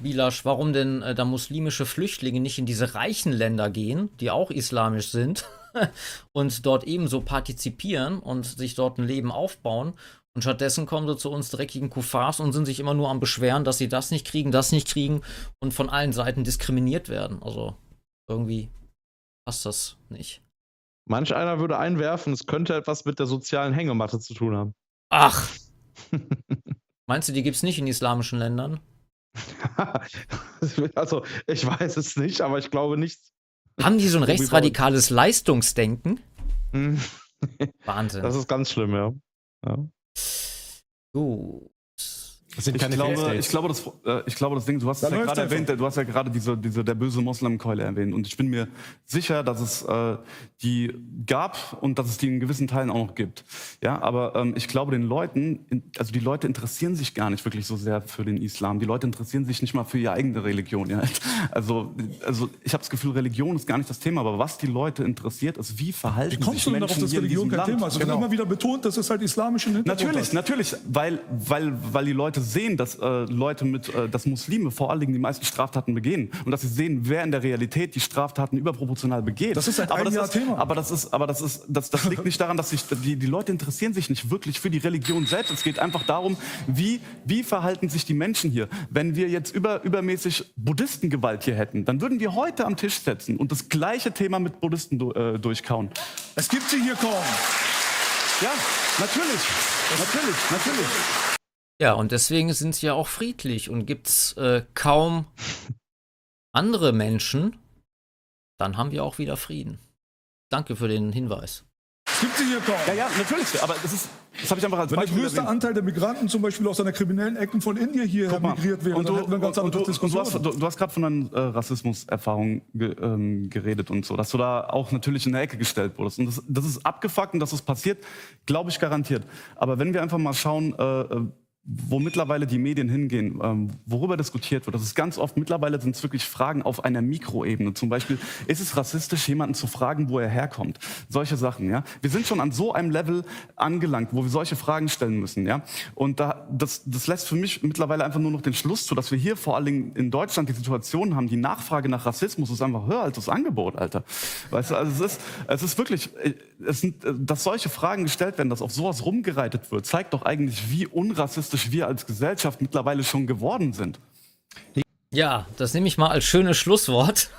Bilasch, warum denn äh, da muslimische Flüchtlinge nicht in diese reichen Länder gehen, die auch islamisch sind, und dort ebenso partizipieren und sich dort ein Leben aufbauen. Und stattdessen kommen sie zu uns dreckigen Kufars und sind sich immer nur am Beschweren, dass sie das nicht kriegen, das nicht kriegen und von allen Seiten diskriminiert werden. Also irgendwie passt das nicht. Manch einer würde einwerfen, es könnte etwas mit der sozialen Hängematte zu tun haben. Ach! Meinst du, die gibt's nicht in islamischen Ländern? also, ich weiß es nicht, aber ich glaube nicht. Haben die so ein So rechtsradikales Leistungsdenken? Hm, Wahnsinn. Das ist ganz schlimm, ja. ja. Gut. Das sind Ich glaube, ich, glaube, das, äh, ich glaube, das Ding, du hast Da es ja gerade erwähnt, du hast ja gerade diese, diese, der böse Moslem-Keule erwähnt. Und ich bin mir sicher, dass es äh, die gab und dass es die in gewissen Teilen auch noch gibt. Ja, aber ähm, ich glaube, den Leuten, in- also die Leute interessieren sich gar nicht wirklich so sehr für den Islam. Die Leute interessieren sich nicht mal für ihre eigene Religion. Ja? Also, also ich habe das Gefühl, Religion ist gar nicht das Thema, aber was die Leute interessiert, ist, wie verhalten Wie kommst sich du denn Menschen darauf, dass Religion diesem kein Land? Thema ist? Wird Genau. immer wieder betont, dass es halt islamischen Hintergrund Natürlich, hat. natürlich, weil, weil, weil die Leute sehen, dass äh, Leute mit, äh, dass Muslime vor allen Dingen die meisten Straftaten begehen und dass sie sehen, wer in der Realität die Straftaten überproportional begeht. Das ist seit aber das ist, Thema. Aber das ist, aber das ist, das, das liegt nicht daran, dass sich die, die Leute interessieren sich nicht wirklich für die Religion selbst. Es geht einfach darum, wie, wie verhalten sich die Menschen hier. Wenn wir jetzt über, übermäßig Buddhistengewalt hier hätten, dann würden wir heute am Tisch setzen und das gleiche Thema mit Buddhisten du, äh, durchkauen. Es gibt sie hier kaum. Ja, natürlich, natürlich, natürlich. Ja, und deswegen sind sie ja auch friedlich und gibt's äh, kaum andere Menschen, dann haben wir auch wieder Frieden. Danke für den Hinweis. Es gibt sie hier kaum. Ja, ja, natürlich, aber das ist, das habe ich einfach als Wenn der Beispiel größte erwähnt. Anteil der Migranten zum Beispiel aus einer kriminellen Ecken von Indien mal, migriert wäre, und dann du, hätten wir ganz und, andere und, du, und du hast, hast gerade von deinen äh, Rassismuserfahrungen ge, ähm, geredet und so, dass du da auch natürlich in der Ecke gestellt wurdest. Und das, das ist abgefuckt und dass das passiert, glaube ich garantiert. Aber wenn wir einfach mal schauen, äh, äh, wo mittlerweile die Medien hingehen, ähm, worüber diskutiert wird, das ist ganz oft, mittlerweile sind es wirklich Fragen auf einer Mikroebene. Zum Beispiel, ist es rassistisch, jemanden zu fragen, wo er herkommt? Solche Sachen, ja. Wir sind schon an so einem Level angelangt, wo wir solche Fragen stellen müssen, ja. Und da, das, das lässt für mich mittlerweile einfach nur noch den Schluss zu, dass wir hier vor allen Dingen in Deutschland die Situation haben, die Nachfrage nach Rassismus ist einfach höher als das Angebot, Alter. Weißt du, also es ist, es ist wirklich, äh, es sind, äh, dass solche Fragen gestellt werden, dass auf sowas rumgereitet wird, zeigt doch eigentlich, wie unrassistisch wir als Gesellschaft mittlerweile schon geworden sind. Ja, das nehme ich mal als schönes Schlusswort.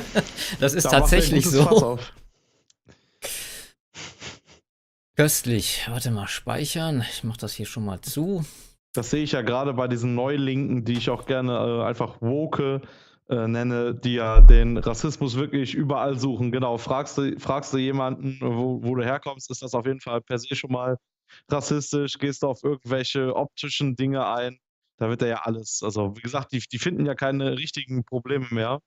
das ist Da tatsächlich so. Köstlich. Warte mal, speichern. Ich mache das hier schon mal zu. Das sehe ich ja gerade bei diesen Neulinken, die ich auch gerne äh, einfach woke äh, nenne, die ja den Rassismus wirklich überall suchen. Genau, fragst du, fragst du jemanden, wo, wo du herkommst, ist das auf jeden Fall per se schon mal rassistisch. Gehst du auf irgendwelche optischen Dinge ein, da wird er ja alles. Also, wie gesagt, die, die finden ja keine richtigen Probleme mehr.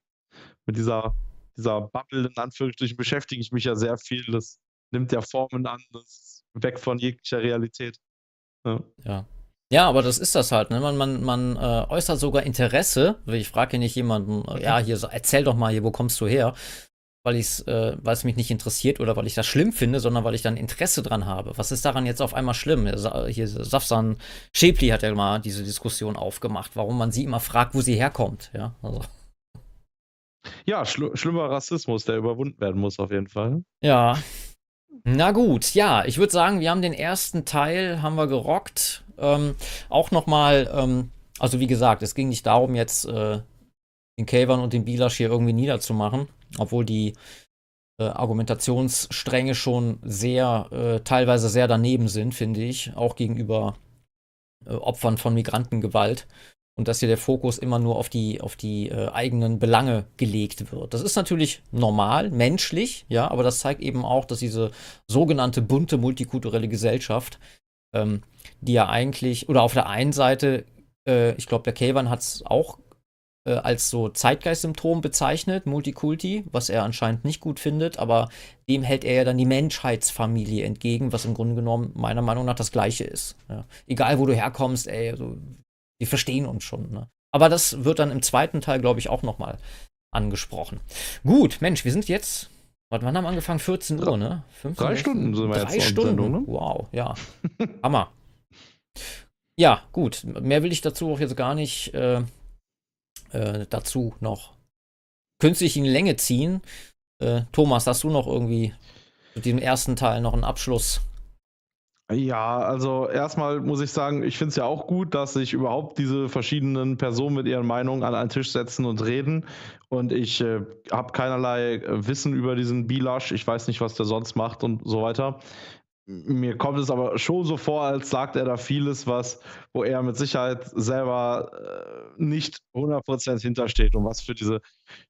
Mit dieser, dieser Bubble, in Anführungsstrichen, beschäftige ich mich ja sehr viel. Das nimmt ja Formen an, das ist weg von jeglicher Realität. Ja. Ja. Ja, aber das ist das halt. Ne? Man, man, man äh, äußert sogar Interesse. Ich frage hier nicht jemanden, äh, ja, hier, erzähl doch mal hier, wo kommst du her? Weil ich's, äh, weil es mich nicht interessiert oder weil ich das schlimm finde, sondern weil ich dann Interesse dran habe. Was ist daran jetzt auf einmal schlimm? Hier, Safsan Schäpli hat ja mal diese Diskussion aufgemacht, warum man sie immer fragt, wo sie herkommt. Ja, also. Ja, schlu schlimmer Rassismus, der überwunden werden muss, auf jeden Fall. Ja. Na gut, ja, ich würde sagen, wir haben den ersten Teil, haben wir gerockt. Ähm, auch nochmal, ähm, also wie gesagt, es ging nicht darum, jetzt äh, den Kayvan und den Bilasch hier irgendwie niederzumachen, obwohl die äh, Argumentationsstränge schon sehr, äh, teilweise sehr daneben sind, finde ich, auch gegenüber äh, Opfern von Migrantengewalt und dass hier der Fokus immer nur auf die, auf die äh, eigenen Belange gelegt wird. Das ist natürlich normal, menschlich, ja, aber das zeigt eben auch, dass diese sogenannte bunte multikulturelle Gesellschaft, ähm, die ja eigentlich, oder auf der einen Seite, äh, ich glaube, der Kayvan hat es auch äh, als so Zeitgeistsymptom bezeichnet, Multikulti, was er anscheinend nicht gut findet, aber dem hält er ja dann die Menschheitsfamilie entgegen, was im Grunde genommen meiner Meinung nach das Gleiche ist. Ja. Egal, wo du herkommst, ey, also, wir verstehen uns schon. Ne? Aber das wird dann im zweiten Teil, glaube ich, auch nochmal angesprochen. Gut, Mensch, wir sind jetzt Warte, wann haben wir angefangen? 14 Uhr, ne? 15, drei Stunden sind wir drei jetzt Stunden. Sendung, ne? Wow, ja. Hammer. Ja, gut. Mehr will ich dazu auch jetzt gar nicht äh, äh, dazu noch künstlich in Länge ziehen. Äh, Thomas, hast du noch irgendwie mit dem ersten Teil noch einen Abschluss? Ja, also erstmal muss ich sagen, ich finde es ja auch gut, dass sich überhaupt diese verschiedenen Personen mit ihren Meinungen an einen Tisch setzen und reden. Und ich äh, habe keinerlei äh, Wissen über diesen Bilasch. Ich weiß nicht, was der sonst macht und so weiter. Mir kommt es aber schon so vor, als sagt er da vieles, was, wo er mit Sicherheit selber äh, nicht 100% hintersteht und was für diese,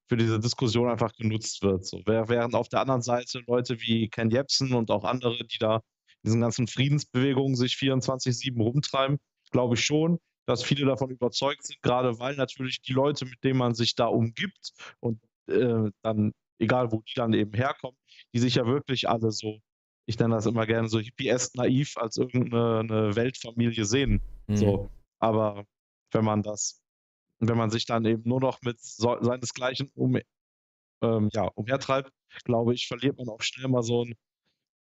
für diese Diskussion einfach genutzt wird. So, während auf der anderen Seite Leute wie Ken Jebsen und auch andere, die da in diesen ganzen Friedensbewegungen sich 24-7 rumtreiben, glaube ich schon, dass viele davon überzeugt sind, gerade weil natürlich die Leute, mit denen man sich da umgibt und äh, dann, egal wo die dann eben herkommen, die sich ja wirklich alle so ich nenne das immer gerne so hippiesk naiv als irgendeine Weltfamilie sehen. Mhm. So. Aber wenn man das, wenn man sich dann eben nur noch mit so, seinesgleichen um, ähm, ja, umhertreibt, glaube ich, verliert man auch schnell mal so einen,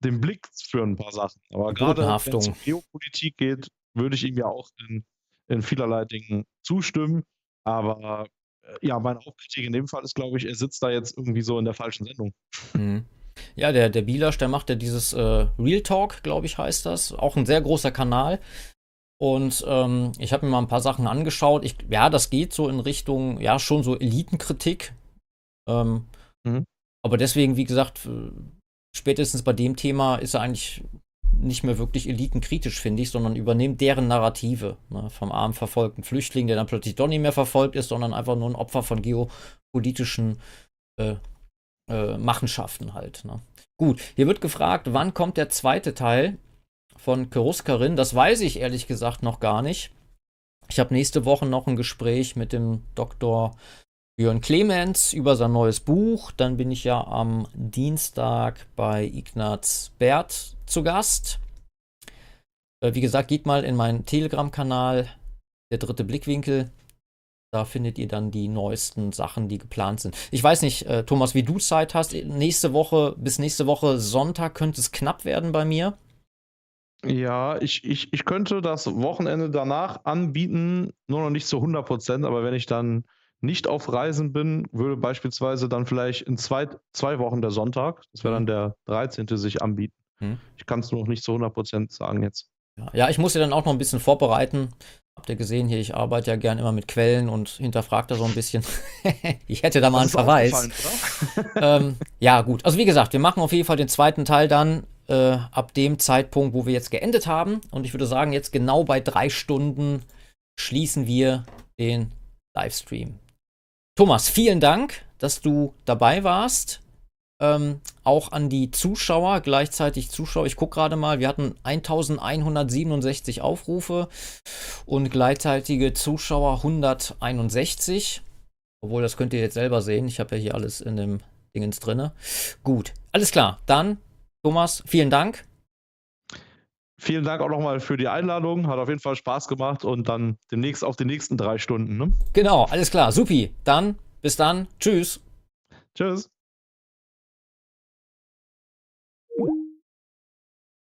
den Blick für ein paar Sachen. Aber gerade wenn es um Geopolitik geht, würde ich ihm ja auch in, in vielerlei Dingen zustimmen. Aber äh, ja, meine Hauptkritik in dem Fall ist, glaube ich, er sitzt da jetzt irgendwie so in der falschen Sendung. Mhm. Ja, der, der Bielasch, der macht ja dieses äh, Real Talk, glaube ich, heißt das. Auch ein sehr großer Kanal. Und ähm, ich habe mir mal ein paar Sachen angeschaut. Ich, ja, das geht so in Richtung, ja, schon so Elitenkritik. Ähm, mhm. Aber deswegen, wie gesagt, spätestens bei dem Thema ist er eigentlich nicht mehr wirklich elitenkritisch, finde ich, sondern übernimmt deren Narrative. Ne, vom armen verfolgten Flüchtling, der dann plötzlich doch nicht mehr verfolgt ist, sondern einfach nur ein Opfer von geopolitischen äh, äh, Machenschaften halt. Ne? Gut, hier wird gefragt, wann kommt der zweite Teil von Keruskarin? Das weiß ich ehrlich gesagt noch gar nicht. Ich habe nächste Woche noch ein Gespräch mit dem Dr. Björn Clemens über sein neues Buch. Dann bin ich ja am Dienstag bei Ignaz Bert zu Gast. Äh, wie gesagt, geht mal in meinen Telegram-Kanal, der dritte Blickwinkel. Da findet ihr dann die neuesten Sachen, die geplant sind. Ich weiß nicht, äh, Thomas, wie du Zeit hast. Nächste Woche, bis nächste Woche Sonntag könnte es knapp werden bei mir. Ja, ich, ich, ich könnte das Wochenende danach anbieten, nur noch nicht zu 100 Prozent, aber wenn ich dann nicht auf Reisen bin, würde beispielsweise dann vielleicht in zwei, zwei Wochen der Sonntag, das wäre dann mhm. der 13. sich anbieten. Hm. Ich kann es nur noch nicht zu 100 Prozent sagen jetzt. Ja, ich muss ja dann auch noch ein bisschen vorbereiten. Habt ihr gesehen hier, ich arbeite ja gern immer mit Quellen und hinterfragt da so ein bisschen. ich hätte da mal einen Verweis. ähm, ja, gut. Also wie gesagt, wir machen auf jeden Fall den zweiten Teil dann äh, ab dem Zeitpunkt, wo wir jetzt geendet haben. Und ich würde sagen, jetzt genau bei drei Stunden schließen wir den Livestream. Thomas, vielen Dank, dass du dabei warst. Ähm, auch an die Zuschauer, gleichzeitig Zuschauer. Ich gucke gerade mal, wir hatten 1167 Aufrufe und gleichzeitige Zuschauer 161. Obwohl, das könnt ihr jetzt selber sehen. Ich habe ja hier alles in dem Dingens drinne. Gut, alles klar. Dann, Thomas, vielen Dank. Vielen Dank auch nochmal für die Einladung. Hat auf jeden Fall Spaß gemacht und dann demnächst auf die nächsten drei Stunden. Ne? Genau, alles klar. Supi. Dann, bis dann. Tschüss. Tschüss.